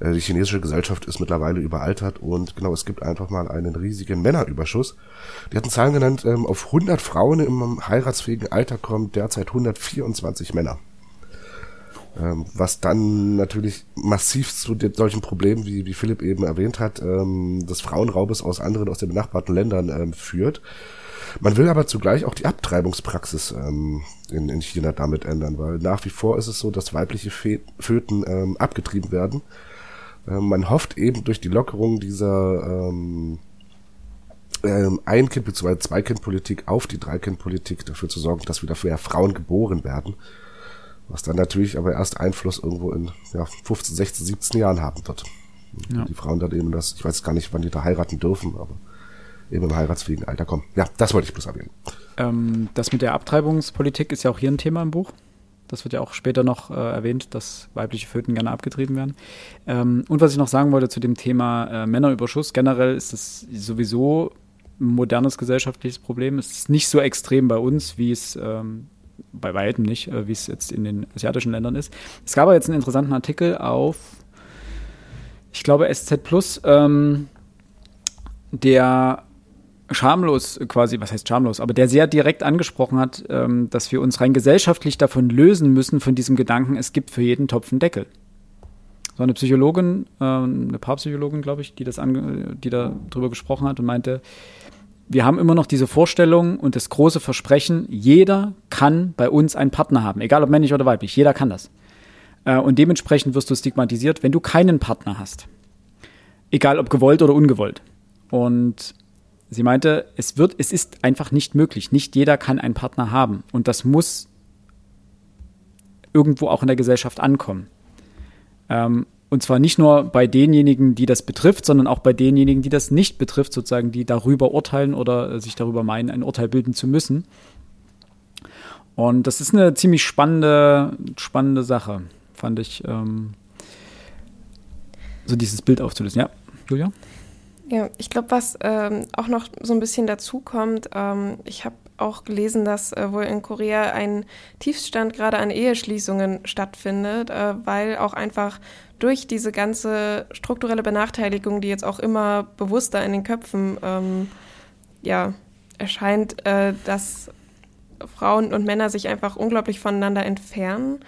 B: Äh, die chinesische Gesellschaft ist mittlerweile überaltert und genau, es gibt einfach mal einen riesigen Männerüberschuss. Die hatten Zahlen genannt, ähm, auf 100 Frauen im heiratsfähigen Alter kommen derzeit 124 Männer. Ähm, was dann natürlich massiv zu solchen Problemen, wie, wie Philipp eben erwähnt hat, ähm, des Frauenraubes aus anderen, aus den benachbarten Ländern ähm, führt. Man will aber zugleich auch die Abtreibungspraxis ähm, in, in China damit ändern, weil nach wie vor ist es so, dass weibliche Föten ähm, abgetrieben werden. Ähm, man hofft eben durch die Lockerung dieser ähm, ähm, Ein-Kind- bzw. Zwei-Kind-Politik auf die Drei-Kind-Politik dafür zu sorgen, dass wieder mehr Frauen geboren werden. Was dann natürlich aber erst Einfluss irgendwo in ja, 15, 16, 17 Jahren haben wird. Ja. Die Frauen dann eben das, ich weiß gar nicht, wann die da heiraten dürfen, aber eben im heiratsfähigen Alter kommen. Ja, das wollte ich bloß erwähnen.
A: Ähm, das mit der Abtreibungspolitik ist ja auch hier ein Thema im Buch. Das wird ja auch später noch äh, erwähnt, dass weibliche Föten gerne abgetrieben werden. Ähm, und was ich noch sagen wollte zu dem Thema äh, Männerüberschuss, generell ist es sowieso ein modernes gesellschaftliches Problem. Es ist nicht so extrem bei uns, wie es ähm, bei weitem nicht, äh, wie es jetzt in den asiatischen Ländern ist. Es gab aber jetzt einen interessanten Artikel auf, ich glaube, SZ Plus, ähm, der schamlos quasi, was heißt schamlos, aber der sehr direkt angesprochen hat, ähm, dass wir uns rein gesellschaftlich davon lösen müssen, von diesem Gedanken, es gibt für jeden Topf einen Deckel. So eine Psychologin, äh, eine Paarpsychologin, glaube ich, die das ange die da drüber gesprochen hat und meinte, wir haben immer noch diese Vorstellung und das große Versprechen, jeder kann bei uns einen Partner haben, egal ob männlich oder weiblich, jeder kann das. Äh, und dementsprechend wirst du stigmatisiert, wenn du keinen Partner hast. Egal ob gewollt oder ungewollt. Und sie meinte, es wird, es ist einfach nicht möglich. Nicht jeder kann einen Partner haben. Und das muss irgendwo auch in der Gesellschaft ankommen. Ähm, und zwar nicht nur bei denjenigen, die das betrifft, sondern auch bei denjenigen, die das nicht betrifft, sozusagen, die darüber urteilen oder sich darüber meinen, ein Urteil bilden zu müssen. Und das ist eine ziemlich spannende, spannende Sache, fand ich, ähm, so dieses Bild aufzulösen. Ja, Julia?
D: Ja, ich glaube, was ähm, auch noch so ein bisschen dazu kommt, ähm, ich habe auch gelesen, dass äh, wohl in Korea ein Tiefstand gerade an Eheschließungen stattfindet, äh, weil auch einfach durch diese ganze strukturelle Benachteiligung, die jetzt auch immer bewusster in den Köpfen ähm, ja, erscheint, äh, dass Frauen und Männer sich einfach unglaublich voneinander entfernen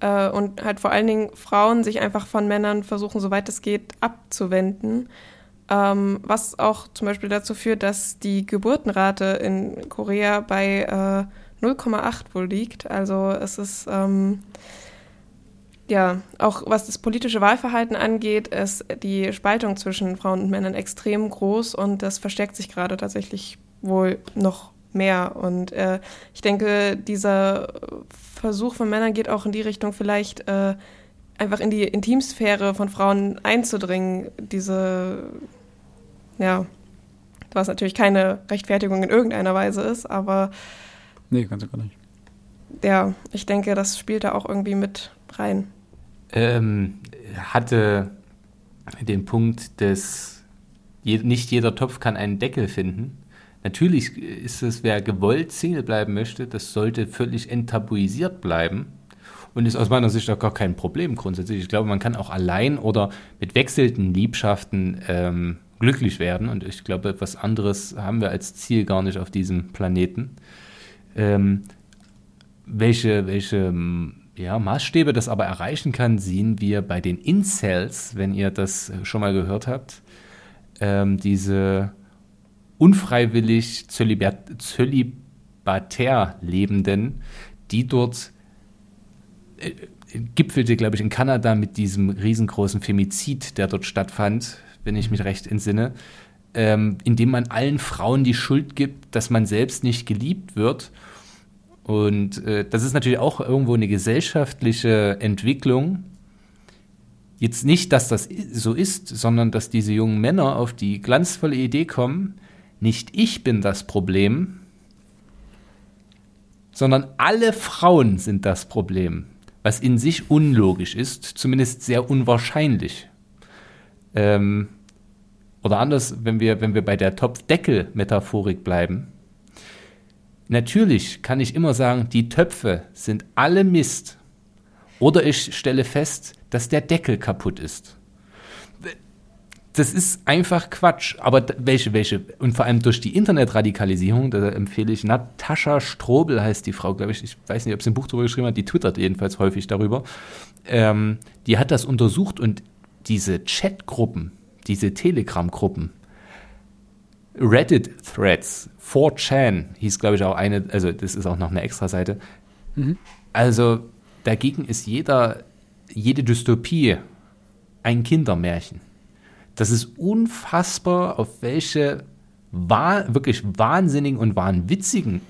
D: äh, und halt vor allen Dingen Frauen sich einfach von Männern versuchen, soweit es geht, abzuwenden ähm, was auch zum Beispiel dazu führt, dass die Geburtenrate in Korea bei äh, 0,8 wohl liegt. Also es ist ähm, ja auch was das politische Wahlverhalten angeht, ist die Spaltung zwischen Frauen und Männern extrem groß und das verstärkt sich gerade tatsächlich wohl noch mehr. Und äh, ich denke, dieser Versuch von Männern geht auch in die Richtung, vielleicht äh, einfach in die Intimsphäre von Frauen einzudringen, diese ja, was natürlich keine Rechtfertigung in irgendeiner Weise ist, aber.
A: Nee, ganz du gar nicht.
D: Ja, ich denke, das spielt da auch irgendwie mit rein.
C: Ähm, hatte den Punkt des, nicht jeder Topf kann einen Deckel finden. Natürlich ist es, wer gewollt Single bleiben möchte, das sollte völlig enttabuisiert bleiben und ist aus meiner Sicht auch gar kein Problem grundsätzlich. Ich glaube, man kann auch allein oder mit wechselnden Liebschaften ähm, glücklich werden. Und ich glaube, etwas anderes haben wir als Ziel gar nicht auf diesem Planeten. Ähm, welche, welche ja, Maßstäbe das aber erreichen kann, sehen wir bei den Incels, wenn ihr das schon mal gehört habt. Ähm, diese unfreiwillig zölibatär Lebenden, die dort äh, gipfelte, glaube ich, in Kanada mit diesem riesengroßen Femizid, der dort stattfand, wenn ich mich recht entsinne, ähm, indem man allen Frauen die Schuld gibt, dass man selbst nicht geliebt wird. Und äh, das ist natürlich auch irgendwo eine gesellschaftliche Entwicklung. Jetzt nicht, dass das so ist, sondern dass diese jungen Männer auf die glanzvolle Idee kommen, nicht ich bin das Problem, sondern alle Frauen sind das Problem, was in sich unlogisch ist, zumindest sehr unwahrscheinlich. Ähm, oder anders, wenn wir, wenn wir bei der Topfdeckel-Metaphorik bleiben. Natürlich kann ich immer sagen, die Töpfe sind alle Mist. Oder ich stelle fest, dass der Deckel kaputt ist. Das ist einfach Quatsch. Aber welche, welche? Und vor allem durch die Internetradikalisierung, da empfehle ich Natascha Strobel, heißt die Frau, glaube ich. Ich weiß nicht, ob sie ein Buch darüber geschrieben hat, die twittert jedenfalls häufig darüber. Ähm, die hat das untersucht und diese Chatgruppen, diese Telegram-Gruppen, Reddit-Threads, 4chan hieß, glaube ich, auch eine, also das ist auch noch eine Extra-Seite. Mhm. Also dagegen ist jeder, jede Dystopie ein Kindermärchen. Das ist unfassbar, auf welche wirklich wahnsinnigen und wahnwitzigen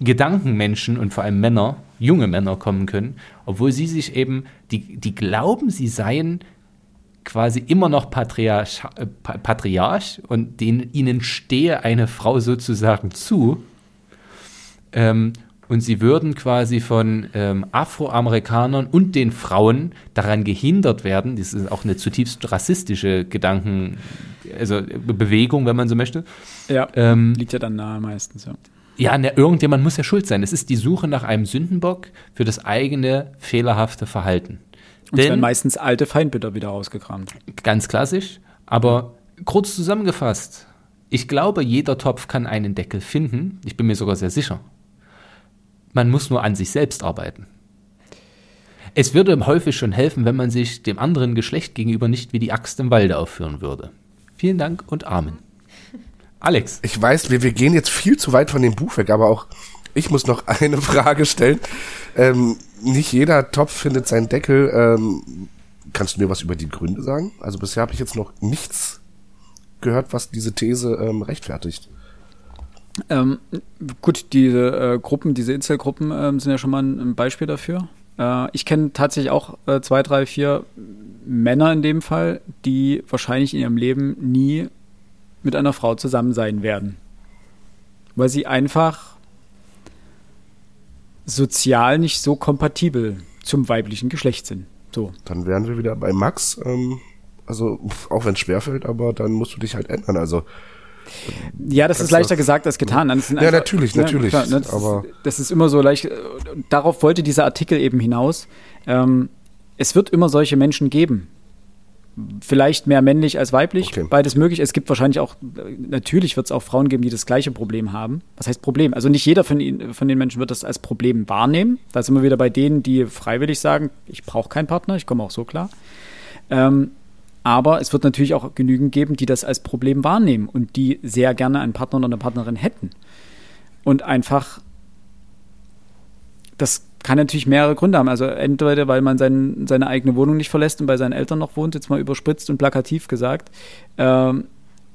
C: Gedankenmenschen und vor allem Männer, junge Männer kommen können, obwohl sie sich eben, die, die glauben, sie seien quasi immer noch Patriarch, äh, Patriarch und den, ihnen stehe eine Frau sozusagen zu. Ähm, und sie würden quasi von ähm, Afroamerikanern und den Frauen daran gehindert werden, das ist auch eine zutiefst rassistische Gedanken, also Bewegung, wenn man so möchte.
A: Ja,
C: Ähm,
A: liegt ja dann nahe meistens, ja.
C: Ja, ne, irgendjemand muss ja schuld sein. Es ist die Suche nach einem Sündenbock für das eigene fehlerhafte Verhalten.
A: Und es werden
C: Denn,
A: meistens alte Feindbilder wieder rausgekramt.
C: ganz klassisch, aber kurz zusammengefasst, ich glaube, jeder Topf kann einen Deckel finden. Ich bin mir sogar sehr sicher. Man muss nur an sich selbst arbeiten. Es würde häufig schon helfen, wenn man sich dem anderen Geschlecht gegenüber nicht wie die Axt im Walde aufführen würde. Vielen Dank und Amen. Alex.
B: Ich weiß, wir, wir gehen jetzt viel zu weit von dem Buch weg, aber auch ich muss noch eine Frage stellen. Ähm, nicht jeder Topf findet seinen Deckel. Ähm, kannst du mir was über die Gründe sagen? Also bisher habe ich jetzt noch nichts gehört, was diese These ähm, rechtfertigt.
A: Ähm, gut, diese äh, Gruppen, diese Inselgruppen ähm, sind ja schon mal ein, ein Beispiel dafür. Äh, ich kenne tatsächlich auch äh, zwei, drei, vier Männer in dem Fall, die wahrscheinlich in ihrem Leben nie mit einer Frau zusammen sein werden. Weil sie einfach sozial nicht so kompatibel zum weiblichen Geschlecht sind. So.
B: Dann wären wir wieder bei Max. Ähm, also auch wenn es schwerfällt, aber dann musst du dich halt ändern. Also
A: Ja, das ist leichter gesagt als getan. Das
B: Ja, natürlich, natürlich,
A: ne, das,
B: aber-
A: ist, das ist immer so leicht. äh, Darauf wollte dieser Artikel eben hinaus. Ähm, es wird immer solche Menschen geben. Vielleicht mehr männlich als weiblich,
B: Okay.
A: beides möglich. Es gibt wahrscheinlich auch, natürlich wird es auch Frauen geben, die das gleiche Problem haben. Was heißt Problem? Also nicht jeder von, ihnen, von den Menschen wird das als Problem wahrnehmen. Da sind wir wieder bei denen, die freiwillig sagen, ich brauche keinen Partner, ich komme auch so klar. Ähm, aber es wird natürlich auch genügend geben, die das als Problem wahrnehmen und die sehr gerne einen Partner oder eine Partnerin hätten. Und einfach, das kann natürlich mehrere Gründe haben. Also entweder, weil man sein, seine eigene Wohnung nicht verlässt und bei seinen Eltern noch wohnt, jetzt mal überspritzt und plakativ gesagt, ähm,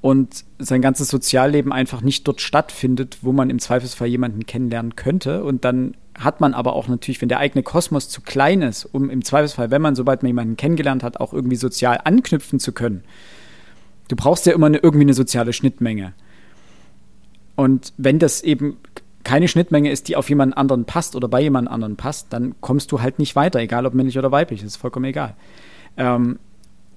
A: und sein ganzes Sozialleben einfach nicht dort stattfindet, wo man im Zweifelsfall jemanden kennenlernen könnte. Und dann hat man aber auch natürlich, wenn der eigene Kosmos zu klein ist, um im Zweifelsfall, wenn man, sobald man jemanden kennengelernt hat, auch irgendwie sozial anknüpfen zu können. Du brauchst ja immer eine, irgendwie eine soziale Schnittmenge. Und wenn das eben keine Schnittmenge ist, die auf jemanden anderen passt oder bei jemand anderen passt, dann kommst du halt nicht weiter, egal ob männlich oder weiblich, das ist vollkommen egal. Ähm,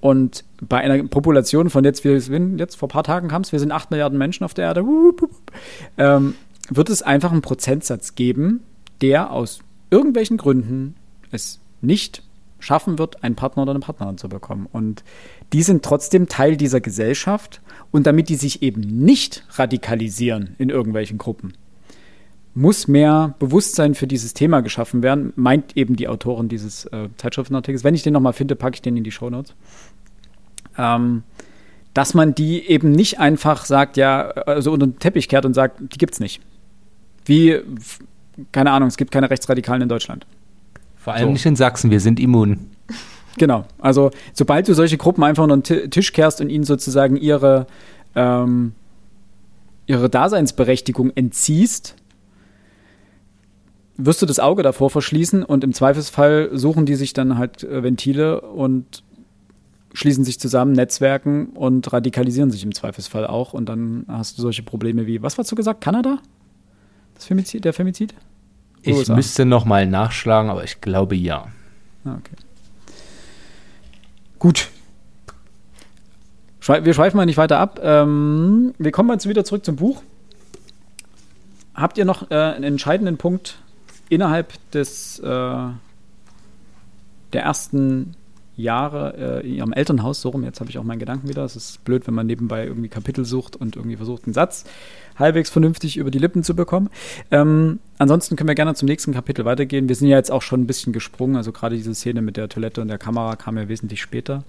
A: und bei einer Population von jetzt, wir sind jetzt vor ein paar Tagen kam es, wir sind 8 Milliarden Menschen auf der Erde, wup, wup, ähm, wird es einfach einen Prozentsatz geben, der aus irgendwelchen Gründen es nicht schaffen wird, einen Partner oder eine Partnerin zu bekommen. Und die sind trotzdem Teil dieser Gesellschaft und damit die sich eben nicht radikalisieren in irgendwelchen Gruppen, muss mehr Bewusstsein für dieses Thema geschaffen werden, meint eben die Autorin dieses äh, Zeitschriftenartikels. Wenn ich den nochmal finde, packe ich den in die Shownotes. Ähm, dass man die eben nicht einfach sagt, ja, also unter den Teppich kehrt und sagt, die gibt's nicht. Wie, keine Ahnung, es gibt keine Rechtsradikalen in Deutschland.
C: Vor allem
B: So.
C: nicht in Sachsen, wir sind immun.
A: Genau. Also sobald du solche Gruppen einfach unter den Ti- Tisch kehrst und ihnen sozusagen ihre, ähm, ihre Daseinsberechtigung entziehst, wirst du das Auge davor verschließen und im Zweifelsfall suchen die sich dann halt äh, Ventile und schließen sich zusammen, netzwerken und radikalisieren sich im Zweifelsfall auch und dann hast du solche Probleme wie, was hast du gesagt, Kanada? Das Femizid, der Femizid?
C: Ich
A: USA.
C: müsste noch mal nachschlagen, aber ich glaube ja.
A: Ah, okay. Gut. Wir schweifen mal nicht weiter ab. Ähm, wir kommen jetzt wieder zurück zum Buch. Habt ihr noch äh, einen entscheidenden Punkt innerhalb des äh, der ersten Jahre äh, in ihrem Elternhaus, so rum, jetzt habe ich auch meinen Gedanken wieder. Es ist blöd, wenn man nebenbei irgendwie Kapitel sucht und irgendwie versucht, einen Satz halbwegs vernünftig über die Lippen zu bekommen. Ähm, ansonsten können wir gerne zum nächsten Kapitel weitergehen. Wir sind ja jetzt auch schon ein bisschen gesprungen, also gerade diese Szene mit der Toilette und der Kamera kam ja wesentlich später.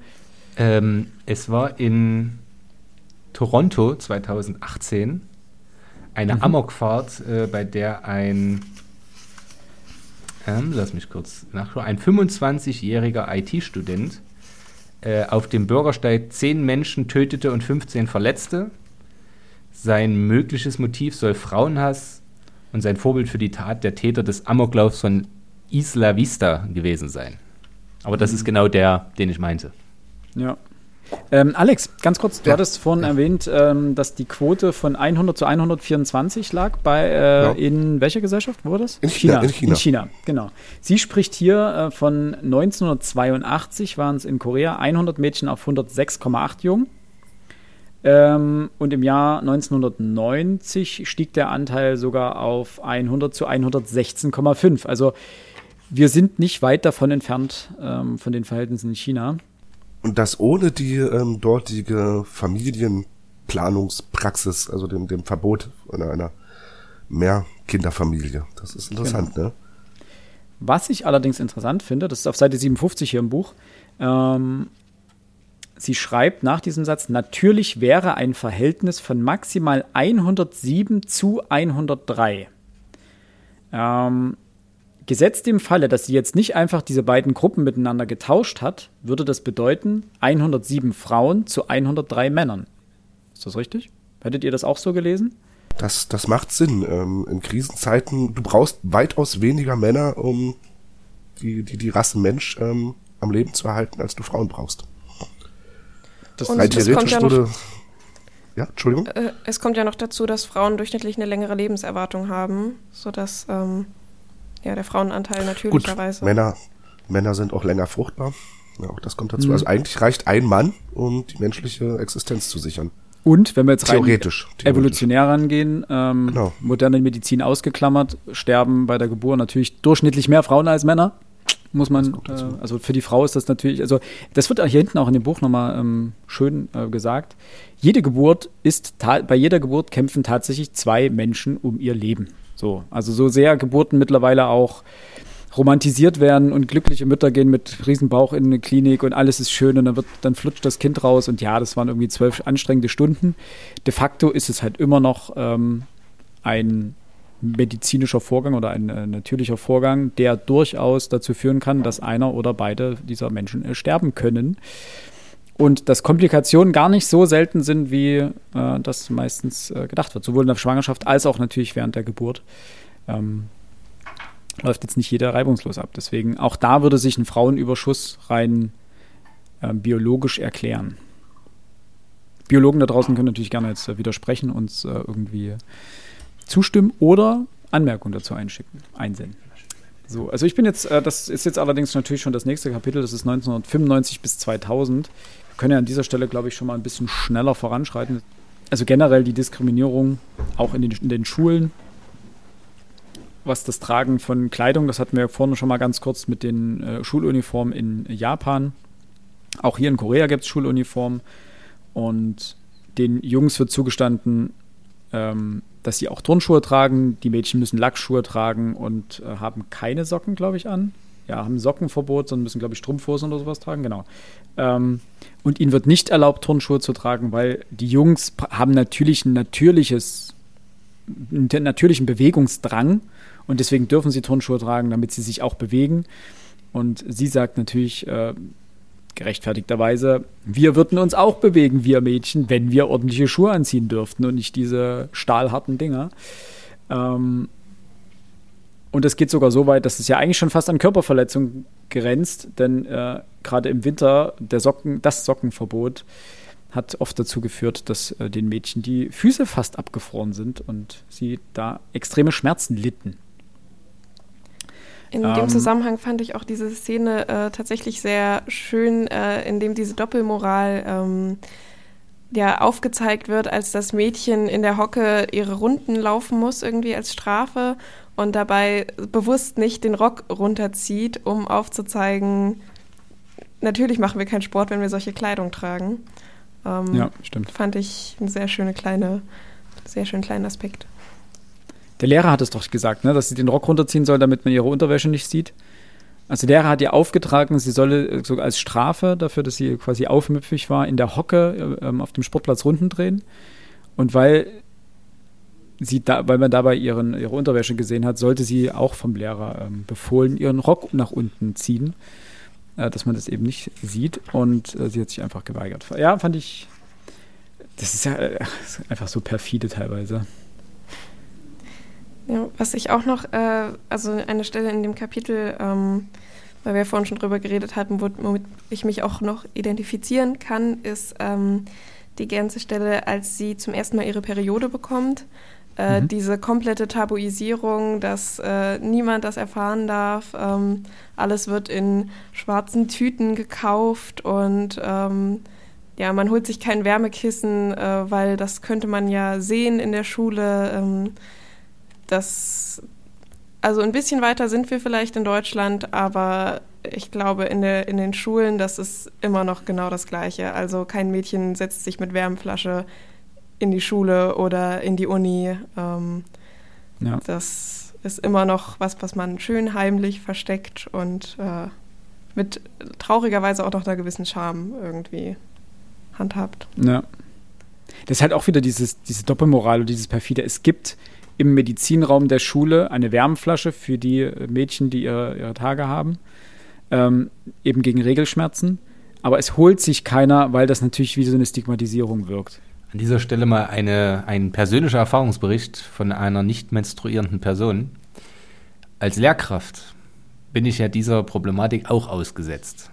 C: Ähm, es war in Toronto 2018 eine Amokfahrt, äh, bei der ein, ähm, lass mich kurz nachschauen, ein 25-jähriger IT-Student äh, auf dem Bürgersteig 10 Menschen tötete und 15 verletzte. Sein mögliches Motiv soll Frauenhass und sein Vorbild für die Tat der Täter des Amoklaufs von Isla Vista gewesen sein. Aber das ist genau der, den ich meinte.
A: Ja. Ähm, Alex, ganz kurz, du ja. hattest vorhin ja. erwähnt, ähm, dass die Quote von 100 zu 124 lag bei äh, ja. in welcher Gesellschaft wo war das?
B: In China.
A: In China, in China genau. Sie spricht hier äh, von 1982 waren es in Korea 100 Mädchen auf 106,8 Jungen. Ähm, und im Jahr 1990 stieg der Anteil sogar auf 100 zu 116,5. Also wir sind nicht weit davon entfernt ähm, von den Verhältnissen in China.
B: Und das ohne die ähm, dortige Familienplanungspraxis, also dem, dem Verbot einer, einer Mehrkinderfamilie. Das ist interessant, genau. ne?
A: Was ich allerdings interessant finde, das ist auf Seite 57 hier im Buch, ähm, sie schreibt nach diesem Satz, natürlich wäre ein Verhältnis von maximal 107 zu 103. Ähm, gesetzt im Falle, dass sie jetzt nicht einfach diese beiden Gruppen miteinander getauscht hat, würde das bedeuten 107 Frauen zu 103 Männern. Ist das richtig? Hättet ihr das auch so gelesen?
B: Das, das macht Sinn. Ähm, in Krisenzeiten, du brauchst weitaus weniger Männer, um die, die, die Rasse Mensch ähm, am Leben zu erhalten, als du Frauen brauchst.
D: Das und rein theoretisch ja würde. Ja, Entschuldigung. Äh, es kommt ja noch dazu, dass Frauen durchschnittlich eine längere Lebenserwartung haben, sodass ähm, ja, der Frauenanteil natürlicherweise.
B: Gut, Männer, Männer sind auch länger fruchtbar. Ja, auch das kommt dazu. Mhm. Also eigentlich reicht ein Mann, um die menschliche Existenz zu sichern.
A: Und wenn wir jetzt theoretisch, rein theoretisch. evolutionär rangehen, ähm, genau. moderne Medizin ausgeklammert, sterben bei der Geburt natürlich durchschnittlich mehr Frauen als Männer muss man, äh, also für die Frau ist das natürlich, also das wird hier hinten auch in dem Buch nochmal ähm, schön äh, gesagt. Jede Geburt ist, bei jeder Geburt kämpfen tatsächlich zwei Menschen um ihr Leben. So, also so sehr Geburten mittlerweile auch romantisiert werden und glückliche Mütter gehen mit Riesenbauch in eine Klinik und alles ist schön und dann wird, dann flutscht das Kind raus und ja, das waren irgendwie zwölf anstrengende Stunden. De facto ist es halt immer noch ähm, ein medizinischer Vorgang oder ein äh, natürlicher Vorgang, der durchaus dazu führen kann, dass einer oder beide dieser Menschen äh, sterben können. Und dass Komplikationen gar nicht so selten sind, wie äh, das meistens äh, gedacht wird. Sowohl in der Schwangerschaft als auch natürlich während der Geburt. Ähm, läuft jetzt nicht jeder reibungslos ab. Deswegen auch da würde sich ein Frauenüberschuss rein äh, biologisch erklären. Biologen da draußen können natürlich gerne jetzt äh, widersprechen, uns äh, irgendwie zustimmen oder Anmerkungen dazu einschicken, einsenden. So, also ich bin jetzt, äh, das ist jetzt allerdings natürlich schon das nächste Kapitel, das ist 1995 bis 2000. Können ja an dieser Stelle, glaube ich, schon mal ein bisschen schneller voranschreiten. Also generell die Diskriminierung auch in den, in den Schulen, was das Tragen von Kleidung, das hatten wir vorne schon mal ganz kurz mit den äh, Schuluniformen in Japan. Auch hier in Korea gibt es Schuluniformen und den Jungs wird zugestanden, ähm, dass sie auch Turnschuhe tragen. Die Mädchen müssen Lackschuhe tragen und äh, haben keine Socken, glaube ich, an. Ja, haben Sockenverbot, sondern müssen, glaube ich, Strumpfhosen oder sowas tragen, genau. Ähm, und ihnen wird nicht erlaubt, Turnschuhe zu tragen, weil die Jungs haben natürlich ein natürliches, einen natürlichen Bewegungsdrang und deswegen dürfen sie Turnschuhe tragen, damit sie sich auch bewegen. Und sie sagt natürlich, äh, gerechtfertigterweise, wir würden uns auch bewegen, wir Mädchen, wenn wir ordentliche Schuhe anziehen dürften und nicht diese stahlharten Dinger. Ähm, und es geht sogar so weit, dass es ja eigentlich schon fast an Körperverletzung grenzt, denn äh, gerade im Winter der Socken, das Sockenverbot hat oft dazu geführt, dass äh, den Mädchen die Füße fast abgefroren sind und sie da extreme Schmerzen litten.
D: In ähm, dem Zusammenhang fand ich auch diese Szene äh, tatsächlich sehr schön, äh, in dem diese Doppelmoral ähm, ja aufgezeigt wird, als das Mädchen in der Hocke ihre Runden laufen muss, irgendwie als Strafe und dabei bewusst nicht den Rock runterzieht, um aufzuzeigen, natürlich machen wir keinen Sport, wenn wir solche Kleidung tragen.
A: Ähm, ja, stimmt.
D: Fand ich einen sehr schöne kleine, sehr schönen kleinen Aspekt.
A: Der Lehrer hat es doch gesagt, ne, dass sie den Rock runterziehen soll, damit man ihre Unterwäsche nicht sieht. Also der Lehrer hat ihr aufgetragen, sie solle äh, sogar als Strafe dafür, dass sie quasi aufmüpfig war, in der Hocke äh, ähm, auf dem Sportplatz Runden drehen. Und weil sie da, weil man dabei ihren, ihre Unterwäsche gesehen hat, sollte sie auch vom Lehrer ähm, befohlen, ihren Rock nach unten ziehen, äh, dass man das eben nicht sieht. Und äh, sie hat sich einfach geweigert. Ja, fand ich. Das ist ja äh, einfach so perfide teilweise.
D: Ja, was ich auch noch, äh, also eine Stelle in dem Kapitel, ähm, weil wir vorhin schon drüber geredet hatten, womit ich mich auch noch identifizieren kann, ist ähm, die ganze Stelle, als sie zum ersten Mal ihre Periode bekommt. Äh, mhm. Diese komplette Tabuisierung, dass äh, niemand das erfahren darf. Ähm, alles wird in schwarzen Tüten gekauft und ähm, ja, man holt sich kein Wärmekissen, äh, weil das könnte man ja sehen in der Schule. Ähm, das, also ein bisschen weiter sind wir vielleicht in Deutschland, aber ich glaube, in, der, in den Schulen, das ist immer noch genau das Gleiche. Also kein Mädchen setzt sich mit Wärmflasche in die Schule oder in die Uni. Ähm, ja. Das ist immer noch was, was man schön heimlich versteckt und äh, mit traurigerweise auch noch einer gewissen Charme irgendwie handhabt.
A: Ja. Das ist halt auch wieder dieses, diese Doppelmoral und dieses perfide. Es gibt im Medizinraum der Schule eine Wärmflasche für die Mädchen, die ihre, ihre Tage haben, ähm, eben gegen Regelschmerzen. Aber es holt sich keiner, weil das natürlich wie so eine Stigmatisierung wirkt.
C: An dieser Stelle mal eine, ein persönlicher Erfahrungsbericht von einer nicht menstruierenden Person. Als Lehrkraft bin ich ja dieser Problematik auch ausgesetzt.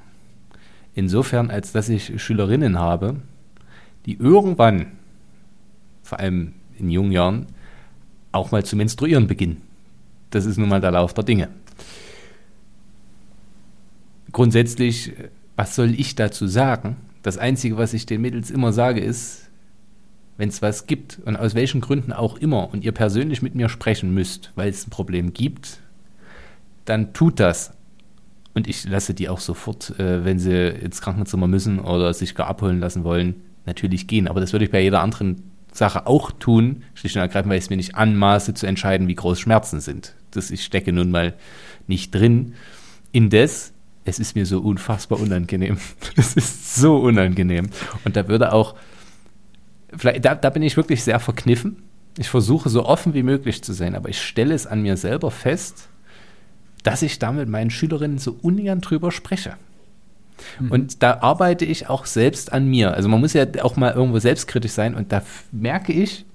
C: Insofern, als dass ich Schülerinnen habe, die irgendwann, vor allem in jungen Jahren, auch mal zu menstruieren beginnen. Das ist nun mal der Lauf der Dinge. Grundsätzlich, was soll ich dazu sagen? Das Einzige, was ich den Mädels immer sage, ist, wenn es was gibt und aus welchen Gründen auch immer und ihr persönlich mit mir sprechen müsst, weil es ein Problem gibt, dann tut das. Und ich lasse die auch sofort, äh, wenn sie ins Krankenzimmer müssen oder sich gar abholen lassen wollen, natürlich gehen. Aber das würde ich bei jeder anderen Sache auch tun, schlicht und ergreifend, weil ich es mir nicht anmaße zu entscheiden, wie groß Schmerzen sind. Das, ich stecke nun mal nicht drin. Indes, es ist mir so unfassbar unangenehm. Es ist so unangenehm. Und da würde auch, vielleicht, da, da bin ich wirklich sehr verkniffen. Ich versuche so offen wie möglich zu sein, aber ich stelle es an mir selber fest, dass ich da mit meinen Schülerinnen so ungern drüber spreche. Mhm. Und da arbeite ich auch selbst an mir. Also man muss ja auch mal irgendwo selbstkritisch sein und da merke ich,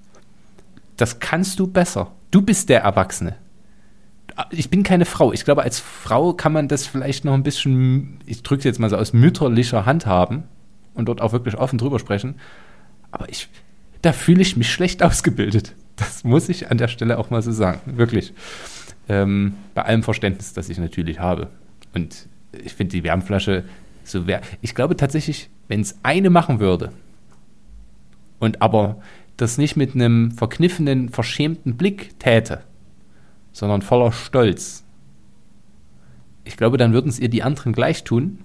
C: das kannst du besser. Du bist der Erwachsene. Ich bin keine Frau. Ich glaube, als Frau kann man das vielleicht noch ein bisschen, ich drücke es jetzt mal so aus mütterlicher Hand haben und dort auch wirklich offen drüber sprechen. Aber ich, da fühle ich mich schlecht ausgebildet. Das muss ich an der Stelle auch mal so sagen. Wirklich. Ähm, bei allem Verständnis, das ich natürlich habe. Und ich finde die Wärmflasche so wär, Ich glaube tatsächlich, wenn es eine machen würde und aber das nicht mit einem verkniffenen, verschämten Blick täte, sondern voller Stolz, ich glaube, dann würden es ihr die anderen gleich tun.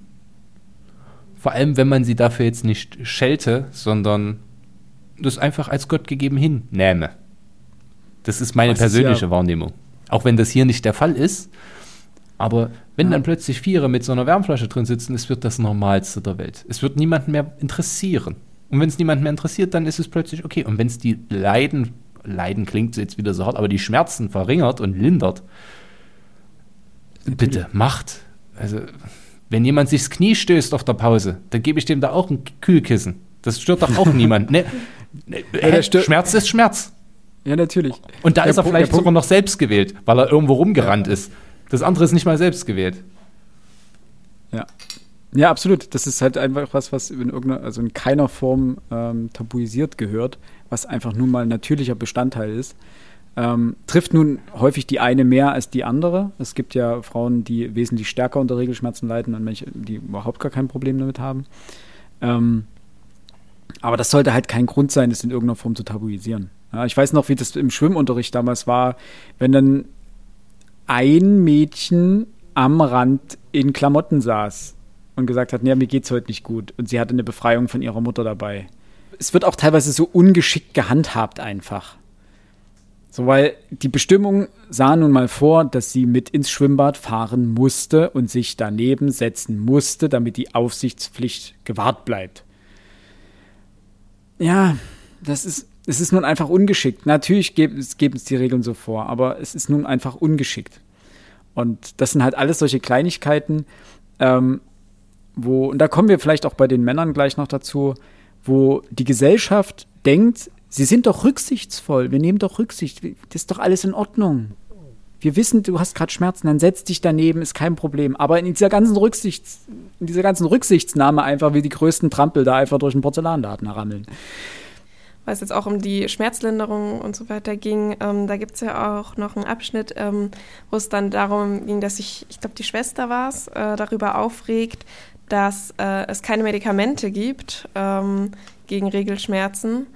C: Vor allem, wenn man sie dafür jetzt nicht schelte, sondern das einfach als Gott gegeben hinnähme. Das ist meine Was persönliche ist ja Wahrnehmung. Auch wenn das hier nicht der Fall ist. Aber wenn ja. dann plötzlich Viere mit so einer Wärmflasche drin sitzen, es wird das Normalste der Welt. Es wird niemanden mehr interessieren. Und wenn es niemanden mehr interessiert, dann ist es plötzlich okay. Und wenn es die Leiden, Leiden klingt jetzt wieder so hart, aber die Schmerzen verringert und lindert, bitte macht. Also, wenn jemand sich das Knie stößt auf der Pause, dann gebe ich dem da auch ein Kühlkissen. Das stört doch auch niemand. Ne, ne, ja, Schmerz ist Schmerz.
A: Ja, natürlich.
C: Und da der ist er vielleicht sogar noch selbst gewählt, weil er irgendwo rumgerannt ist. Das andere ist nicht mal selbst gewählt.
A: Ja. Ja, absolut. Das ist halt einfach was, was in irgendeiner, also in keiner Form ähm, tabuisiert gehört, was einfach nun mal ein natürlicher Bestandteil ist. Ähm, trifft nun häufig die eine mehr als die andere. Es gibt ja Frauen, die wesentlich stärker unter Regelschmerzen leiden und welche, die überhaupt gar kein Problem damit haben. Ähm, aber das sollte halt kein Grund sein, das in irgendeiner Form zu tabuisieren. Ja, ich weiß noch, wie das im Schwimmunterricht damals war, wenn dann ein Mädchen am Rand in Klamotten saß und gesagt hat, nee, mir geht's heute nicht gut. Und sie hatte eine Befreiung von ihrer Mutter dabei. Es wird auch teilweise so ungeschickt gehandhabt einfach. So, weil die Bestimmung sah nun mal vor, dass sie mit ins Schwimmbad fahren musste und sich daneben setzen musste, damit die Aufsichtspflicht gewahrt bleibt. Ja, das ist es ist nun einfach ungeschickt. Natürlich geben, geben es die Regeln so vor, aber es ist nun einfach ungeschickt. Und das sind halt alles solche Kleinigkeiten, ähm, wo, und da kommen wir vielleicht auch bei den Männern gleich noch dazu, wo die Gesellschaft denkt, sie sind doch rücksichtsvoll, wir nehmen doch Rücksicht, das ist doch alles in Ordnung. Wir wissen, du hast gerade Schmerzen, dann setz dich daneben, ist kein Problem. Aber in dieser ganzen Rücksichts, in dieser ganzen Rücksichtsnahme einfach wie die größten Trampel da einfach durch den Porzellanladen rammeln
D: weil es jetzt auch um die Schmerzlinderung und so weiter ging, ähm, da gibt es ja auch noch einen Abschnitt, ähm, wo es dann darum ging, dass sich, ich glaube, die Schwester war es, äh, darüber aufregt, dass äh, es keine Medikamente gibt ähm, gegen Regelschmerzen.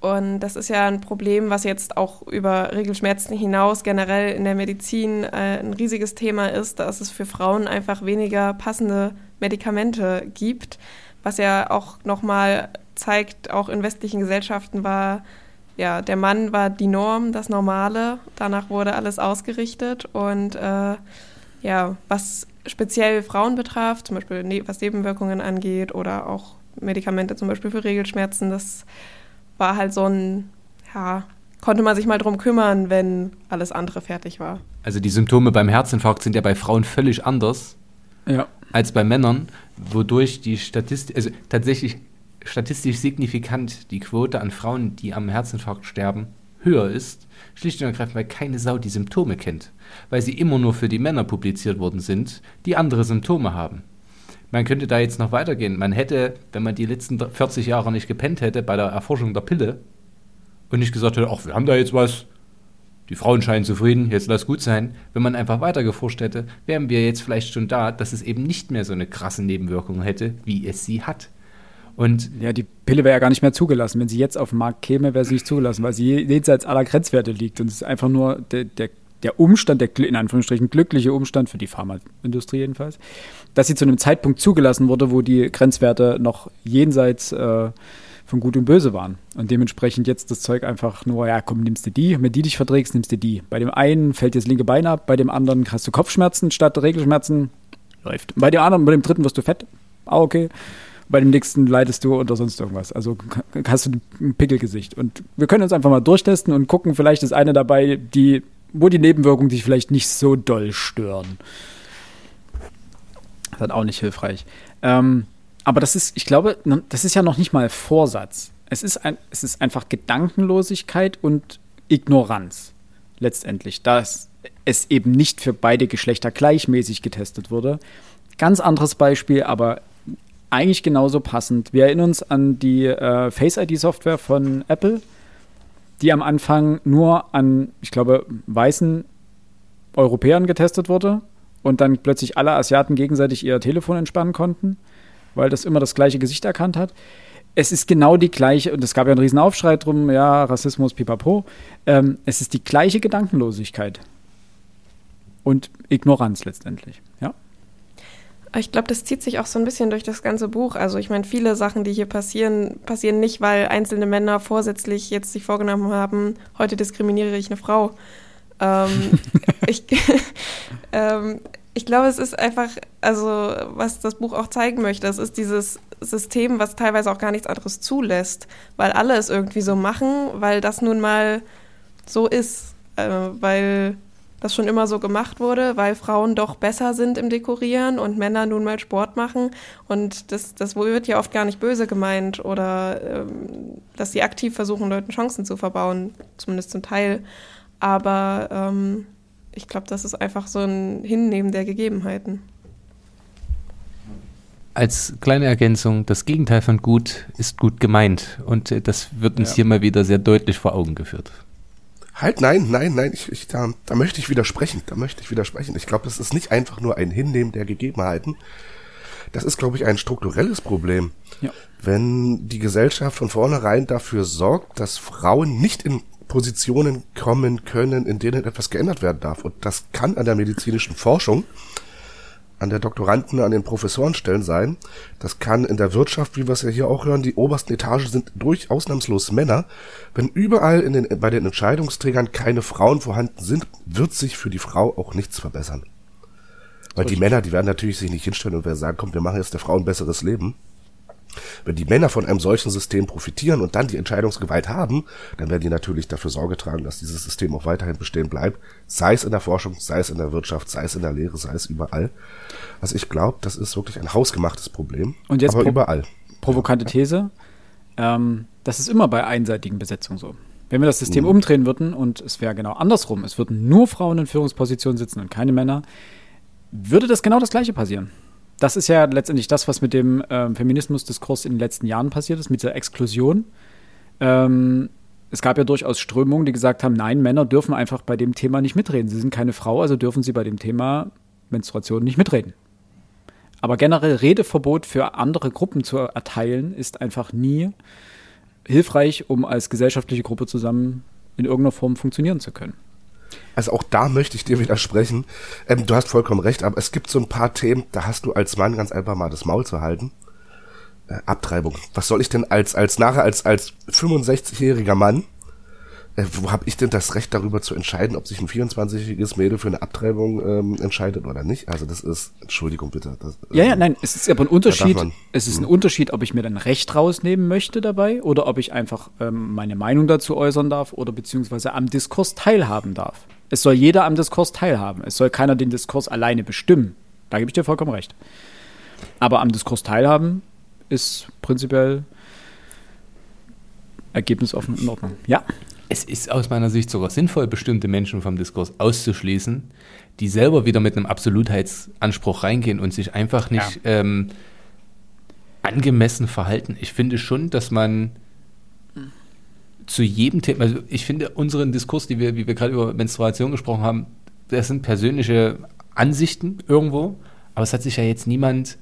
D: Und das ist ja ein Problem, was jetzt auch über Regelschmerzen hinaus generell in der Medizin äh, ein riesiges Thema ist, dass es für Frauen einfach weniger passende Medikamente gibt, was ja auch nochmal zeigt, auch in westlichen Gesellschaften war ja, der Mann war die Norm, das Normale. Danach wurde alles ausgerichtet. Und äh, ja, was speziell Frauen betraf, zum Beispiel ne was Nebenwirkungen angeht oder auch Medikamente zum Beispiel für Regelschmerzen, das war halt so ein, ja, konnte man sich mal drum kümmern, wenn alles andere fertig war.
C: Also die Symptome beim Herzinfarkt sind ja bei Frauen völlig anders
A: ja.
C: als bei Männern, wodurch die Statistik, also tatsächlich statistisch signifikant die Quote an Frauen, die am Herzinfarkt sterben, höher ist, schlicht und ergreifend, weil keine Sau die Symptome kennt, weil sie immer nur für die Männer publiziert worden sind, die andere Symptome haben. Man könnte da jetzt noch weitergehen. Man hätte, wenn man die letzten 40 Jahre nicht gepennt hätte bei der Erforschung der Pille und nicht gesagt hätte, ach, wir haben da jetzt was, die Frauen scheinen zufrieden, jetzt lass gut sein. Wenn man einfach weiter geforscht hätte, wären wir jetzt vielleicht schon da, dass es eben nicht mehr so eine krasse Nebenwirkung hätte, wie es sie hat.
A: Und ja, die Pille wäre ja gar nicht mehr zugelassen. Wenn sie jetzt auf den Markt käme, wäre sie nicht zugelassen, weil sie jenseits aller Grenzwerte liegt. Und es ist einfach nur der, der, der Umstand, der in Anführungsstrichen glückliche Umstand für die Pharmaindustrie jedenfalls, dass sie zu einem Zeitpunkt zugelassen wurde, wo die Grenzwerte noch jenseits äh, von Gut und Böse waren. Und dementsprechend jetzt das Zeug einfach nur, ja, komm, nimmst du die, wenn die dich verträgst, nimmst du die. Bei dem einen fällt dir das linke Bein ab, bei dem anderen hast du Kopfschmerzen statt Regelschmerzen, läuft. Bei dem anderen, bei dem dritten wirst du fett, ah, okay bei dem nächsten leidest du oder sonst irgendwas. Also hast du ein Pickelgesicht. Und wir können uns einfach mal durchtesten und gucken, vielleicht ist eine dabei, die, wo die Nebenwirkungen dich vielleicht nicht so doll stören. Das ist auch nicht hilfreich. Ähm, aber das ist, ich glaube, das ist ja noch nicht mal Vorsatz. Es ist, ein, es ist einfach Gedankenlosigkeit und Ignoranz letztendlich, dass es eben nicht für beide Geschlechter gleichmäßig getestet wurde. Ganz anderes Beispiel, aber eigentlich genauso passend. Wir erinnern uns an die äh, Face ID Software von Apple, die am Anfang nur an, ich glaube, weißen Europäern getestet wurde und dann plötzlich alle Asiaten gegenseitig ihr Telefon entspannen konnten, weil das immer das gleiche Gesicht erkannt hat. Es ist genau die gleiche, und es gab ja einen riesen Aufschrei drum, ja, Rassismus, pipapo. Ähm, es ist die gleiche Gedankenlosigkeit und Ignoranz letztendlich, ja.
D: Ich glaube, das zieht sich auch so ein bisschen durch das ganze Buch. Also ich meine, viele Sachen, die hier passieren, passieren nicht, weil einzelne Männer vorsätzlich jetzt sich vorgenommen haben, heute diskriminiere ich eine Frau. Ähm, ich, ähm, ich glaube, es ist einfach, also was das Buch auch zeigen möchte, es ist dieses System, was teilweise auch gar nichts anderes zulässt, weil alle es irgendwie so machen, weil das nun mal so ist, äh, weil das schon immer so gemacht wurde, weil Frauen doch besser sind im Dekorieren und Männer nun mal Sport machen. Und das, das wird ja oft gar nicht böse gemeint oder ähm, dass sie aktiv versuchen, Leuten Chancen zu verbauen, zumindest zum Teil. Aber ähm, ich glaube, das ist einfach so ein Hinnehmen der Gegebenheiten.
C: Als kleine Ergänzung, das Gegenteil von gut ist gut gemeint. Und äh, das wird uns ja. hier mal wieder sehr deutlich vor Augen geführt.
B: Halt, nein, nein, nein, ich, ich, da, da möchte ich widersprechen, da möchte ich widersprechen. Ich glaube, das ist nicht einfach nur ein Hinnehmen der Gegebenheiten. Das ist, glaube ich, ein strukturelles Problem. Ja. Wenn die Gesellschaft von vornherein dafür sorgt, dass Frauen nicht in Positionen kommen können, in denen etwas geändert werden darf. Und das kann an der medizinischen Forschung an der Doktoranden, an den Professorenstellen sein. Das kann in der Wirtschaft, wie wir es ja hier auch hören, die obersten Etagen sind durch ausnahmslos Männer. Wenn überall in den, bei den Entscheidungsträgern keine Frauen vorhanden sind, wird sich für die Frau auch nichts verbessern. Weil die Männer, die werden natürlich sich nicht hinstellen und werden sagen, komm, wir machen jetzt der Frau ein besseres Leben. Wenn die Männer von einem solchen System profitieren und dann die Entscheidungsgewalt haben, dann werden die natürlich dafür Sorge tragen, dass dieses System auch weiterhin bestehen bleibt, sei es in der Forschung, sei es in der Wirtschaft, sei es in der Lehre, sei es überall. Also ich glaube, das ist wirklich ein hausgemachtes Problem.
A: Und jetzt aber pro überall. Provokante These. Ähm, das ist immer bei einseitigen Besetzungen so. Wenn wir das System
B: Mhm.
A: umdrehen würden und es wäre genau andersrum, es würden nur Frauen in Führungspositionen sitzen und keine Männer, würde das genau das Gleiche passieren. Das ist ja letztendlich das, was mit dem ähm, Feminismusdiskurs in den letzten Jahren passiert ist, mit der Exklusion. Ähm, es gab ja durchaus Strömungen, die gesagt haben, nein, Männer dürfen einfach bei dem Thema nicht mitreden. Sie sind keine Frau, also dürfen sie bei dem Thema Menstruation nicht mitreden. Aber generell Redeverbot für andere Gruppen zu erteilen, ist einfach nie hilfreich, um als gesellschaftliche Gruppe zusammen in irgendeiner Form funktionieren zu können.
B: Also auch da möchte ich dir widersprechen. Ähm, du hast vollkommen recht, aber es gibt so ein paar Themen, da hast du als Mann ganz einfach mal das Maul zu halten. Äh, Abtreibung. Was soll ich denn als, als nachher, als, als 65-jähriger Mann, äh, wo habe ich denn das Recht darüber zu entscheiden, ob sich ein 24-jähriges Mädel für eine Abtreibung ähm, entscheidet oder nicht? Also das ist, Entschuldigung bitte. Das,
A: Ja, ja, nein, es ist aber ein Unterschied.
B: man-
A: Es ist ein Unterschied, ob ich mir dann Recht rausnehmen möchte dabei oder ob ich einfach ähm, meine Meinung dazu äußern darf oder beziehungsweise am Diskurs teilhaben darf. Es soll jeder am Diskurs teilhaben. Es soll keiner den Diskurs alleine bestimmen. Da gebe ich dir vollkommen recht. Aber am Diskurs teilhaben ist prinzipiell ergebnisoffen in Ordnung. Ja.
C: Es ist aus meiner Sicht sogar sinnvoll, bestimmte Menschen vom Diskurs auszuschließen, die selber wieder mit einem Absolutheitsanspruch reingehen und sich einfach nicht ähm, angemessen verhalten. Ich finde schon, dass man zu jedem Thema, also ich finde unseren Diskurs, die wir, wie wir gerade über Menstruation gesprochen haben, das sind persönliche Ansichten irgendwo, aber es hat sich ja jetzt niemand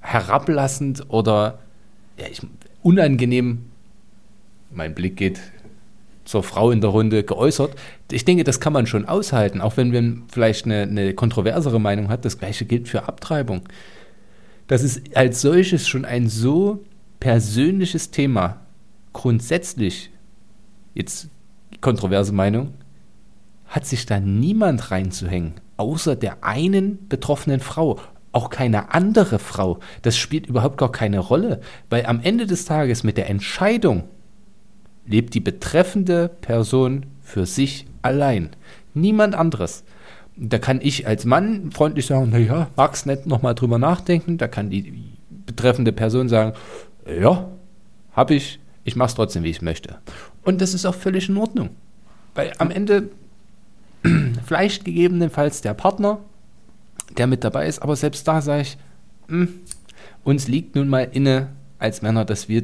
C: herablassend oder ja, ich, unangenehm, mein Blick geht zur Frau in der Runde geäußert. Ich denke, das kann man schon aushalten, auch wenn man vielleicht eine, eine kontroversere Meinung hat. Das gleiche gilt für Abtreibung. Das ist als solches schon ein so persönliches Thema. Grundsätzlich, jetzt kontroverse Meinung, hat sich da niemand reinzuhängen, außer der einen betroffenen Frau. Auch keine andere Frau. Das spielt überhaupt gar keine Rolle, weil am Ende des Tages mit der Entscheidung lebt die betreffende Person für sich allein. Niemand anderes. Da kann ich als Mann freundlich sagen, naja, mag's nicht nochmal drüber nachdenken. Da kann die betreffende Person sagen, ja, hab ich, ich mach's trotzdem, wie ich möchte. Und das ist auch völlig in Ordnung. Weil am Ende vielleicht gegebenenfalls der Partner, der mit dabei ist, aber selbst da sage ich, hm, uns liegt nun mal inne als Männer, dass wir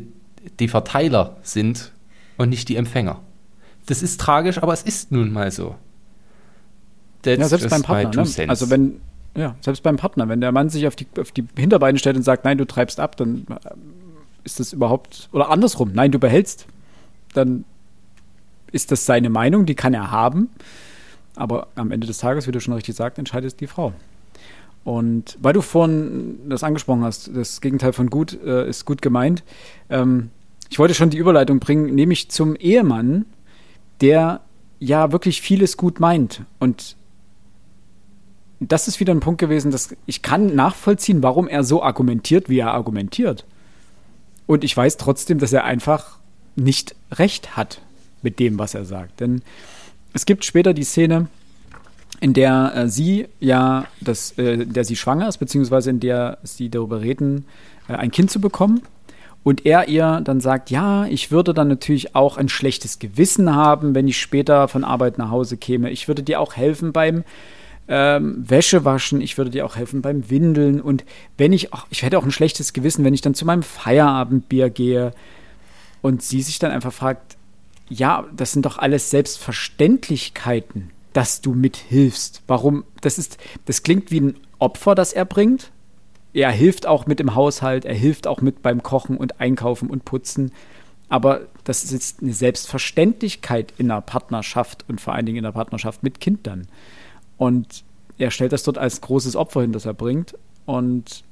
C: die Verteiler sind und nicht die Empfänger. Das ist tragisch, aber es ist nun mal so. That's
A: Ja, selbst beim Partner. Ne? Also wenn, ja, selbst beim Partner, wenn der Mann sich auf die, auf die Hinterbeine stellt und sagt, nein, du treibst ab, dann äh, ist das überhaupt, oder andersrum, nein, du behältst, dann ist das seine Meinung, die kann er haben. Aber am Ende des Tages, wie du schon richtig sagst, entscheidet die Frau. Und weil du vorhin das angesprochen hast, das Gegenteil von gut äh, ist gut gemeint. Ähm, ich wollte schon die Überleitung bringen, nämlich zum Ehemann, der ja wirklich vieles gut meint. Und das ist wieder ein Punkt gewesen, dass ich kann nachvollziehen, warum er so argumentiert, wie er argumentiert. Und ich weiß trotzdem, dass er einfach nicht recht hat mit dem, was er sagt. Denn es gibt später die Szene, in der äh, sie ja, das, äh, in der sie schwanger ist, beziehungsweise in der sie darüber reden, äh, ein Kind zu bekommen. Und er ihr dann sagt, ja, ich würde dann natürlich auch ein schlechtes Gewissen haben, wenn ich später von Arbeit nach Hause käme. Ich würde dir auch helfen beim ähm, Wäsche waschen, ich würde dir auch helfen beim Windeln. Und wenn ich, auch, ich hätte auch ein schlechtes Gewissen, wenn ich dann zu meinem Feierabendbier gehe und sie sich dann einfach fragt, ja, das sind doch alles Selbstverständlichkeiten, dass du mithilfst. Warum? Das ist, das klingt wie ein Opfer, das er bringt. Er hilft auch mit im Haushalt, er hilft auch mit beim Kochen und Einkaufen und Putzen. Aber das ist jetzt eine Selbstverständlichkeit in einer Partnerschaft und vor allen Dingen in einer Partnerschaft mit Kindern. Und er stellt das dort als großes Opfer hin, das er bringt. Und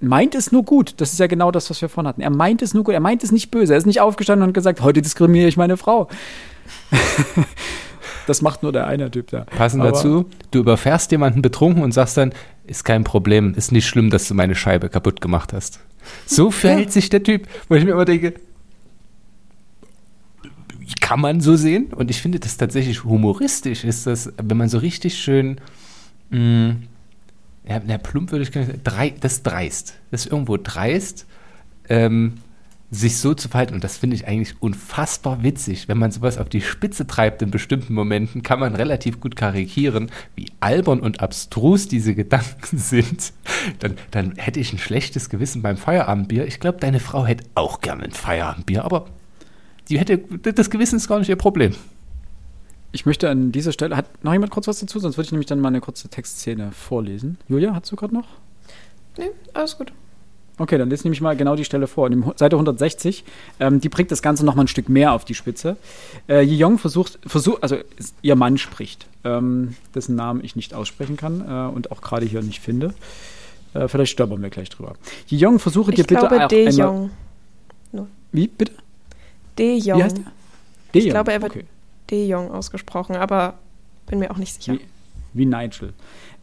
A: meint es nur gut. Das ist ja genau das, was wir vorhin hatten. Er meint es nur gut. Er meint es nicht böse. Er ist nicht aufgestanden und gesagt, heute diskriminiere ich meine Frau. das macht nur der eine Typ da.
C: Passend
A: Aber-
C: dazu, du überfährst jemanden betrunken und sagst dann, ist kein Problem, ist nicht schlimm, dass du meine Scheibe kaputt gemacht hast. So verhält sich der Typ, wo ich mir immer denke, kann man so sehen? Und ich finde das tatsächlich humoristisch, ist das, wenn man so richtig schön, mh, ja, na, plump würde ich sagen, drei, das ist dreist. Das ist irgendwo dreist, ähm, sich so zu verhalten. Und das finde ich eigentlich unfassbar witzig. Wenn man sowas auf die Spitze treibt in bestimmten Momenten, kann man relativ gut karikieren, wie albern und abstrus diese Gedanken sind. Dann, dann hätte ich ein schlechtes Gewissen beim Feierabendbier. Ich glaube, deine Frau hätte auch gerne ein Feierabendbier, aber die hätte, das Gewissen ist gar nicht ihr Problem.
A: Ich möchte an dieser Stelle, hat noch jemand kurz was dazu? Sonst würde ich nämlich dann mal eine kurze Textszene vorlesen. Julia, hast du gerade noch?
D: Nee, alles gut.
A: Okay, dann lese ich mal genau die Stelle vor. In Seite 160, ähm, die bringt das Ganze noch mal ein Stück mehr auf die Spitze. Äh, Yong versucht, versucht, also ihr Mann spricht, ähm, dessen Namen ich nicht aussprechen kann äh, und auch gerade hier nicht finde. Äh, vielleicht stolpern wir gleich drüber. Yong, versuche dir
D: ich
A: bitte
D: glaube,
A: auch
D: De.
A: Wie, bitte?
D: De Jong.
A: Wie heißt der? De
D: Ich
A: Jong,
D: glaube, er wird
A: okay.
D: De Jong ausgesprochen, aber bin mir auch nicht sicher.
A: Wie, wie Nigel.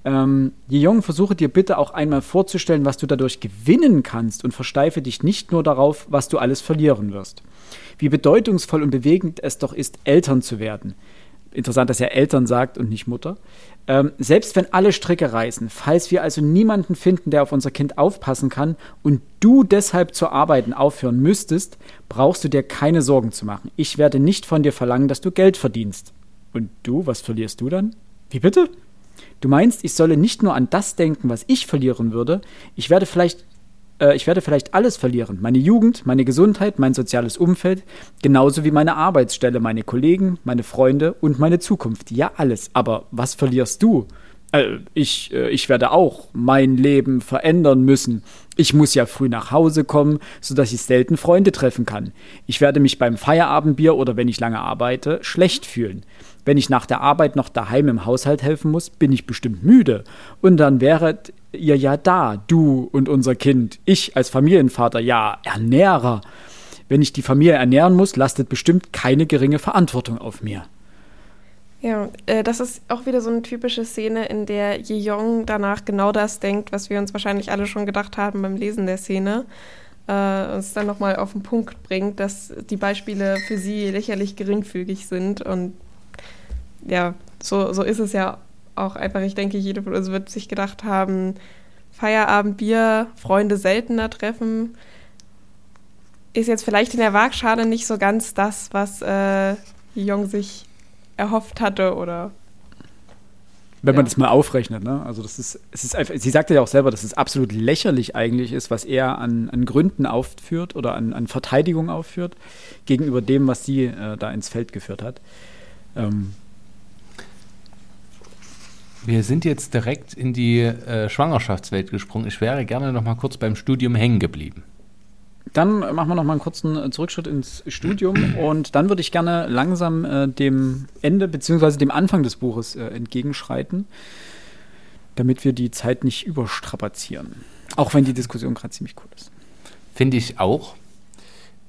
A: Ähm, Jong, versuche dir bitte auch einmal vorzustellen, was du dadurch gewinnen kannst und versteife dich nicht nur darauf, was du alles verlieren wirst. Wie bedeutungsvoll und bewegend es doch ist, Eltern zu werden. Interessant, dass er Eltern sagt und nicht Mutter. Ähm, selbst wenn alle Stricke reißen, falls wir also niemanden finden, der auf unser Kind aufpassen kann und du deshalb zu arbeiten aufhören müsstest, brauchst du dir keine Sorgen zu machen. Ich werde nicht von dir verlangen, dass du Geld verdienst. Und du, was verlierst du dann? Wie bitte? Du meinst, ich solle nicht nur an das denken, was ich verlieren würde, ich werde vielleicht äh, ich werde vielleicht alles verlieren. Meine Jugend, meine Gesundheit, mein soziales Umfeld, genauso wie meine Arbeitsstelle, meine Kollegen, meine Freunde und meine Zukunft. Ja, alles. Aber was verlierst du? Äh, ich, äh, ich werde auch mein Leben verändern müssen. Ich muss ja früh nach Hause kommen, sodass ich selten Freunde treffen kann. Ich werde mich beim Feierabendbier oder wenn ich lange arbeite, schlecht fühlen. Wenn ich nach der Arbeit noch daheim im Haushalt helfen muss, bin ich bestimmt müde. Und dann wäret ihr ja da, du und unser Kind. Ich als Familienvater, ja, Ernährer. Wenn ich die Familie ernähren muss, lastet bestimmt keine geringe Verantwortung auf mir.
D: Ja, äh, das ist auch wieder so eine typische Szene, in der Yejong danach genau das denkt, was wir uns wahrscheinlich alle schon gedacht haben beim Lesen der Szene. Äh, uns dann nochmal auf den Punkt bringt, dass die Beispiele für sie lächerlich geringfügig sind. Und ja, so, so ist es ja auch einfach. Ich denke, jede von uns wird sich gedacht haben, Feierabend, Bier, Freunde seltener treffen. Ist jetzt vielleicht in der Waagschale nicht so ganz das, was äh, Yejong sich erhofft hatte oder
A: Wenn man
D: Ja.
A: das mal aufrechnet, ne? Also das ist, es ist einfach, sie sagte ja auch selber, dass es absolut lächerlich eigentlich ist, was er an, an Gründen aufführt oder an, an Verteidigung aufführt, gegenüber dem, was sie äh, da ins Feld geführt hat. Ähm,
C: Wir sind jetzt direkt in die äh, Schwangerschaftswelt gesprungen. Ich wäre gerne noch mal kurz beim Studium hängen geblieben.
A: Dann machen wir noch mal einen kurzen äh, Zurückschritt ins Studium und dann würde ich gerne langsam äh, dem Ende beziehungsweise dem Anfang des Buches äh, entgegenschreiten, damit wir die Zeit nicht überstrapazieren. Auch wenn die Diskussion gerade ziemlich cool ist.
C: Finde ich auch.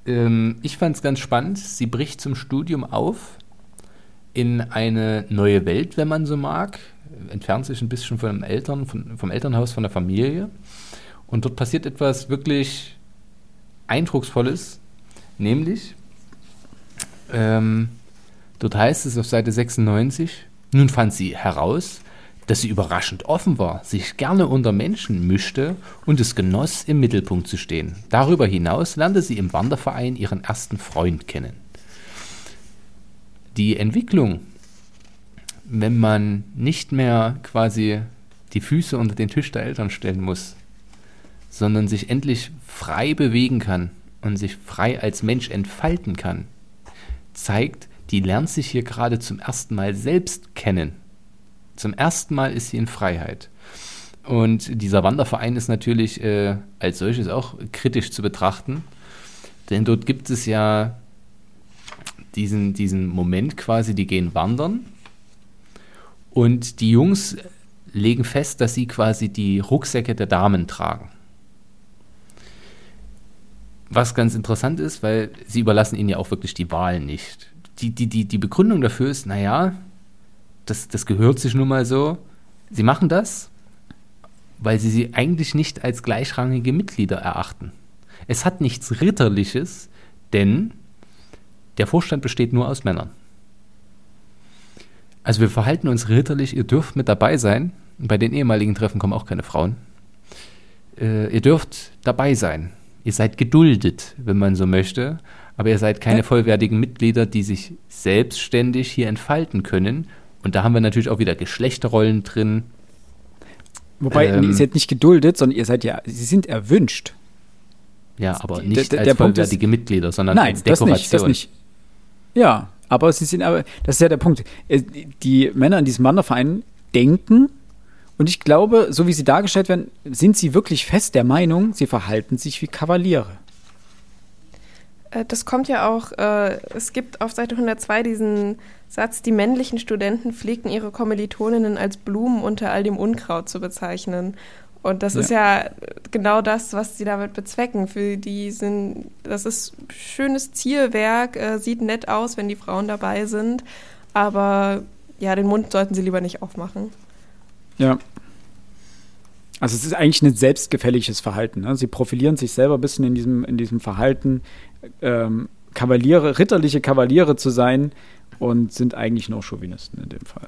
C: Ähm, ich fand es ganz spannend. Sie bricht zum Studium auf in eine neue Welt, wenn man so mag. Entfernt sich ein bisschen von Eltern, von, vom Elternhaus, von der Familie. Und dort passiert etwas wirklich Eindrucksvolles, nämlich, ähm, dort heißt es auf Seite 96, nun fand sie heraus, dass sie überraschend offen war, sich gerne unter Menschen mischte und es genoss, im Mittelpunkt zu stehen. Darüber hinaus lernte sie im Wanderverein ihren ersten Freund kennen. Die Entwicklung, wenn man nicht mehr quasi die Füße unter den Tisch der Eltern stellen muss, sondern sich endlich frei bewegen kann und sich frei als Mensch entfalten kann, zeigt, die lernt sich hier gerade zum ersten Mal selbst kennen. Zum ersten Mal ist sie in Freiheit. Und dieser Wanderverein ist natürlich äh, als solches auch kritisch zu betrachten, denn dort gibt es ja diesen, diesen Moment quasi, die gehen wandern und die Jungs legen fest, dass sie quasi die Rucksäcke der Damen tragen. Was ganz interessant ist, weil sie überlassen ihnen ja auch wirklich die Wahl nicht. Die, die, die, die Begründung dafür ist, naja, das, das gehört sich nun mal so. Sie machen das, weil sie sie eigentlich nicht als gleichrangige Mitglieder erachten. Es hat nichts Ritterliches, denn der Vorstand besteht nur aus Männern. Also wir verhalten uns ritterlich, ihr dürft mit dabei sein. Bei den ehemaligen Treffen kommen auch keine Frauen. Äh, ihr dürft dabei sein. Ihr seid geduldet, wenn man so möchte, aber ihr seid keine vollwertigen Mitglieder, die sich selbstständig hier entfalten können. Und da haben wir natürlich auch wieder Geschlechterrollen drin.
A: Wobei,
C: Ähm.
A: ihr seid nicht geduldet, sondern ihr seid ja, sie sind erwünscht.
C: Ja, aber
A: Der-
C: nicht
A: der-
C: als
A: der Punkt ist-
C: vollwertige Mitglieder, sondern
A: Nein,
C: als
A: das
C: Dekoration.
A: nicht, das nicht. Ja, aber sie sind aber, das ist ja der Punkt. Äh, Die Männer in diesem Wanderverein denken, und ich glaube, so wie sie dargestellt werden, sind sie wirklich fest der Meinung, sie verhalten sich wie Kavaliere.
D: Äh, Das kommt ja auch, äh, es gibt auf Seite 102 diesen Satz, die männlichen Studenten pflegten ihre Kommilitoninnen als Blumen unter all dem Unkraut zu bezeichnen. Und das
A: Ja.
D: ist ja genau das, was sie damit bezwecken. Für die sind, das ist schönes Zierwerk, äh, sieht nett aus, wenn die Frauen dabei sind, aber ja, den Mund sollten sie lieber nicht aufmachen.
A: Ja. Also es ist eigentlich ein selbstgefälliges Verhalten. Ne? Sie profilieren sich selber ein bisschen in diesem, in diesem Verhalten, ähm, Kavaliere, ritterliche Kavaliere zu sein und sind eigentlich nur Chauvinisten in dem Fall.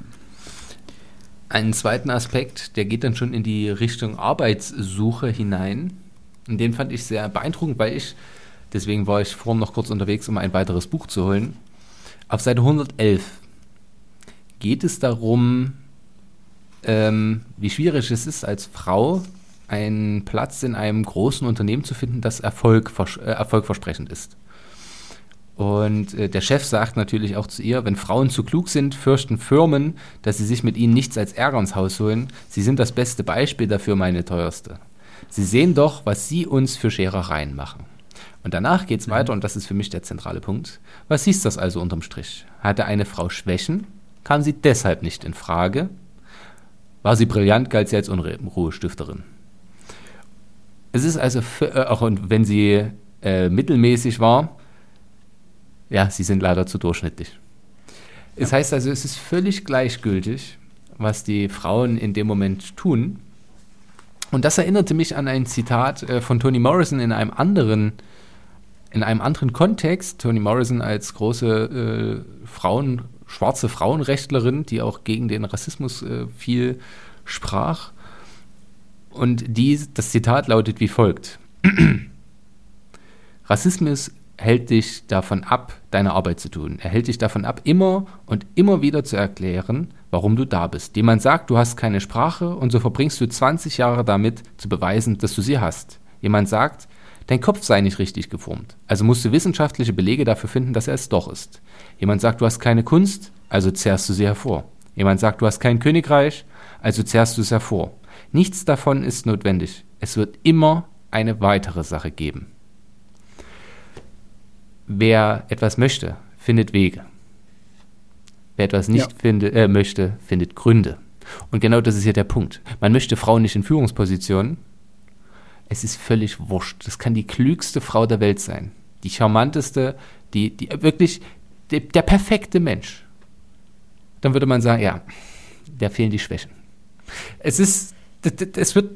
C: Einen zweiten Aspekt, der geht dann schon in die Richtung Arbeitssuche hinein. Und den fand ich sehr beeindruckend, weil ich, deswegen war ich vorhin noch kurz unterwegs, um ein weiteres Buch zu holen. Auf Seite 111 geht es darum, ähm, wie schwierig es ist, als Frau einen Platz in einem großen Unternehmen zu finden, das Erfolg, äh, erfolgversprechend ist. Und äh, der Chef sagt natürlich auch zu ihr, wenn Frauen zu klug sind, fürchten Firmen, dass sie sich mit ihnen nichts als Ärger ins Haus holen. Sie sind das beste Beispiel dafür, meine teuerste. Sie sehen doch, was sie uns für Scherereien machen. Und danach geht's weiter, und das ist für mich der zentrale Punkt. Was hieß das also unterm Strich? Hatte eine Frau Schwächen? Kam sie deshalb nicht in Frage? War sie brillant, galt sie als Unruhestifterin. Es ist also, äh, auch wenn sie äh, mittelmäßig war, ja, sie sind leider zu durchschnittlich. Es heißt also, es ist völlig gleichgültig, was die Frauen in dem Moment tun. Und das erinnerte mich an ein Zitat äh, von Toni Morrison in einem anderen, in einem anderen Kontext. Toni Morrison als große äh, Frauen, schwarze Frauenrechtlerin, die auch gegen den Rassismus äh, viel sprach. Und die, das Zitat lautet wie folgt. Rassismus hält dich davon ab, deine Arbeit zu tun. Er hält dich davon ab, immer und immer wieder zu erklären, warum du da bist. Jemand sagt, du hast keine Sprache und so verbringst du 20 Jahre damit, zu beweisen, dass du sie hast. Jemand sagt, dein Kopf sei nicht richtig geformt. Also musst du wissenschaftliche Belege dafür finden, dass er es doch ist. Jemand sagt, du hast keine Kunst, also zerrst du sie hervor. Jemand sagt, du hast kein Königreich, also zerrst du es hervor. Nichts davon ist notwendig. Es wird immer eine weitere Sache geben. Wer etwas möchte, findet Wege. Wer etwas nicht
A: Ja.
C: finde, äh, möchte, findet Gründe. Und genau das ist ja der Punkt. Man möchte Frauen nicht in Führungspositionen. Es ist völlig wurscht. Das kann die klügste Frau der Welt sein. Die charmanteste, die, die wirklich der, der perfekte Mensch. Dann würde man sagen, ja, der fehlen die Schwächen. Es ist, es wird,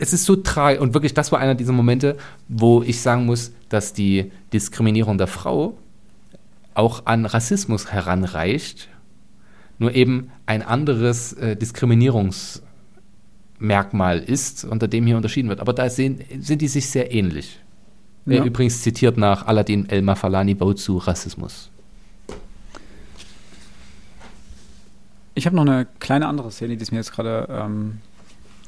C: es ist so tragisch und wirklich, das war einer dieser Momente, wo ich sagen muss, dass die Diskriminierung der Frau auch an Rassismus heranreicht, nur eben ein anderes äh, Diskriminierungsmerkmal ist, unter dem hier unterschieden wird. Aber da sehen, sind die sich sehr ähnlich.
A: Ja.
C: Äh, Übrigens zitiert nach Aladdin El Mafalani zu Rassismus.
A: Ich habe noch eine kleine andere Szene, die ist mir jetzt gerade ähm,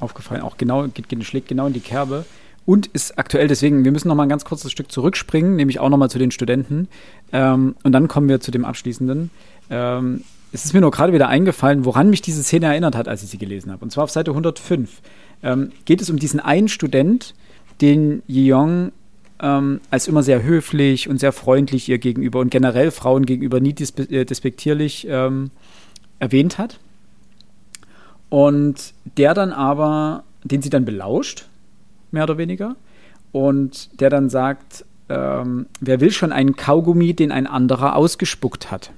A: aufgefallen. Auch genau, geht, geht, schlägt genau in die Kerbe. Und ist aktuell, deswegen, wir müssen noch mal ein ganz kurzes Stück zurückspringen, nämlich auch noch mal zu den Studenten. Ähm, und dann kommen wir zu dem abschließenden. Ähm, es ist mir nur gerade wieder eingefallen, woran mich diese Szene erinnert hat, als ich sie gelesen habe. Und zwar auf Seite 105 ähm, geht es um diesen einen Student, den Yeong ähm, als immer sehr höflich und sehr freundlich ihr gegenüber und generell Frauen gegenüber nie äh, despektierlich ähm, erwähnt hat. Und der dann aber, den sie dann belauscht, mehr oder weniger, und der dann sagt, ähm, wer will schon einen Kaugummi, den ein anderer ausgespuckt hat?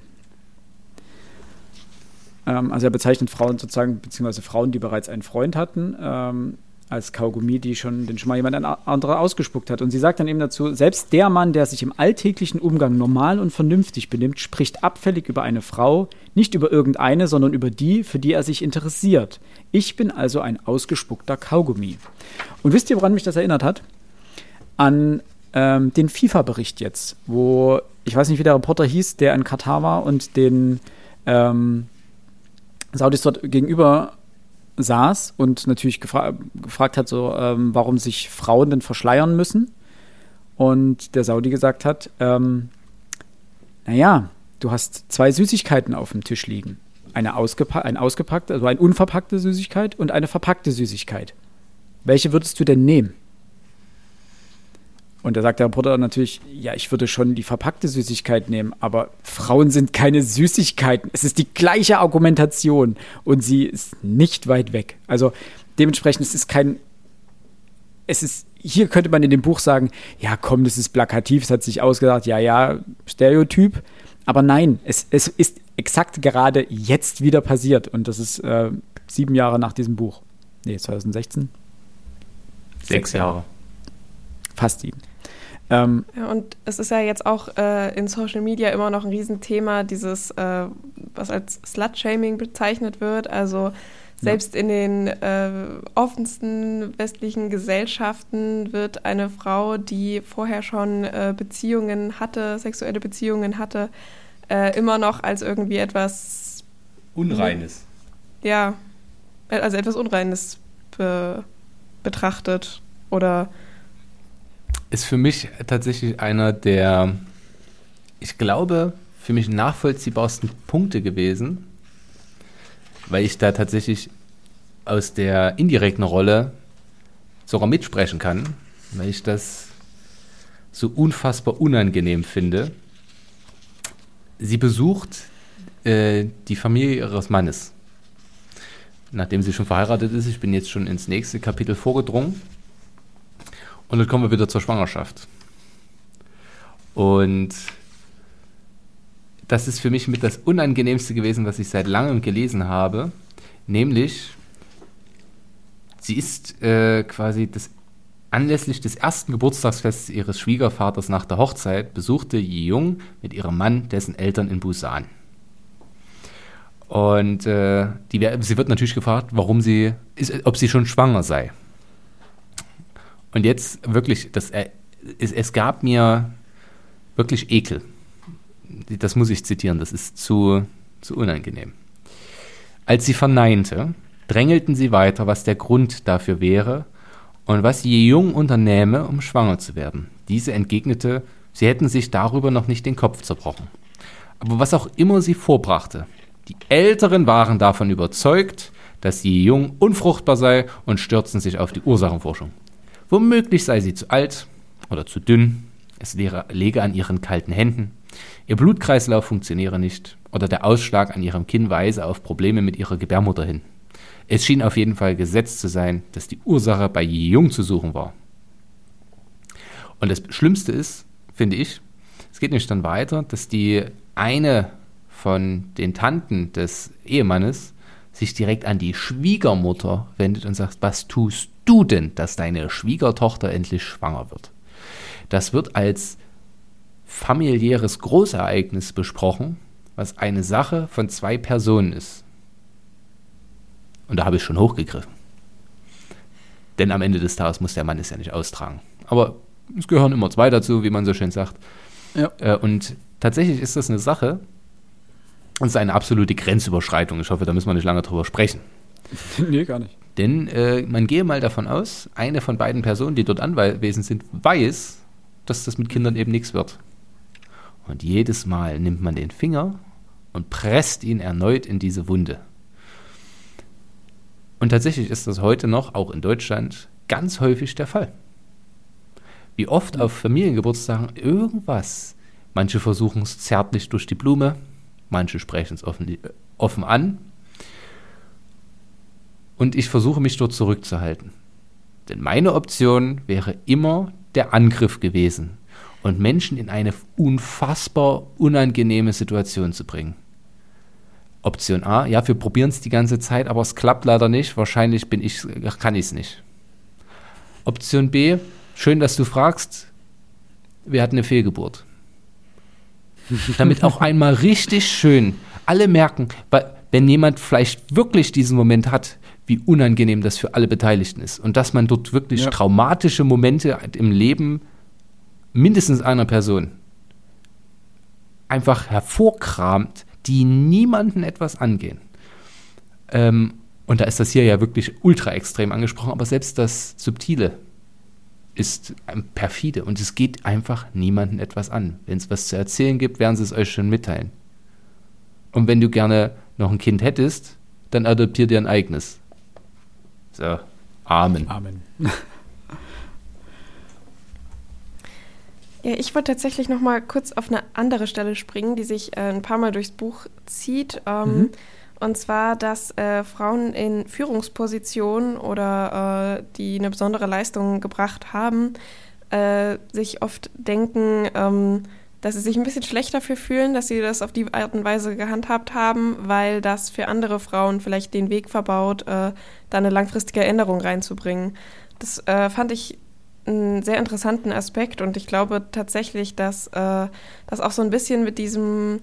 A: Ähm, also er bezeichnet Frauen sozusagen, beziehungsweise Frauen, die bereits einen Freund hatten, ähm, als Kaugummi, die schon, den schon mal jemand anderer ausgespuckt hat. Und sie sagt dann eben dazu, selbst der Mann, der sich im alltäglichen Umgang normal und vernünftig benimmt, spricht abfällig über eine Frau, nicht über irgendeine, sondern über die, für die er sich interessiert. Ich bin also ein ausgespuckter Kaugummi. Und wisst ihr, woran mich das erinnert hat? an ähm, den FIFA-Bericht jetzt, wo ich weiß nicht, wie der Reporter hieß, der in Katar war und den ähm, Saudis dort gegenüber saß und natürlich gefra gefragt hat, so, ähm, warum sich Frauen denn verschleiern müssen. Und der Saudi gesagt hat, ähm, naja, du hast zwei Süßigkeiten auf dem Tisch liegen. Eine ausgepa ein ausgepackte, also eine unverpackte Süßigkeit und eine verpackte Süßigkeit. Welche würdest du denn nehmen? Und da sagt der Reporter natürlich, ja, ich würde schon die verpackte Süßigkeit nehmen, aber Frauen sind keine Süßigkeiten. Es ist die gleiche Argumentation und sie ist nicht weit weg. Also dementsprechend, es ist kein, es ist, hier könnte man in dem Buch sagen, ja, komm, das ist plakativ, es hat sich ausgedacht, ja, ja, Stereotyp. Aber nein, es, es ist exakt gerade jetzt wieder passiert und das ist äh, sieben Jahre nach diesem Buch. Nee, 2016?
C: Sechs Jahre.
A: Fast sieben.
D: Ähm, ja, und es ist ja jetzt auch äh, in Social Media immer noch ein Riesenthema, dieses, äh, was als Slut-Shaming bezeichnet wird. Also selbst ja. in den äh, offensten westlichen Gesellschaften wird eine Frau, die vorher schon äh, Beziehungen hatte, sexuelle Beziehungen hatte, äh, immer noch als irgendwie etwas
C: Unreines.
D: Ja, also etwas Unreines be betrachtet oder
C: ist für mich tatsächlich einer der, ich glaube, für mich nachvollziehbarsten Punkte gewesen, weil ich da tatsächlich aus der indirekten Rolle sogar mitsprechen kann, weil ich das so unfassbar unangenehm finde. Sie besucht äh, die Familie ihres Mannes, nachdem sie schon verheiratet ist. Ich bin jetzt schon ins nächste Kapitel vorgedrungen. Und dann kommen wir wieder zur Schwangerschaft. Und das ist für mich mit das Unangenehmste gewesen, was ich seit langem gelesen habe. Nämlich, sie ist äh, quasi das, anlässlich des ersten Geburtstagsfestes ihres Schwiegervaters nach der Hochzeit, besuchte Yi Jung mit ihrem Mann dessen Eltern in Busan. Und äh, die, sie wird natürlich gefragt, warum sie, ist, ob sie schon schwanger sei. Und jetzt wirklich, das, äh, es, es gab mir wirklich Ekel. Das muss ich zitieren, das ist zu, zu unangenehm. Als sie verneinte, drängelten sie weiter, was der Grund dafür wäre und was je jung unternähme, um schwanger zu werden. Diese entgegnete, sie hätten sich darüber noch nicht den Kopf zerbrochen. Aber was auch immer sie vorbrachte, die Älteren waren davon überzeugt, dass je jung unfruchtbar sei und stürzten sich auf die Ursachenforschung. Womöglich sei sie zu alt oder zu dünn, es läge an ihren kalten Händen, ihr Blutkreislauf funktioniere nicht oder der Ausschlag an ihrem Kinn weise auf Probleme mit ihrer Gebärmutter hin. Es schien auf jeden Fall gesetzt zu sein, dass die Ursache bei Jung zu suchen war. Und das Schlimmste ist, finde ich, es geht nicht dann weiter, dass die eine von den Tanten des Ehemannes sich direkt an die Schwiegermutter wendet und sagt, was tust du denn, dass deine Schwiegertochter endlich schwanger wird? Das wird als familiäres Großereignis besprochen, was eine Sache von zwei Personen ist. Und da habe ich schon hochgegriffen. Denn am Ende des Tages muss der Mann es ja nicht austragen. Aber es gehören immer zwei dazu, wie man so schön sagt. Ja. Äh, und tatsächlich ist das eine Sache, das ist eine absolute Grenzüberschreitung. Ich hoffe, da müssen wir nicht lange drüber sprechen.
A: nee, gar nicht.
C: Denn äh, man gehe mal davon aus, eine von beiden Personen, die dort anwesend sind, weiß, dass das mit Kindern eben nichts wird. Und jedes Mal nimmt man den Finger und presst ihn erneut in diese Wunde. Und tatsächlich ist das heute noch, auch in Deutschland, ganz häufig der Fall. Wie oft auf Familiengeburtstagen irgendwas. Manche versuchen es zärtlich durch die Blume, manche sprechen es offen, offen an und ich versuche mich dort zurückzuhalten. Denn meine Option wäre immer der Angriff gewesen und Menschen in eine unfassbar unangenehme Situation zu bringen. Option A, ja, wir probieren es die ganze Zeit, aber es klappt leider nicht. Wahrscheinlich bin ich, kann ich es nicht. Option B, schön, dass du fragst. Wir hatten eine Fehlgeburt. Damit auch einmal richtig schön alle merken, wenn jemand vielleicht wirklich diesen Moment hat, wie unangenehm das für alle Beteiligten ist. Und dass man dort wirklich
A: Ja.
C: traumatische Momente im Leben mindestens einer Person einfach hervorkramt, die niemanden etwas angehen. Ähm, und da ist das hier ja wirklich ultra extrem angesprochen, aber selbst das Subtile ist ähm, perfide und es geht einfach niemanden etwas an. Wenn es was zu erzählen gibt, werden sie es euch schon mitteilen. Und wenn du gerne noch ein Kind hättest, dann adoptier dir ein eigenes. So, Amen.
A: Amen.
D: Ja, ich wollte tatsächlich noch mal kurz auf eine andere Stelle springen, die sich äh, ein paar Mal durchs Buch zieht. Ähm,
A: Mhm.
D: Und zwar, dass äh, Frauen in Führungspositionen oder äh, die eine besondere Leistung gebracht haben, äh, sich oft denken, ähm, dass sie sich ein bisschen schlecht dafür fühlen, dass sie das auf die Art und Weise gehandhabt haben, weil das für andere Frauen vielleicht den Weg verbaut, äh, da eine langfristige Änderung reinzubringen. Das äh, fand ich einen sehr interessanten Aspekt und ich glaube tatsächlich, dass äh, das auch so ein bisschen mit diesem,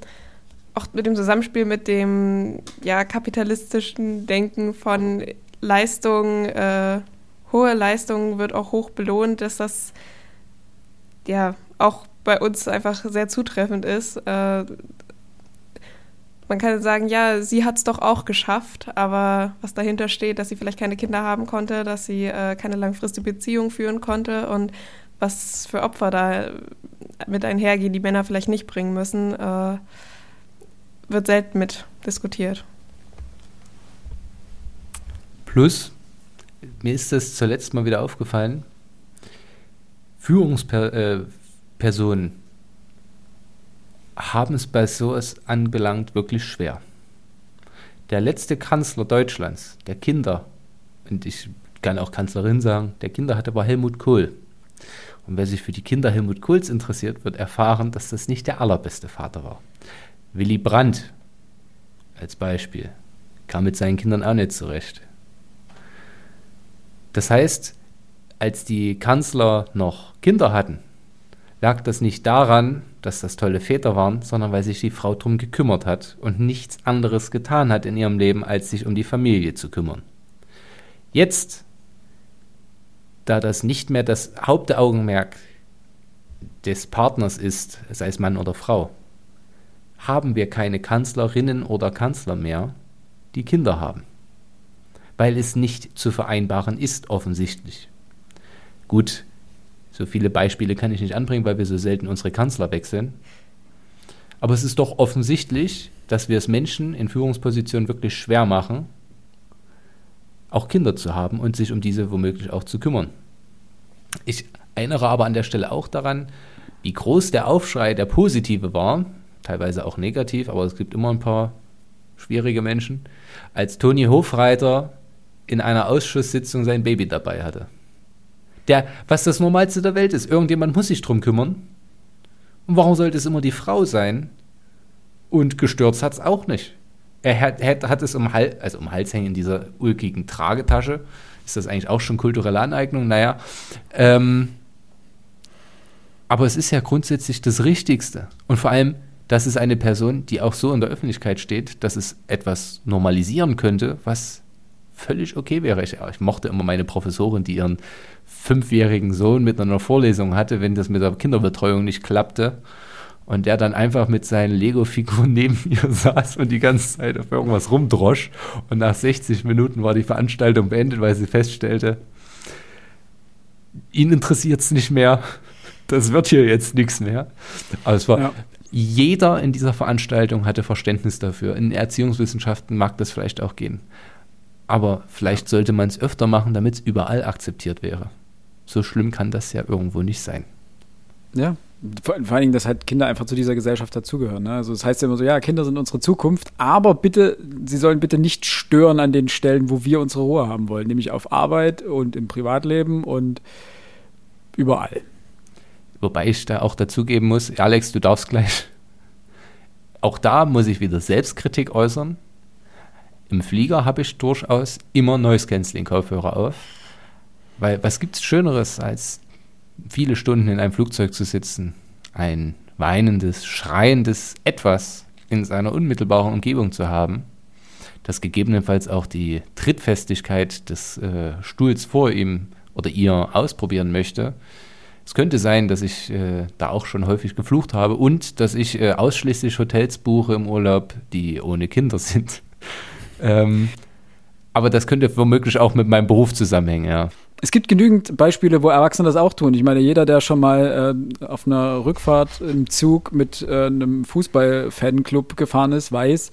D: auch mit dem Zusammenspiel mit dem ja, kapitalistischen Denken von Leistung, äh, hohe Leistung wird auch hoch belohnt, dass das ja auch bei uns einfach sehr zutreffend ist. Äh, man kann sagen, ja, sie hat es doch auch geschafft, aber was dahinter steht, dass sie vielleicht keine Kinder haben konnte, dass sie äh, keine langfristige Beziehung führen konnte und was für Opfer da mit einhergehen, die Männer vielleicht nicht bringen müssen, äh, wird selten mit diskutiert.
C: Plus, mir ist das zuletzt mal wieder aufgefallen, Führungspersonen äh, haben es bei sowas anbelangt wirklich schwer. Der letzte Kanzler Deutschlands, der Kinder, und ich kann auch Kanzlerin sagen, der Kinder hatte war Helmut Kohl. Und wer sich für die Kinder Helmut Kohls interessiert, wird erfahren, dass das nicht der allerbeste Vater war. Willy Brandt als Beispiel kam mit seinen Kindern auch nicht zurecht. Das heißt, als die Kanzler noch Kinder hatten, lag das nicht daran, dass das tolle Väter waren, sondern weil sich die Frau drum gekümmert hat und nichts anderes getan hat in ihrem Leben, als sich um die Familie zu kümmern. Jetzt, da das nicht mehr das Hauptaugenmerk des Partners ist, sei es Mann oder Frau, haben wir keine Kanzlerinnen oder Kanzler mehr, die Kinder haben. Weil es nicht zu vereinbaren ist, offensichtlich. Gut, so viele Beispiele kann ich nicht anbringen, weil wir so selten unsere Kanzler wechseln. Aber es ist doch offensichtlich, dass wir es Menschen in Führungspositionen wirklich schwer machen, auch Kinder zu haben und sich um diese womöglich auch zu kümmern. Ich erinnere aber an der Stelle auch daran, wie groß der Aufschrei der Positive war, teilweise auch negativ, aber es gibt immer ein paar schwierige Menschen, als Toni Hofreiter in einer Ausschusssitzung sein Baby dabei hatte. Der, was das Normalste der Welt ist, irgendjemand muss sich drum kümmern. Und warum sollte es immer die Frau sein? Und gestürzt hat es auch nicht. Er hat, hat, hat es um, Hals, also um Hals hängen in dieser ulkigen Tragetasche. Ist das eigentlich auch schon kulturelle Aneignung? Naja. Ähm, aber es ist ja grundsätzlich das Richtigste. Und vor allem, das ist eine Person, die auch so in der Öffentlichkeit steht, dass es etwas normalisieren könnte, was völlig okay wäre. Ich, ich, mochte immer meine Professorin, die ihren fünfjährigen Sohn mit einer Vorlesung hatte, wenn das mit der Kinderbetreuung nicht klappte. Und der dann einfach mit seinen Lego-Figuren neben ihr saß und die ganze Zeit auf irgendwas rumdrosch. Und nach 60 Minuten war die Veranstaltung beendet, weil sie feststellte, ihn interessiert es nicht mehr. Das wird hier jetzt nichts mehr. Aber es war, ja. Jeder in dieser Veranstaltung hatte Verständnis dafür. In Erziehungswissenschaften mag das vielleicht auch gehen. Aber vielleicht sollte man es öfter machen, damit es überall akzeptiert wäre. So schlimm kann das ja irgendwo nicht sein.
A: Ja, vor, vor allen Dingen, dass halt Kinder einfach zu dieser Gesellschaft dazugehören. Ne? Also das heißt ja immer so, ja, Kinder sind unsere Zukunft, aber bitte, sie sollen bitte nicht stören an den Stellen, wo wir unsere Ruhe haben wollen, nämlich auf Arbeit und im Privatleben und überall.
C: Wobei ich da auch dazugeben muss, Alex, du darfst gleich. Auch da muss ich wieder Selbstkritik äußern. Im Flieger habe ich durchaus immer Noise-Canceling-Kopfhörer auf. Weil was gibt es Schöneres, als viele Stunden in einem Flugzeug zu sitzen, ein weinendes, schreiendes Etwas in seiner unmittelbaren Umgebung zu haben, dass gegebenenfalls auch die Trittfestigkeit des äh, Stuhls vor ihm oder ihr ausprobieren möchte. Es könnte sein, dass ich äh, da auch schon häufig geflucht habe und dass ich äh, ausschließlich Hotels buche im Urlaub, die ohne Kinder sind. ähm, aber das könnte womöglich auch mit meinem Beruf zusammenhängen, ja.
A: Es gibt genügend Beispiele, wo Erwachsene das auch tun. Ich meine, jeder, der schon mal äh, auf einer Rückfahrt im Zug mit äh, einem Fußball-Fanclub gefahren ist, weiß,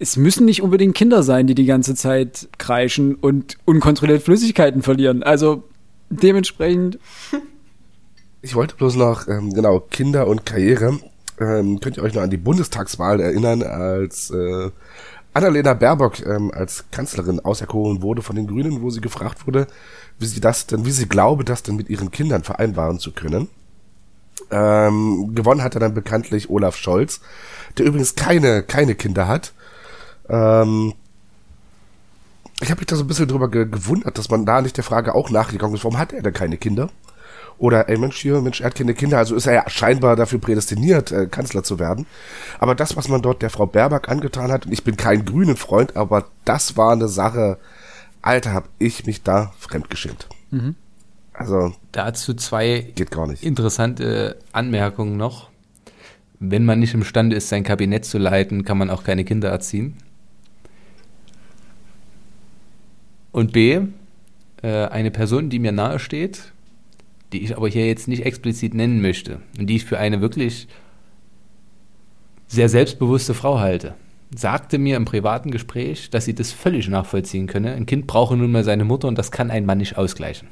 A: es müssen nicht unbedingt Kinder sein, die die ganze Zeit kreischen und unkontrolliert Flüssigkeiten verlieren. Also dementsprechend.
B: Ich wollte bloß noch, ähm, genau, Kinder und Karriere. Ähm, könnt ihr euch noch an die Bundestagswahl erinnern, als äh, Annalena Baerbock ähm, als Kanzlerin auserkoren wurde von den Grünen, wo sie gefragt wurde, wie sie das denn, wie sie glaube, das denn mit ihren Kindern vereinbaren zu können. Ähm, gewonnen hat er dann bekanntlich Olaf Scholz, der übrigens keine, keine Kinder hat. Ähm, ich habe mich da so ein bisschen drüber ge gewundert, dass man da nicht der Frage auch nachgegangen ist, warum hat er denn keine Kinder? Oder, ey Mensch, hier, Mensch, er hat keine Kinder, also ist er ja scheinbar dafür prädestiniert, äh, Kanzler zu werden. Aber das, was man dort der Frau Baerbock angetan hat, und ich bin kein grünen Freund, aber das war eine Sache, Alter, hab ich mich da fremdgeschämt. Mhm.
C: Also. Dazu zwei
B: geht gar nicht.
C: interessante Anmerkungen noch. Wenn man nicht imstande ist, sein Kabinett zu leiten, kann man auch keine Kinder erziehen. Und B, äh, eine Person, die mir nahe steht, die ich aber hier jetzt nicht explizit nennen möchte und die ich für eine wirklich sehr selbstbewusste Frau halte, sagte mir im privaten Gespräch, dass sie das völlig nachvollziehen könne. Ein Kind brauche nun mal seine Mutter und das kann ein Mann nicht ausgleichen.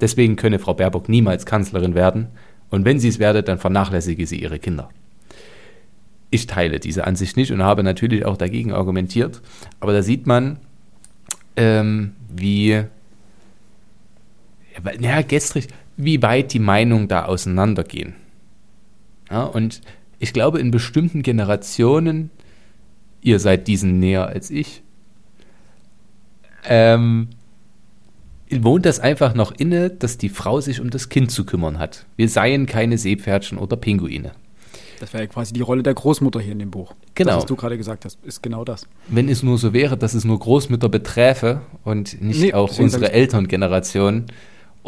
C: Deswegen könne Frau Baerbock niemals Kanzlerin werden und wenn sie es werde, dann vernachlässige sie ihre Kinder. Ich teile diese Ansicht nicht und habe natürlich auch dagegen argumentiert, aber da sieht man, ähm, wie ja, gestrig, wie weit die Meinungen da auseinandergehen. Ja, und ich glaube, in bestimmten Generationen, ihr seid diesen näher als ich, ähm, wohnt das einfach noch inne, dass die Frau sich um das Kind zu kümmern hat. Wir seien keine Seepferdchen oder Pinguine.
A: Das wäre ja quasi die Rolle der Großmutter hier in dem Buch.
C: Genau.
A: Das, was du gerade gesagt hast, ist genau das.
C: Wenn es nur so wäre, dass es nur Großmütter beträfe und nicht nee, auch unsere Elterngeneration,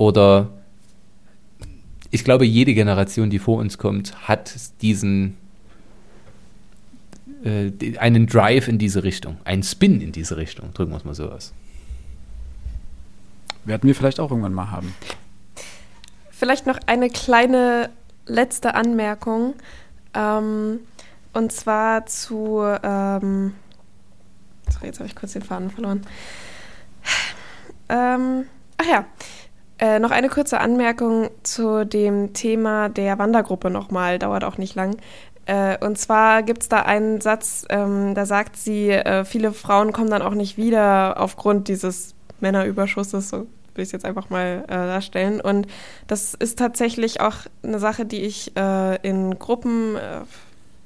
C: oder ich glaube, jede Generation, die vor uns kommt, hat diesen äh, einen Drive in diese Richtung, einen Spin in diese Richtung, drücken wir es mal so aus.
A: Werden wir vielleicht auch irgendwann mal haben.
D: Vielleicht noch eine kleine letzte Anmerkung. Ähm, und zwar zu. Ähm, sorry, jetzt habe ich kurz den Faden verloren. Ähm, ach ja, äh, noch eine kurze Anmerkung zu dem Thema der Wandergruppe nochmal, dauert auch nicht lang. Äh, und zwar gibt es da einen Satz, ähm, da sagt sie, äh, viele Frauen kommen dann auch nicht wieder aufgrund dieses Männerüberschusses, so will ich es jetzt einfach mal äh, darstellen. Und das ist tatsächlich auch eine Sache, die ich äh, in Gruppen, äh,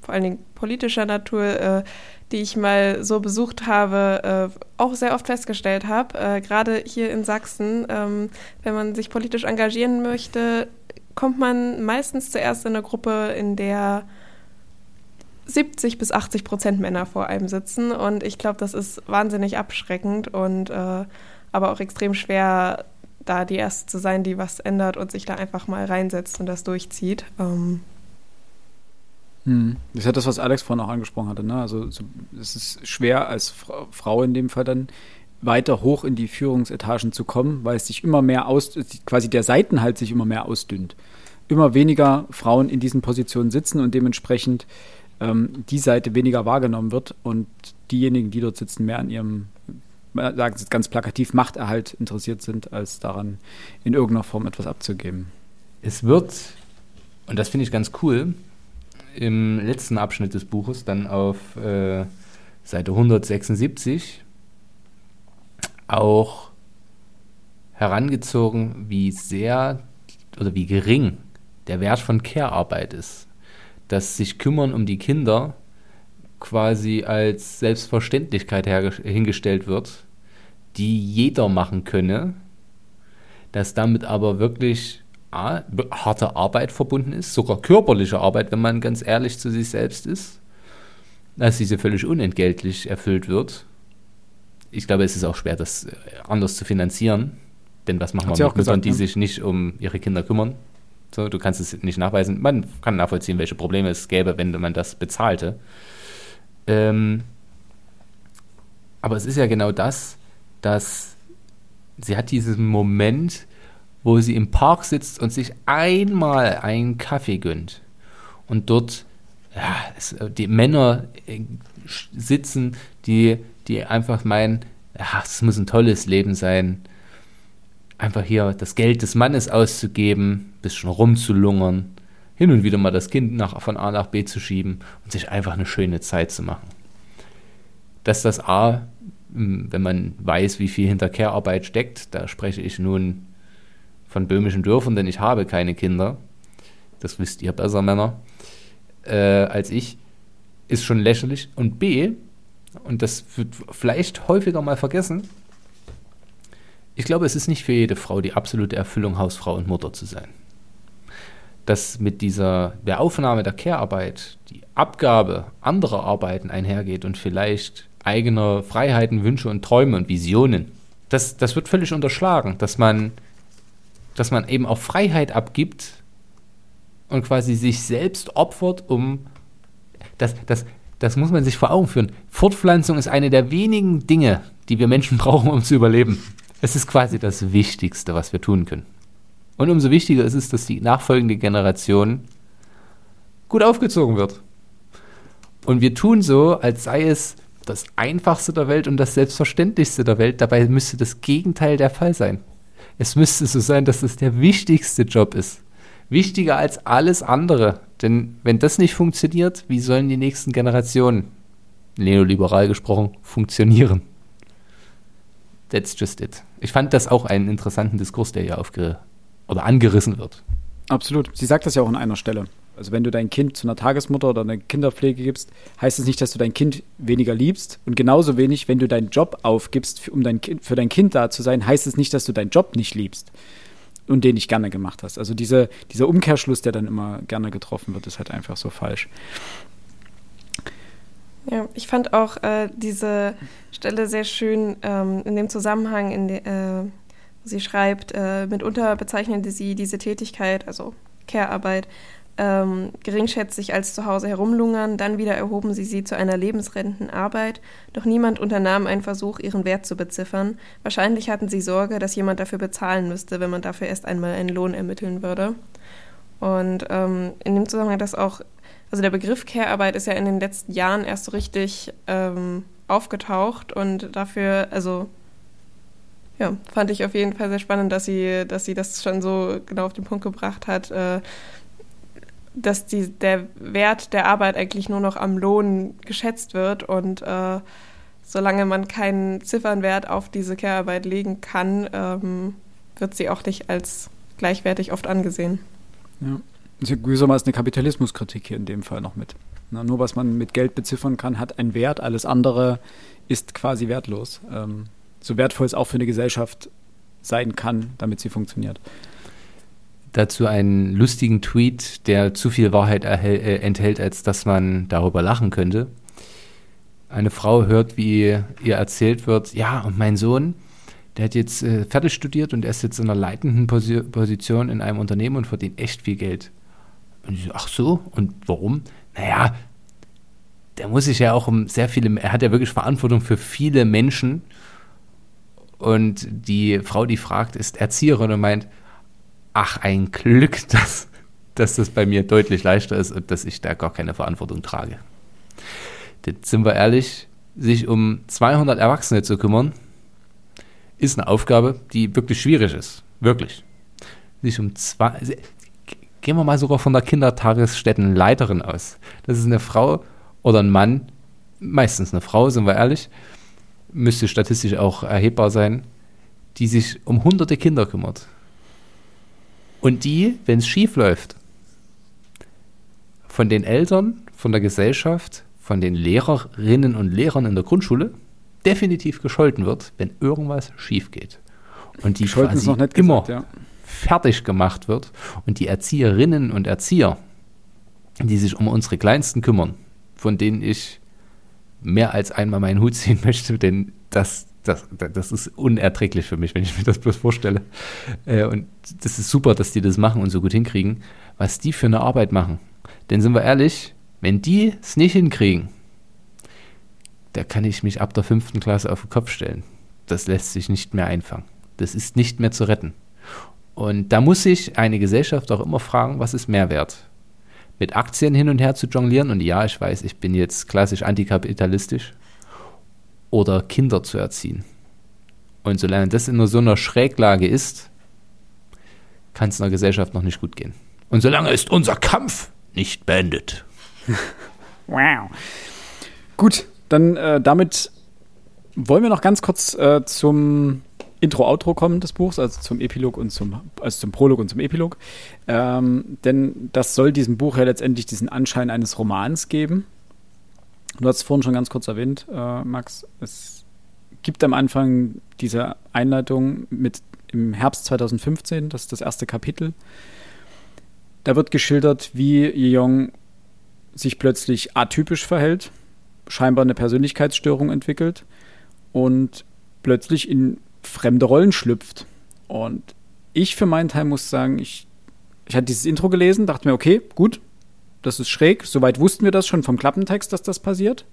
D: vor allen Dingen politischer Natur, die ich mal so besucht habe, äh, auch sehr oft festgestellt habe. Äh, Gerade hier in Sachsen, ähm, wenn man sich politisch engagieren möchte, kommt man meistens zuerst in eine Gruppe, in der 70 bis 80 Prozent Männer vor einem sitzen. Und ich glaube, das ist wahnsinnig abschreckend und äh, aber auch extrem schwer, da die Erste zu sein, die was ändert und sich da einfach mal reinsetzt und das durchzieht. Ähm,
A: hm. Das ist ja das, was Alex vorhin auch angesprochen hatte. Ne? Also so, es ist schwer als Frau in dem Fall dann weiter hoch in die Führungsetagen zu kommen, weil es sich immer mehr aus, quasi der Seitenhalt sich immer mehr ausdünnt. Immer weniger Frauen in diesen Positionen sitzen und dementsprechend ähm, die Seite weniger wahrgenommen wird und diejenigen, die dort sitzen, mehr an ihrem, sagen Sie ganz plakativ, Machterhalt interessiert sind, als daran in irgendeiner Form etwas abzugeben.
C: Es wird, und das finde ich ganz cool, im letzten Abschnitt des Buches, dann auf äh, Seite 176, auch herangezogen, wie sehr oder wie gering der Wert von Care-Arbeit ist. Dass sich kümmern um die Kinder quasi als Selbstverständlichkeit hingestellt wird, die jeder machen könne, dass damit aber wirklich A, harte Arbeit verbunden ist, sogar körperliche Arbeit, wenn man ganz ehrlich zu sich selbst ist. dass diese völlig unentgeltlich erfüllt wird. Ich glaube, es ist auch schwer, das äh, anders zu finanzieren. Denn was machen wir mit Müttern, die
A: ne?
C: sich nicht um ihre Kinder kümmern? So, du kannst es nicht nachweisen. Man kann nachvollziehen, welche Probleme es gäbe, wenn man das bezahlte. Ähm, aber es ist ja genau das, dass sie hat diesen Moment, wo sie im Park sitzt und sich einmal einen Kaffee gönnt. Und dort ja, es, die Männer äh, sitzen, die, die einfach meinen, es muss ein tolles Leben sein, einfach hier das Geld des Mannes auszugeben, bisschen rumzulungern, hin und wieder mal das Kind nach, von A nach B zu schieben und sich einfach eine schöne Zeit zu machen. Dass das A, wenn man weiß, wie viel hinter Care-Arbeit steckt, da spreche ich nun von böhmischen Dörfern, denn ich habe keine Kinder. Das wisst ihr besser, Männer, äh, als ich, ist schon lächerlich. Und B, und das wird vielleicht häufiger mal vergessen, ich glaube, es ist nicht für jede Frau die absolute Erfüllung, Hausfrau und Mutter zu sein. Dass mit dieser der Aufnahme der Care-Arbeit die Abgabe anderer Arbeiten einhergeht und vielleicht eigener Freiheiten, Wünsche und Träume und Visionen, das, das wird völlig unterschlagen, dass man, dass man eben auch Freiheit abgibt und quasi sich selbst opfert, um das, das, das muss man sich vor Augen führen. Fortpflanzung ist eine der wenigen Dinge, die wir Menschen brauchen, um zu überleben. Es ist quasi das Wichtigste, was wir tun können. Und umso wichtiger ist es, dass die nachfolgende Generation gut aufgezogen wird. Und wir tun so, als sei es das Einfachste der Welt und das Selbstverständlichste der Welt. Dabei müsste das Gegenteil der Fall sein. Es müsste so sein, dass es der wichtigste Job ist. Wichtiger als alles andere. Denn wenn das nicht funktioniert, wie sollen die nächsten Generationen, neoliberal gesprochen, funktionieren? That's just it. Ich fand das auch einen interessanten Diskurs, der hier aufge oder angerissen wird.
A: Absolut. Sie sagt das ja auch an einer Stelle. Also wenn du dein Kind zu einer Tagesmutter oder einer Kinderpflege gibst, heißt es nicht, dass du dein Kind weniger liebst. Und genauso wenig, wenn du deinen Job aufgibst, um dein kind, für dein Kind da zu sein, heißt es nicht, dass du deinen Job nicht liebst und den nicht gerne gemacht hast. Also diese, dieser Umkehrschluss, der dann immer gerne getroffen wird, ist halt einfach so falsch.
D: Ja, ich fand auch äh, diese Stelle sehr schön ähm, in dem Zusammenhang, in de, äh, sie schreibt, äh, mitunter bezeichnete sie diese Tätigkeit, also Care-Arbeit, ähm, geringschätzig als zu Hause herumlungern, dann wieder erhoben sie sie zu einer lebensrettenden Arbeit, doch niemand unternahm einen Versuch, ihren Wert zu beziffern. Wahrscheinlich hatten sie Sorge, dass jemand dafür bezahlen müsste, wenn man dafür erst einmal einen Lohn ermitteln würde. Und ähm, in dem Zusammenhang, dass auch, also der Begriff Care-Arbeit ist ja in den letzten Jahren erst so richtig ähm, aufgetaucht und dafür, also ja, fand ich auf jeden Fall sehr spannend, dass sie, dass sie das schon so genau auf den Punkt gebracht hat, äh, dass die, der Wert der Arbeit eigentlich nur noch am Lohn geschätzt wird und äh, solange man keinen Ziffernwert auf diese Care-Arbeit legen kann, ähm, wird sie auch nicht als gleichwertig oft angesehen.
A: Ja. Das ist gewissermaßen eine Kapitalismuskritik hier in dem Fall noch mit. Na, nur was man mit Geld beziffern kann, hat einen Wert, alles andere ist quasi wertlos. Ähm, so wertvoll es auch für eine Gesellschaft sein kann, damit sie funktioniert.
C: Dazu einen lustigen Tweet, der zu viel Wahrheit äh, enthält, als dass man darüber lachen könnte. Eine Frau hört, wie ihr erzählt wird, ja, und mein Sohn, der hat jetzt äh, fertig studiert und er ist jetzt in einer leitenden Posi Position in einem Unternehmen und verdient echt viel Geld. Und ich so, ach so, und warum? Naja, der muss sich ja auch um sehr viele, er hat ja wirklich Verantwortung für viele Menschen. Und die Frau, die fragt, ist Erzieherin und meint, ach, ein Glück, dass, dass das bei mir deutlich leichter ist und dass ich da gar keine Verantwortung trage. Jetzt sind wir ehrlich, sich um 200 Erwachsene zu kümmern, ist eine Aufgabe, die wirklich schwierig ist. Wirklich. Sich um zwei, gehen wir mal sogar von der Kindertagesstättenleiterin aus. Das ist eine Frau oder ein Mann, meistens eine Frau, sind wir ehrlich, müsste statistisch auch erhebbar sein, die sich um hunderte Kinder kümmert. Und die, wenn es schief läuft, von den Eltern, von der Gesellschaft, von den Lehrerinnen und Lehrern in der Grundschule definitiv gescholten wird, wenn irgendwas schief geht. Und die
A: Scholten
C: quasi
A: noch nicht
C: immer
A: gesagt, ja.
C: fertig gemacht wird und die Erzieherinnen und Erzieher, die sich um unsere Kleinsten kümmern, von denen ich mehr als einmal meinen Hut ziehen möchte, denn das, das, das ist unerträglich für mich, wenn ich mir das bloß vorstelle. Äh, und das ist super, dass die das machen und so gut hinkriegen. Was die für eine Arbeit machen. Denn sind wir ehrlich, wenn die es nicht hinkriegen, da kann ich mich ab der fünften Klasse auf den Kopf stellen. Das lässt sich nicht mehr einfangen. Das ist nicht mehr zu retten. Und da muss sich eine Gesellschaft auch immer fragen, was ist Mehrwert? Mit Aktien hin und her zu jonglieren, und ja, ich weiß, ich bin jetzt klassisch antikapitalistisch, oder Kinder zu erziehen. Und solange das in so einer Schräglage ist, kann es einer Gesellschaft noch nicht gut gehen. Und solange ist unser Kampf nicht beendet.
A: wow. Gut, dann äh, damit wollen wir noch ganz kurz äh, zum Intro-Outro kommen des Buchs, also zum Epilog und zum, also zum Prolog und zum Epilog. Ähm, denn das soll diesem Buch ja letztendlich diesen Anschein eines Romans geben. Du hast es vorhin schon ganz kurz erwähnt, äh, Max. Es gibt am Anfang diese Einleitung mit im Herbst 2015, das ist das erste Kapitel. Da wird geschildert, wie Yeong sich plötzlich atypisch verhält, scheinbar eine Persönlichkeitsstörung entwickelt und plötzlich in fremde Rollen schlüpft. Und ich für meinen Teil muss sagen, ich, ich hatte dieses Intro gelesen, dachte mir, okay, gut, das ist schräg. Soweit wussten wir das schon vom Klappentext, dass das passiert.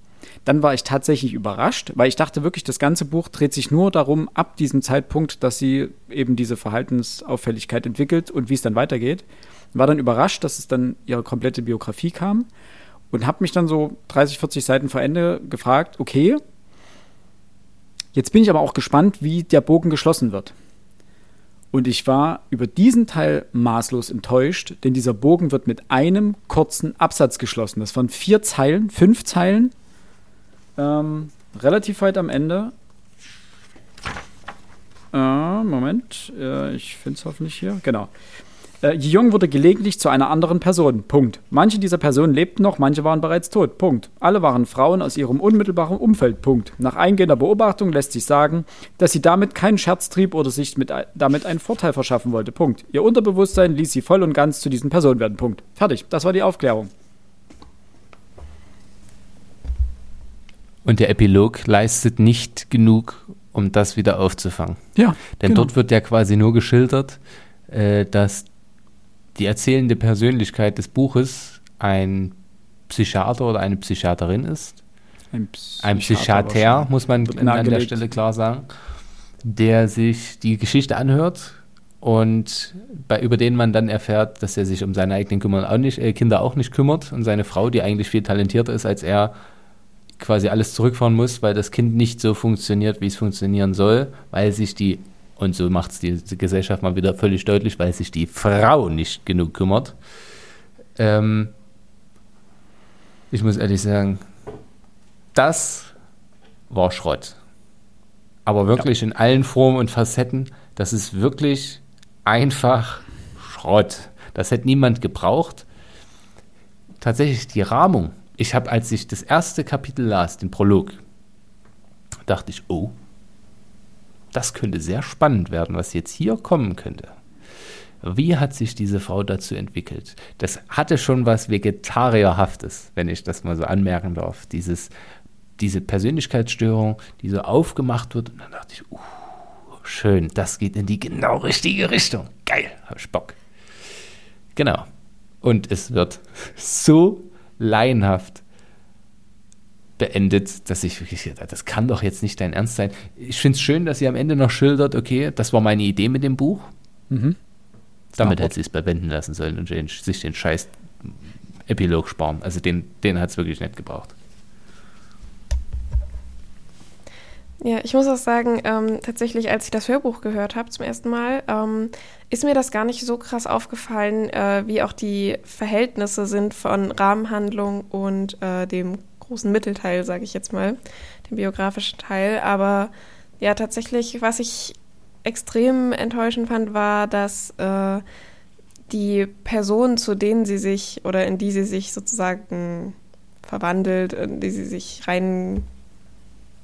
A: Dann war ich tatsächlich überrascht, weil ich dachte wirklich, das ganze Buch dreht sich nur darum, ab diesem Zeitpunkt, dass sie eben diese Verhaltensauffälligkeit entwickelt und wie es dann weitergeht. War dann überrascht, dass es dann ihre komplette Biografie kam und habe mich dann so 30, 40 Seiten vor Ende gefragt, okay, jetzt bin ich aber auch gespannt, wie der Bogen geschlossen wird. Und ich war über diesen Teil maßlos enttäuscht, denn dieser Bogen wird mit einem kurzen Absatz geschlossen. Das waren vier Zeilen, fünf Zeilen, ähm, relativ weit am Ende. Äh, Moment, äh, ich finde es hoffentlich hier. Genau. Äh, Jung wurde gelegentlich zu einer anderen Person. Punkt. Manche dieser Personen lebten noch, manche waren bereits tot. Punkt. Alle waren Frauen aus ihrem unmittelbaren Umfeld. Punkt. Nach eingehender Beobachtung lässt sich sagen, dass sie damit keinen Scherz trieb oder sich mit, damit einen Vorteil verschaffen wollte. Punkt. Ihr Unterbewusstsein ließ sie voll und ganz zu diesen Personen werden. Punkt. Fertig. Das war die Aufklärung.
C: Und der Epilog leistet nicht genug, um das wieder aufzufangen.
A: Ja.
C: Denn genau. dort wird ja quasi nur geschildert, äh, dass die erzählende Persönlichkeit des Buches ein Psychiater oder eine Psychiaterin ist. Ein, Psychiater, ein Psychiater muss man an der Stelle klar sagen, der sich die Geschichte anhört und bei, über den man dann erfährt, dass er sich um seine eigenen Kümmern auch nicht, äh, Kinder auch nicht kümmert und seine Frau, die eigentlich viel talentierter ist als er, quasi alles zurückfahren muss, weil das Kind nicht so funktioniert, wie es funktionieren soll, weil sich die und so macht es die Gesellschaft mal wieder völlig deutlich, weil sich die Frau nicht genug kümmert. Ähm, ich muss ehrlich sagen, das war Schrott. Aber wirklich ja. in allen Formen und Facetten, das ist wirklich einfach Schrott. Das hätte niemand gebraucht. Tatsächlich die Rahmung. Ich habe, als ich das erste Kapitel las, den Prolog, dachte ich, oh, das könnte sehr spannend werden, was jetzt hier kommen könnte. Wie hat sich diese Frau dazu entwickelt? Das hatte schon was Vegetarierhaftes, wenn ich das mal so anmerken darf. Dieses, diese Persönlichkeitsstörung, die so aufgemacht wird. Und dann dachte ich, uh, schön, das geht in die genau richtige Richtung. Geil, hab ich Bock. Genau. Und es wird so laienhaft beendet, dass ich wirklich, das kann doch jetzt nicht dein Ernst sein. Ich finde es schön, dass sie am Ende noch schildert, okay, das war meine Idee mit dem Buch. Mhm. Damit hätte sie es bewenden lassen sollen und sich den scheiß Epilog sparen. Also den, den hat es wirklich nicht gebraucht.
D: Ja, ich muss auch sagen, ähm, tatsächlich, als ich das Hörbuch gehört habe zum ersten Mal, ähm, ist mir das gar nicht so krass aufgefallen, äh, wie auch die Verhältnisse sind von Rahmenhandlung und äh, dem großen Mittelteil, sage ich jetzt mal, den biografischen Teil. Aber ja, tatsächlich, was ich extrem enttäuschend fand, war, dass äh, die Personen, zu denen sie sich oder in die sie sich sozusagen verwandelt, in die sie sich rein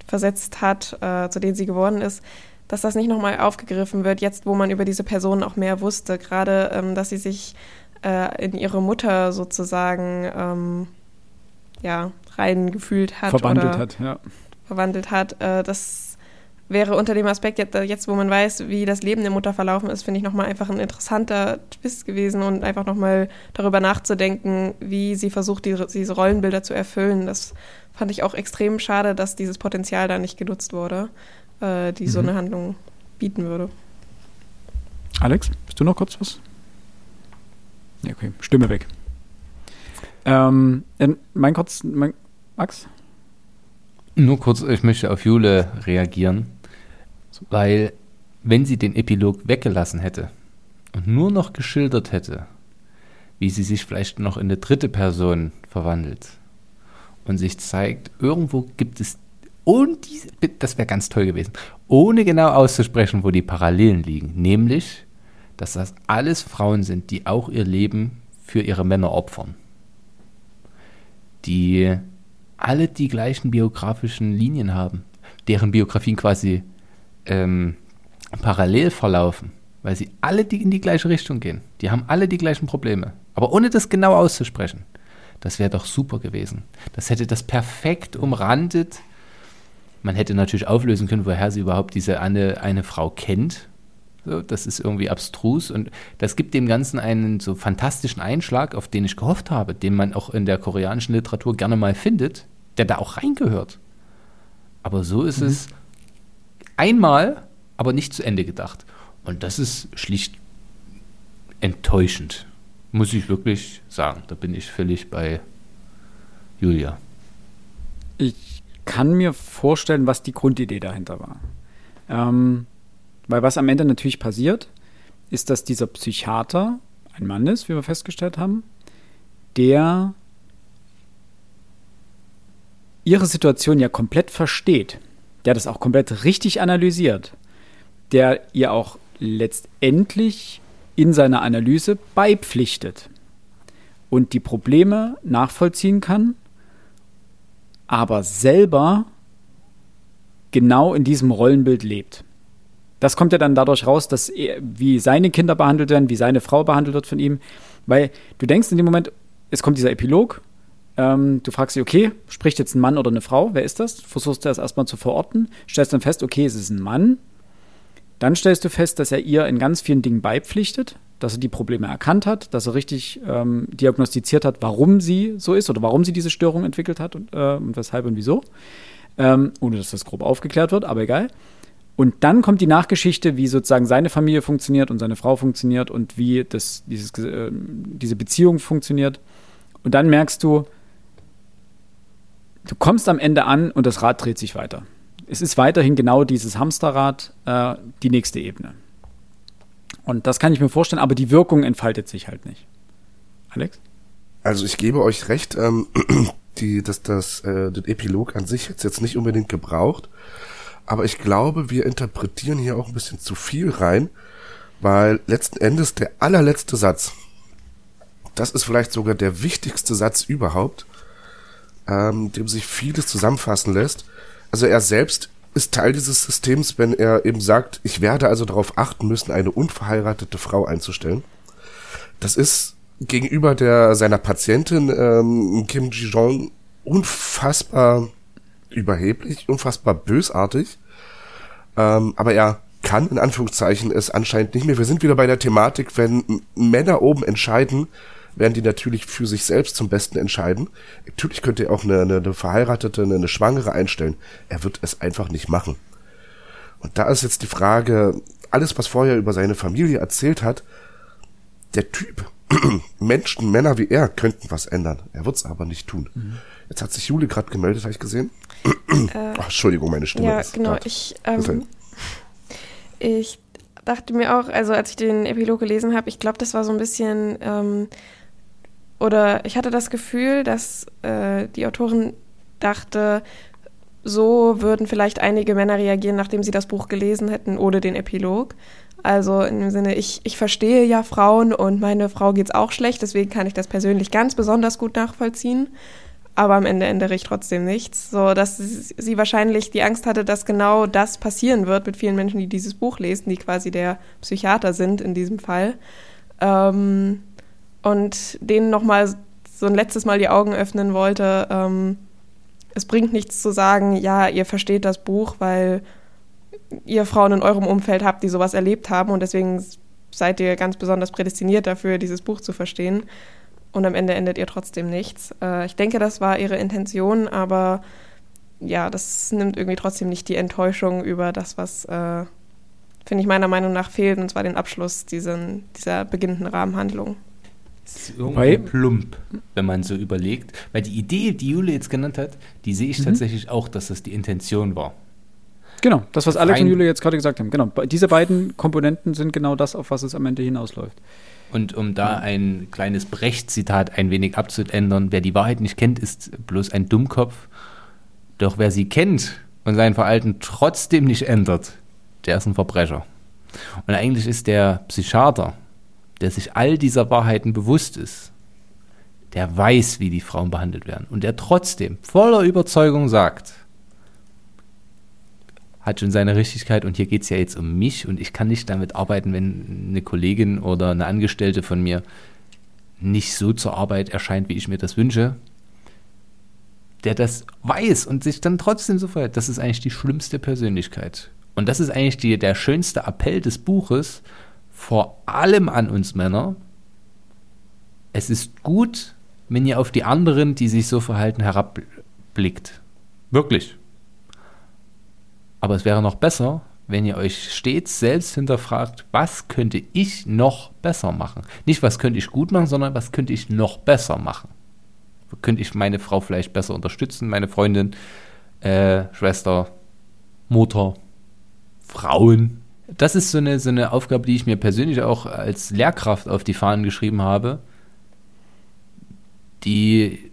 D: versetzt hat, äh, zu denen sie geworden ist, dass das nicht nochmal aufgegriffen wird, jetzt wo man über diese Personen auch mehr wusste. Gerade, ähm, dass sie sich äh, in ihre Mutter sozusagen ähm, ja, reingefühlt hat.
A: Verwandelt hat, ja.
D: Verwandelt hat. Äh, das wäre unter dem Aspekt, jetzt, jetzt, wo man weiß, wie das Leben der Mutter verlaufen ist, finde ich nochmal einfach ein interessanter Twist gewesen und einfach nochmal darüber nachzudenken, wie sie versucht, diese, diese Rollenbilder zu erfüllen. Das fand ich auch extrem schade, dass dieses Potenzial da nicht genutzt wurde, äh, die mhm. so eine Handlung bieten würde.
A: Alex, bist du noch kurz was? Ja, okay. Stimme weg. Ähm, mein kurz, mein, Max?
C: Nur kurz, ich möchte auf Jule reagieren, weil wenn sie den Epilog weggelassen hätte und nur noch geschildert hätte, wie sie sich vielleicht noch in eine dritte Person verwandelt und sich zeigt, irgendwo gibt es, und diese, das wäre ganz toll gewesen, ohne genau auszusprechen, wo die Parallelen liegen, nämlich dass das alles Frauen sind, die auch ihr Leben für ihre Männer opfern. Die alle die gleichen biografischen Linien haben, deren Biografien quasi ähm, parallel verlaufen, weil sie alle die in die gleiche Richtung gehen. Die haben alle die gleichen Probleme. Aber ohne das genau auszusprechen. Das wäre doch super gewesen. Das hätte das perfekt umrandet. Man hätte natürlich auflösen können, woher sie überhaupt diese eine, eine Frau kennt, so, das ist irgendwie abstrus und das gibt dem Ganzen einen so fantastischen Einschlag, auf den ich gehofft habe, den man auch in der koreanischen Literatur gerne mal findet, der da auch reingehört. Aber so ist mhm. es einmal, aber nicht zu Ende gedacht. Und das ist schlicht enttäuschend, muss ich wirklich sagen. Da bin ich völlig bei Julia.
A: Ich kann mir vorstellen, was die Grundidee dahinter war. Ähm, weil was am Ende natürlich passiert, ist, dass dieser Psychiater ein Mann ist, wie wir festgestellt haben, der ihre Situation ja komplett versteht, der das auch komplett richtig analysiert, der ihr auch letztendlich in seiner Analyse beipflichtet und die Probleme nachvollziehen kann, aber selber genau in diesem Rollenbild lebt das kommt ja dann dadurch raus, dass er, wie seine Kinder behandelt werden, wie seine Frau behandelt wird von ihm. Weil du denkst in dem Moment, es kommt dieser Epilog, ähm, du fragst dich, okay, spricht jetzt ein Mann oder eine Frau? Wer ist das? Versuchst du das erstmal zu verorten, stellst dann fest, okay, es ist ein Mann. Dann stellst du fest, dass er ihr in ganz vielen Dingen beipflichtet, dass er die Probleme erkannt hat, dass er richtig ähm, diagnostiziert hat, warum sie so ist oder warum sie diese Störung entwickelt hat und, äh, und weshalb und wieso. Ähm, ohne dass das grob aufgeklärt wird, aber egal. Und dann kommt die Nachgeschichte, wie sozusagen seine Familie funktioniert und seine Frau funktioniert und wie das, dieses, äh, diese Beziehung funktioniert. Und dann merkst du, du kommst am Ende an und das Rad dreht sich weiter. Es ist weiterhin genau dieses Hamsterrad, äh, die nächste Ebene. Und das kann ich mir vorstellen, aber die Wirkung entfaltet sich halt nicht. Alex?
B: Also ich gebe euch recht, ähm, die, dass das, äh, den Epilog an sich jetzt, jetzt nicht unbedingt gebraucht. Aber ich glaube, wir interpretieren hier auch ein bisschen zu viel rein, weil letzten Endes der allerletzte Satz, das ist vielleicht sogar der wichtigste Satz überhaupt, ähm, dem sich vieles zusammenfassen lässt. Also er selbst ist Teil dieses Systems, wenn er eben sagt, ich werde also darauf achten müssen, eine unverheiratete Frau einzustellen. Das ist gegenüber der seiner Patientin ähm, Kim Ji-jong unfassbar überheblich, unfassbar bösartig. Ähm, aber er kann in Anführungszeichen es anscheinend nicht mehr. Wir sind wieder bei der Thematik, wenn Männer oben entscheiden, werden die natürlich für sich selbst zum Besten entscheiden. Natürlich könnte er auch eine, eine, eine verheiratete, eine, eine Schwangere einstellen. Er wird es einfach nicht machen. Und da ist jetzt die Frage, alles, was vorher über seine Familie erzählt hat, der Typ, Menschen, Männer wie er, könnten was ändern. Er wird es aber nicht tun. Mhm. Jetzt hat sich Jule gerade gemeldet, habe ich gesehen. Äh, Ach, Entschuldigung, meine Stimme.
D: Ja, genau. Ich, ähm, ich dachte mir auch, also als ich den Epilog gelesen habe, ich glaube, das war so ein bisschen, ähm, oder ich hatte das Gefühl, dass äh, die Autorin dachte, so würden vielleicht einige Männer reagieren, nachdem sie das Buch gelesen hätten, ohne den Epilog. Also in dem Sinne, ich, ich verstehe ja Frauen und meine Frau geht es auch schlecht, deswegen kann ich das persönlich ganz besonders gut nachvollziehen aber am Ende ändere ich trotzdem nichts. So, dass sie wahrscheinlich die Angst hatte, dass genau das passieren wird mit vielen Menschen, die dieses Buch lesen, die quasi der Psychiater sind in diesem Fall. Ähm, und denen nochmal so ein letztes Mal die Augen öffnen wollte. Ähm, es bringt nichts zu sagen, ja, ihr versteht das Buch, weil ihr Frauen in eurem Umfeld habt, die sowas erlebt haben und deswegen seid ihr ganz besonders prädestiniert dafür, dieses Buch zu verstehen. Und am Ende endet ihr trotzdem nichts. Äh, ich denke, das war ihre Intention, aber ja, das nimmt irgendwie trotzdem nicht die Enttäuschung über das, was, äh, finde ich, meiner Meinung nach fehlt, und zwar den Abschluss diesen, dieser beginnenden Rahmenhandlung.
C: Das ist irgendwie plump, wenn man so überlegt. Weil die Idee, die Jule jetzt genannt hat, die sehe ich mhm. tatsächlich auch, dass das die Intention war.
A: Genau, das, was Alex Rein und Jule jetzt gerade gesagt haben. Genau, diese beiden Komponenten sind genau das, auf was es am Ende hinausläuft.
C: Und um da ein kleines Brecht-Zitat ein wenig abzuändern, wer die Wahrheit nicht kennt, ist bloß ein Dummkopf. Doch wer sie kennt und sein Verhalten trotzdem nicht ändert, der ist ein Verbrecher. Und eigentlich ist der Psychiater, der sich all dieser Wahrheiten bewusst ist, der weiß, wie die Frauen behandelt werden und der trotzdem voller Überzeugung sagt, hat schon seine Richtigkeit und hier geht es ja jetzt um mich und ich kann nicht damit arbeiten, wenn eine Kollegin oder eine Angestellte von mir nicht so zur Arbeit erscheint, wie ich mir das wünsche, der das weiß und sich dann trotzdem so verhält. Das ist eigentlich die schlimmste Persönlichkeit. Und das ist eigentlich die, der schönste Appell des Buches, vor allem an uns Männer. Es ist gut, wenn ihr auf die anderen, die sich so verhalten, herabblickt. Wirklich. Aber es wäre noch besser, wenn ihr euch stets selbst hinterfragt, was könnte ich noch besser machen? Nicht, was könnte ich gut machen, sondern was könnte ich noch besser machen? Könnte ich meine Frau vielleicht besser unterstützen, meine Freundin, äh, Schwester, Mutter, Frauen? Das ist so eine, so eine Aufgabe, die ich mir persönlich auch als Lehrkraft auf die Fahnen geschrieben habe, die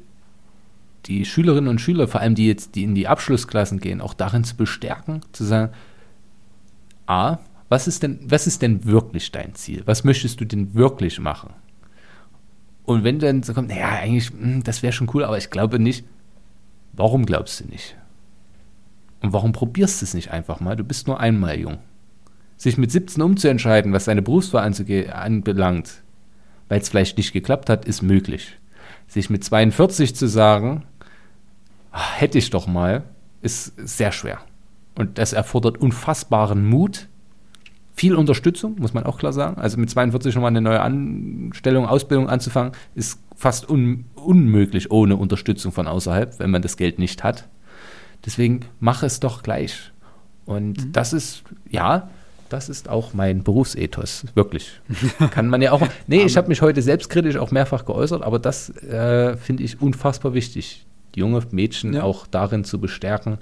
C: die Schülerinnen und Schüler, vor allem die jetzt, die in die Abschlussklassen gehen, auch darin zu bestärken, zu sagen, A, was ist denn, was ist denn wirklich dein Ziel? Was möchtest du denn wirklich machen? Und wenn dann so kommt, naja, eigentlich, hm, das wäre schon cool, aber ich glaube nicht, warum glaubst du nicht? Und warum probierst du es nicht einfach mal? Du bist nur einmal jung. Sich mit 17 umzuentscheiden, was seine Berufswahl anbelangt, weil es vielleicht nicht geklappt hat, ist möglich. Sich mit 42 zu sagen, hätte ich doch mal, ist sehr schwer. Und das erfordert unfassbaren Mut, viel Unterstützung, muss man auch klar sagen. Also mit 42 nochmal eine neue Anstellung, Ausbildung anzufangen, ist fast un unmöglich ohne Unterstützung von außerhalb, wenn man das Geld nicht hat. Deswegen mach es doch gleich. Und mhm. das ist, ja, das ist auch mein Berufsethos, wirklich. Kann man ja auch. Nee, ich habe mich heute selbstkritisch auch mehrfach geäußert, aber das äh, finde ich unfassbar wichtig junge Mädchen ja. auch darin zu bestärken.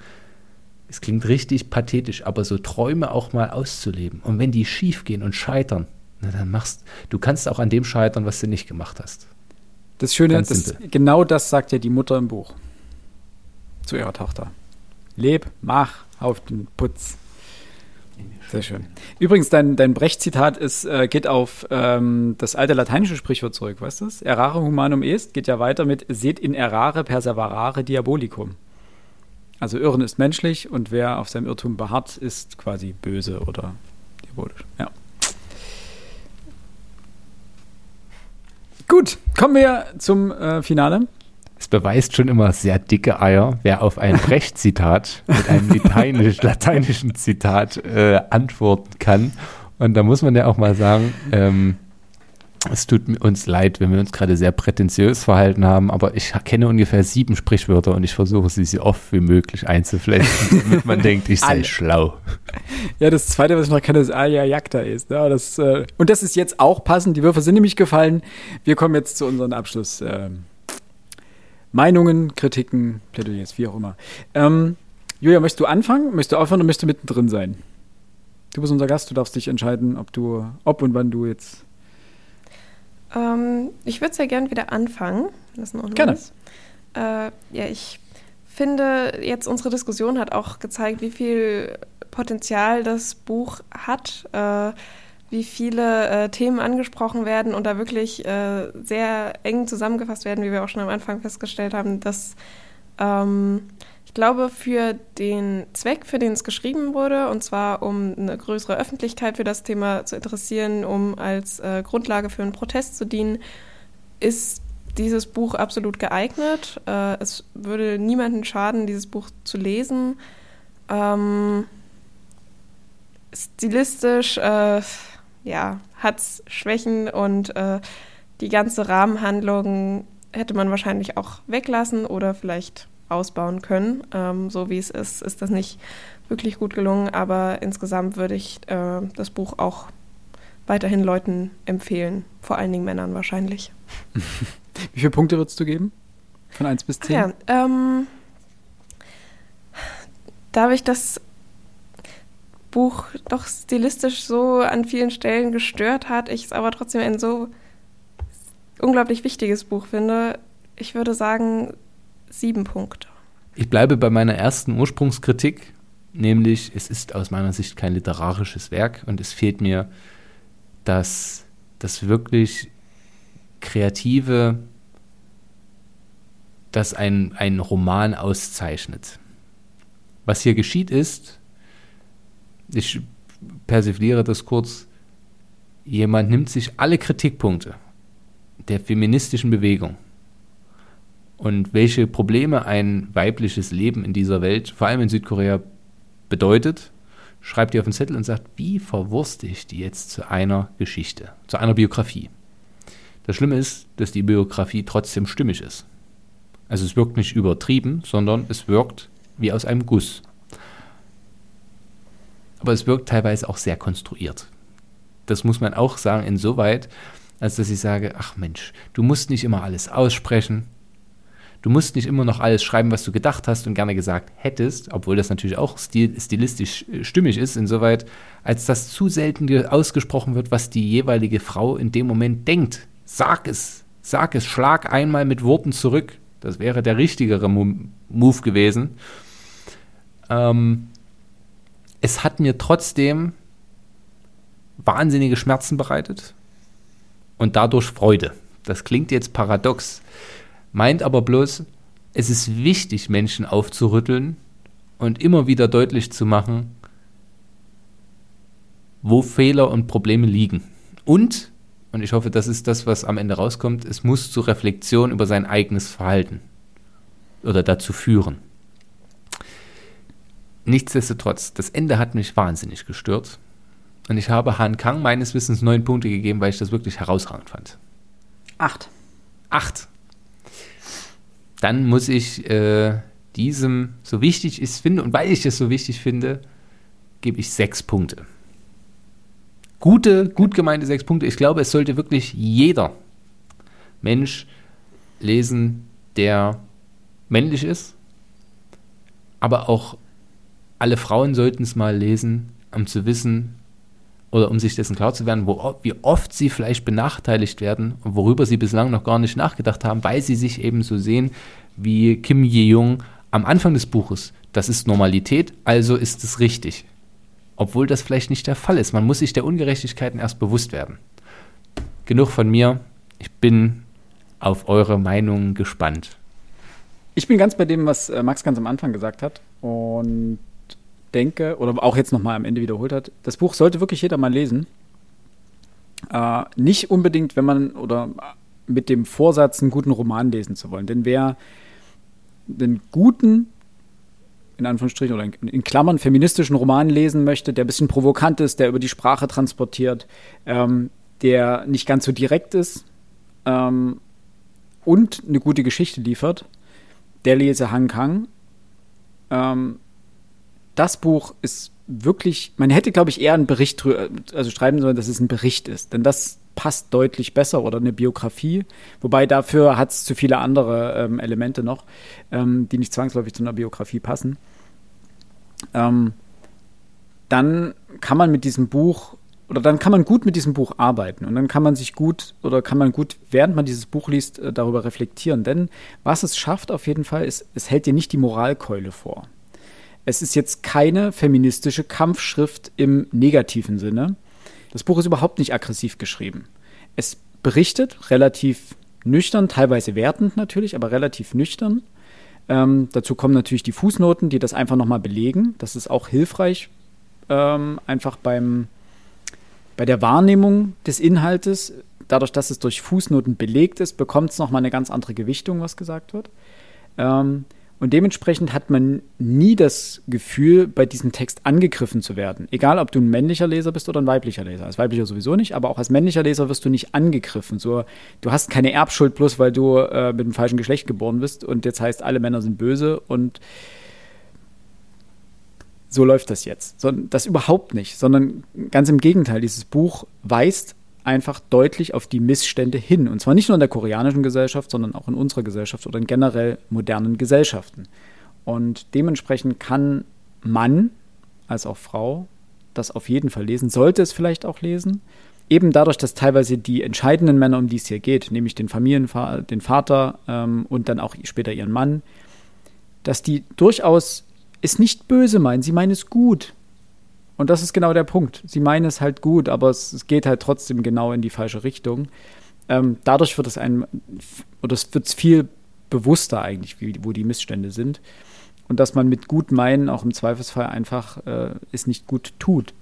C: Es klingt richtig pathetisch, aber so Träume auch mal auszuleben. Und wenn die schief gehen und scheitern, na, dann machst du kannst auch an dem scheitern, was du nicht gemacht hast.
A: Das Schöne ist, genau das sagt ja die Mutter im Buch zu ihrer Tochter. Leb, mach, auf den Putz. Sehr schön. Übrigens, dein, dein Brecht-Zitat äh, geht auf ähm, das alte lateinische Sprichwort zurück, weißt du? Errare humanum est geht ja weiter mit Seht in errare perseverare diabolicum. Also Irren ist menschlich und wer auf seinem Irrtum beharrt, ist quasi böse oder diabolisch. Ja. Gut, kommen wir zum äh, Finale.
C: Es beweist schon immer sehr dicke Eier, wer auf ein Brecht-Zitat mit einem lateinisch, lateinischen Zitat äh, antworten kann. Und da muss man ja auch mal sagen, ähm, es tut uns leid, wenn wir uns gerade sehr prätentiös verhalten haben, aber ich kenne ungefähr sieben Sprichwörter und ich versuche sie so oft wie möglich einzuflechten, damit man denkt, ich sei schlau.
A: Ja, das zweite, was ich noch kenne, ist Alia Jagda ist. Ja, das, äh, und das ist jetzt auch passend. Die Würfe sind nämlich gefallen. Wir kommen jetzt zu unserem Abschluss. Äh, Meinungen, Kritiken, Plädoyers, wie auch immer. Ähm, Julia, möchtest du anfangen? Möchtest du aufhören oder möchtest du mittendrin sein? Du bist unser Gast, du darfst dich entscheiden, ob du, ob und wann du jetzt.
D: Ähm, ich würde sehr gern wieder anfangen, wenn das in Ordnung
A: Gerne.
D: ist. Äh, ja, ich finde, jetzt unsere Diskussion hat auch gezeigt, wie viel Potenzial das Buch hat. Äh, wie viele äh, Themen angesprochen werden und da wirklich äh, sehr eng zusammengefasst werden, wie wir auch schon am Anfang festgestellt haben, dass ähm, ich glaube, für den Zweck, für den es geschrieben wurde, und zwar um eine größere Öffentlichkeit für das Thema zu interessieren, um als äh, Grundlage für einen Protest zu dienen, ist dieses Buch absolut geeignet. Äh, es würde niemanden schaden, dieses Buch zu lesen. Ähm, stilistisch, äh, ja, hat es Schwächen und äh, die ganze Rahmenhandlung hätte man wahrscheinlich auch weglassen oder vielleicht ausbauen können. Ähm, so wie es ist, ist das nicht wirklich gut gelungen, aber insgesamt würde ich äh, das Buch auch weiterhin Leuten empfehlen, vor allen Dingen Männern wahrscheinlich.
A: Wie viele Punkte würdest du geben? Von 1 bis 10?
D: Ja, ähm, da ich das Buch doch stilistisch so an vielen Stellen gestört hat, ich es aber trotzdem ein so unglaublich wichtiges Buch finde, ich würde sagen sieben Punkte.
C: Ich bleibe bei meiner ersten Ursprungskritik, nämlich es ist aus meiner Sicht kein literarisches Werk und es fehlt mir das, das wirklich kreative, das ein, ein Roman auszeichnet. Was hier geschieht ist, ich persifliere das kurz, jemand nimmt sich alle Kritikpunkte der feministischen Bewegung und welche Probleme ein weibliches Leben in dieser Welt, vor allem in Südkorea, bedeutet, schreibt die auf den Zettel und sagt, wie verwurste ich die jetzt zu einer Geschichte, zu einer Biografie. Das Schlimme ist, dass die Biografie trotzdem stimmig ist. Also es wirkt nicht übertrieben, sondern es wirkt wie aus einem Guss aber es wirkt teilweise auch sehr konstruiert. Das muss man auch sagen, insoweit, als dass ich sage, ach Mensch, du musst nicht immer alles aussprechen, du musst nicht immer noch alles schreiben, was du gedacht hast und gerne gesagt hättest, obwohl das natürlich auch stil, stilistisch äh, stimmig ist, insoweit, als dass zu selten ausgesprochen wird, was die jeweilige Frau in dem Moment denkt. Sag es, sag es, schlag einmal mit Worten zurück. Das wäre der richtigere Move gewesen. Ähm, es hat mir trotzdem wahnsinnige Schmerzen bereitet und dadurch Freude. Das klingt jetzt paradox, meint aber bloß, es ist wichtig, Menschen aufzurütteln und immer wieder deutlich zu machen, wo Fehler und Probleme liegen. Und, und ich hoffe, das ist das, was am Ende rauskommt, es muss zur Reflexion über sein eigenes Verhalten oder dazu führen. Nichtsdestotrotz, das Ende hat mich wahnsinnig gestört. Und ich habe Han Kang meines Wissens neun Punkte gegeben, weil ich das wirklich herausragend fand.
A: Acht.
C: Acht. Dann muss ich äh, diesem, so wichtig ich es finde, und weil ich es so wichtig finde, gebe ich sechs Punkte. Gute, gut gemeinte sechs Punkte. Ich glaube, es sollte wirklich jeder Mensch lesen, der männlich ist, aber auch alle Frauen sollten es mal lesen, um zu wissen oder um sich dessen klar zu werden, wo, wie oft sie vielleicht benachteiligt werden und worüber sie bislang noch gar nicht nachgedacht haben, weil sie sich eben so sehen wie Kim Ye-jung am Anfang des Buches. Das ist Normalität, also ist es richtig. Obwohl das vielleicht nicht der Fall ist. Man muss sich der Ungerechtigkeiten erst bewusst werden. Genug von mir. Ich bin auf eure Meinungen gespannt.
A: Ich bin ganz bei dem, was äh, Max ganz am Anfang gesagt hat. Und denke, oder auch jetzt nochmal am Ende wiederholt hat, das Buch sollte wirklich jeder mal lesen. Äh, nicht unbedingt, wenn man oder mit dem Vorsatz, einen guten Roman lesen zu wollen. Denn wer einen guten, in Anführungsstrichen oder in, Klammern, feministischen Roman lesen möchte, der ein bisschen provokant ist, der über die Sprache transportiert, ähm, der nicht ganz so direkt ist ähm, und eine gute Geschichte liefert, der lese Han Kang. Ähm, das Buch ist wirklich, man hätte, glaube ich, eher einen Bericht, also schreiben sollen, dass es ein Bericht ist, denn das passt deutlich besser oder eine Biografie, wobei dafür hat es zu viele andere ähm, Elemente noch, ähm, die nicht zwangsläufig zu einer Biografie passen. Ähm, dann kann man mit diesem Buch oder dann kann man gut mit diesem Buch arbeiten und dann kann man sich gut oder kann man gut, während man dieses Buch liest, äh, darüber reflektieren. Denn was es schafft auf jeden Fall, ist, es hält dir nicht die Moralkeule vor es ist jetzt keine feministische Kampfschrift im negativen Sinne. Das Buch ist überhaupt nicht aggressiv geschrieben. Es berichtet relativ nüchtern, teilweise wertend natürlich, aber relativ nüchtern. Ähm, dazu kommen natürlich die Fußnoten, die das einfach nochmal belegen. Das ist auch hilfreich, ähm, einfach beim, bei der Wahrnehmung des Inhaltes, dadurch, dass es durch Fußnoten belegt ist, bekommt es nochmal eine ganz andere Gewichtung, was gesagt wird. Ähm, und dementsprechend hat man nie das Gefühl, bei diesem Text angegriffen zu werden. Egal, ob du ein männlicher Leser bist oder ein weiblicher Leser. Als weiblicher sowieso nicht, aber auch als männlicher Leser wirst du nicht angegriffen. So, du hast keine Erbschuld bloß, weil du äh, mit dem falschen Geschlecht geboren bist und jetzt heißt, alle Männer sind böse und so läuft das jetzt. So, das überhaupt nicht, sondern ganz im Gegenteil. Dieses Buch weist einfach deutlich auf die Missstände hin. Und zwar nicht nur in der koreanischen Gesellschaft, sondern auch in unserer Gesellschaft oder in generell modernen Gesellschaften. Und dementsprechend kann Mann als auch Frau das auf jeden Fall lesen, sollte es vielleicht auch lesen. Eben dadurch, dass teilweise die entscheidenden Männer, um die es hier geht, nämlich den Familienvater, den Vater ähm, und dann auch später ihren Mann, dass die durchaus es nicht böse meinen, sie meinen es gut. Und das ist genau der Punkt. Sie meinen es halt gut, aber es, es geht halt trotzdem genau in die falsche Richtung. Ähm, dadurch wird es ein, oder es wird viel bewusster eigentlich, wie, wo die Missstände sind. Und dass man mit gut meinen auch im Zweifelsfall einfach äh, es nicht gut tut.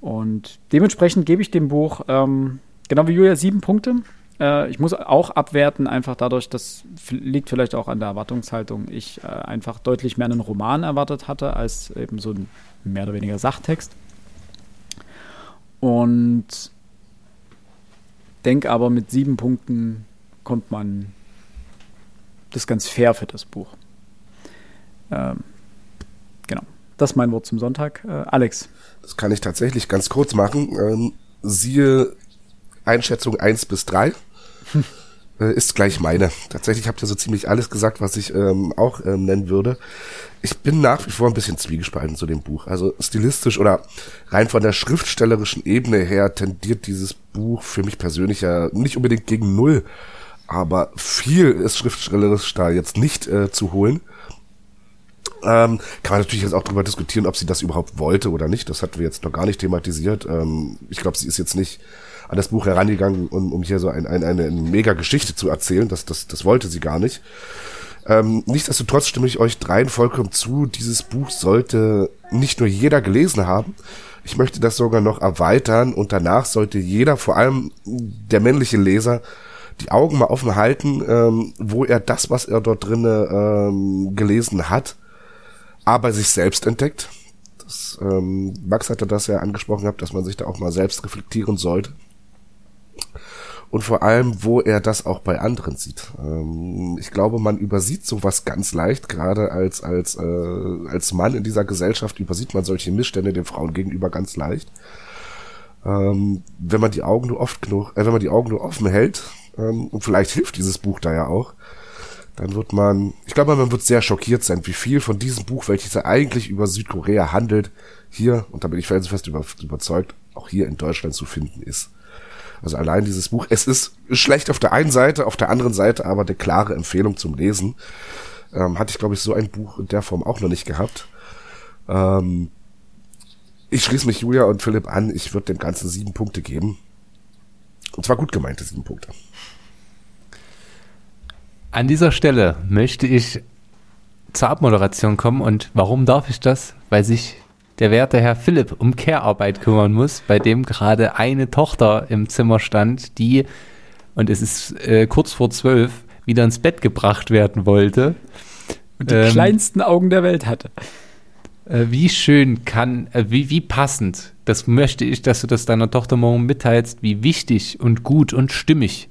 A: Und dementsprechend gebe ich dem Buch, ähm, genau wie Julia, sieben Punkte. Äh, ich muss auch abwerten, einfach dadurch, das liegt vielleicht auch an der Erwartungshaltung, ich äh, einfach deutlich mehr einen Roman erwartet hatte als eben so ein mehr oder weniger Sachtext. Und denke aber, mit sieben Punkten kommt man das ganz fair für das Buch. Ähm, genau. Das ist mein Wort zum Sonntag. Äh, Alex.
B: Das kann ich tatsächlich ganz kurz machen. Ähm, siehe Einschätzung 1 bis 3. Äh, ist gleich meine. Tatsächlich habt ihr so ziemlich alles gesagt, was ich ähm, auch ähm, nennen würde. Ich bin nach wie vor ein bisschen zwiegespalten zu dem Buch. Also stilistisch oder rein von der schriftstellerischen Ebene her tendiert dieses Buch für mich persönlich ja nicht unbedingt gegen Null, aber viel ist schriftstellerisch da jetzt nicht äh, zu holen. Ähm, kann man natürlich jetzt auch darüber diskutieren, ob sie das überhaupt wollte oder nicht. Das hatten wir jetzt noch gar nicht thematisiert. Ähm, ich glaube, sie ist jetzt nicht an das Buch herangegangen, um, um hier so ein, ein, eine mega Geschichte zu erzählen. Das, das, das wollte sie gar nicht. Ähm, nichtsdestotrotz stimme ich euch dreien vollkommen zu. Dieses Buch sollte nicht nur jeder gelesen haben. Ich möchte das sogar noch erweitern und danach sollte jeder, vor allem der männliche Leser, die Augen mal offen halten, ähm, wo er das, was er dort drinnen ähm, gelesen hat, aber sich selbst entdeckt. Das, ähm, Max hatte das ja angesprochen gehabt, dass man sich da auch mal selbst reflektieren sollte und vor allem, wo er das auch bei anderen sieht. Ähm, ich glaube, man übersieht sowas ganz leicht, gerade als als äh, als Mann in dieser Gesellschaft übersieht man solche Missstände den Frauen gegenüber ganz leicht. Ähm, wenn man die Augen nur oft genug, äh, wenn man die Augen nur offen hält ähm, und vielleicht hilft dieses Buch da ja auch, dann wird man, ich glaube, man wird sehr schockiert sein, wie viel von diesem Buch, welches ja eigentlich über Südkorea handelt, hier, und da bin ich felsenfest über, überzeugt, auch hier in Deutschland zu finden ist. Also allein dieses Buch, es ist schlecht auf der einen Seite, auf der anderen Seite aber eine klare Empfehlung zum Lesen. Ähm, hatte ich, glaube ich, so ein Buch in der Form auch noch nicht gehabt. Ähm, ich schließe mich Julia und Philipp an. Ich würde dem Ganzen sieben Punkte geben. Und zwar gut gemeinte sieben Punkte.
C: An dieser Stelle möchte ich zur Abmoderation kommen. Und warum darf ich das? Weil sich der werte Herr Philipp um Care-Arbeit kümmern muss, bei dem gerade eine Tochter im Zimmer stand, die, und es ist äh, kurz vor zwölf, wieder ins Bett gebracht werden wollte.
A: Und die ähm, kleinsten Augen der Welt hatte.
C: Äh, wie schön kann, äh, wie, wie passend, das möchte ich, dass du das deiner Tochter morgen mitteilst, wie wichtig und gut und stimmig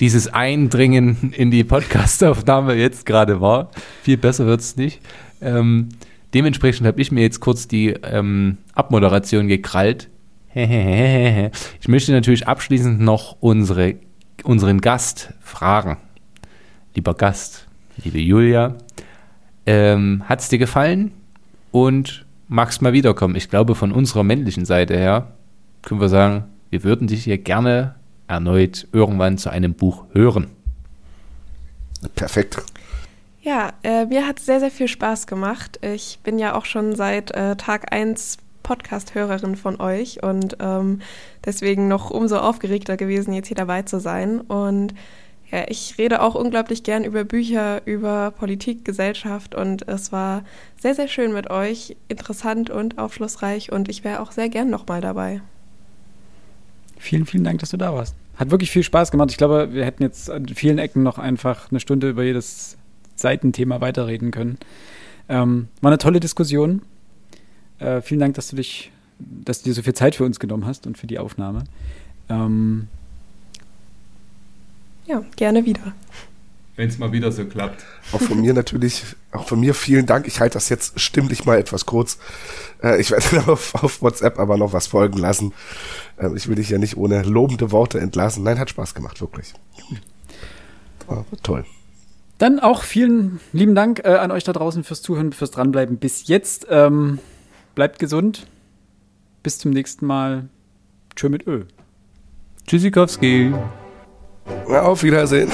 C: dieses Eindringen in die Podcastaufnahme jetzt gerade war. Viel besser wird es nicht. Ähm, Dementsprechend habe ich mir jetzt kurz die ähm, Abmoderation gekrallt. ich möchte natürlich abschließend noch unsere, unseren Gast fragen. Lieber Gast, liebe Julia, ähm, hat es dir gefallen und magst mal wiederkommen? Ich glaube, von unserer männlichen Seite her können wir sagen, wir würden dich hier gerne erneut irgendwann zu einem Buch hören.
B: Perfekt.
D: Ja, äh, mir hat sehr, sehr viel Spaß gemacht. Ich bin ja auch schon seit äh, Tag 1 Podcast-Hörerin von euch und ähm, deswegen noch umso aufgeregter gewesen, jetzt hier dabei zu sein. Und ja, ich rede auch unglaublich gern über Bücher, über Politik, Gesellschaft und es war sehr, sehr schön mit euch, interessant und aufschlussreich und ich wäre auch sehr gern nochmal dabei.
A: Vielen, vielen Dank, dass du da warst. Hat wirklich viel Spaß gemacht. Ich glaube, wir hätten jetzt an vielen Ecken noch einfach eine Stunde über jedes Seitenthema weiterreden können. Ähm, war eine tolle Diskussion. Äh, vielen Dank, dass du dich, dass du dir so viel Zeit für uns genommen hast und für die Aufnahme. Ähm,
D: ja, gerne wieder.
C: Wenn es mal wieder so klappt.
B: Auch von mir natürlich, auch von mir vielen Dank. Ich halte das jetzt stimmlich mal etwas kurz. Äh, ich werde auf, auf WhatsApp aber noch was folgen lassen. Äh, ich will dich ja nicht ohne lobende Worte entlassen. Nein, hat Spaß gemacht, wirklich. War toll.
A: Dann auch vielen lieben Dank äh, an euch da draußen fürs Zuhören, fürs Dranbleiben bis jetzt. Ähm, bleibt gesund. Bis zum nächsten Mal. Tschö mit Ö.
C: Tschüssikowski.
B: Auf Wiedersehen.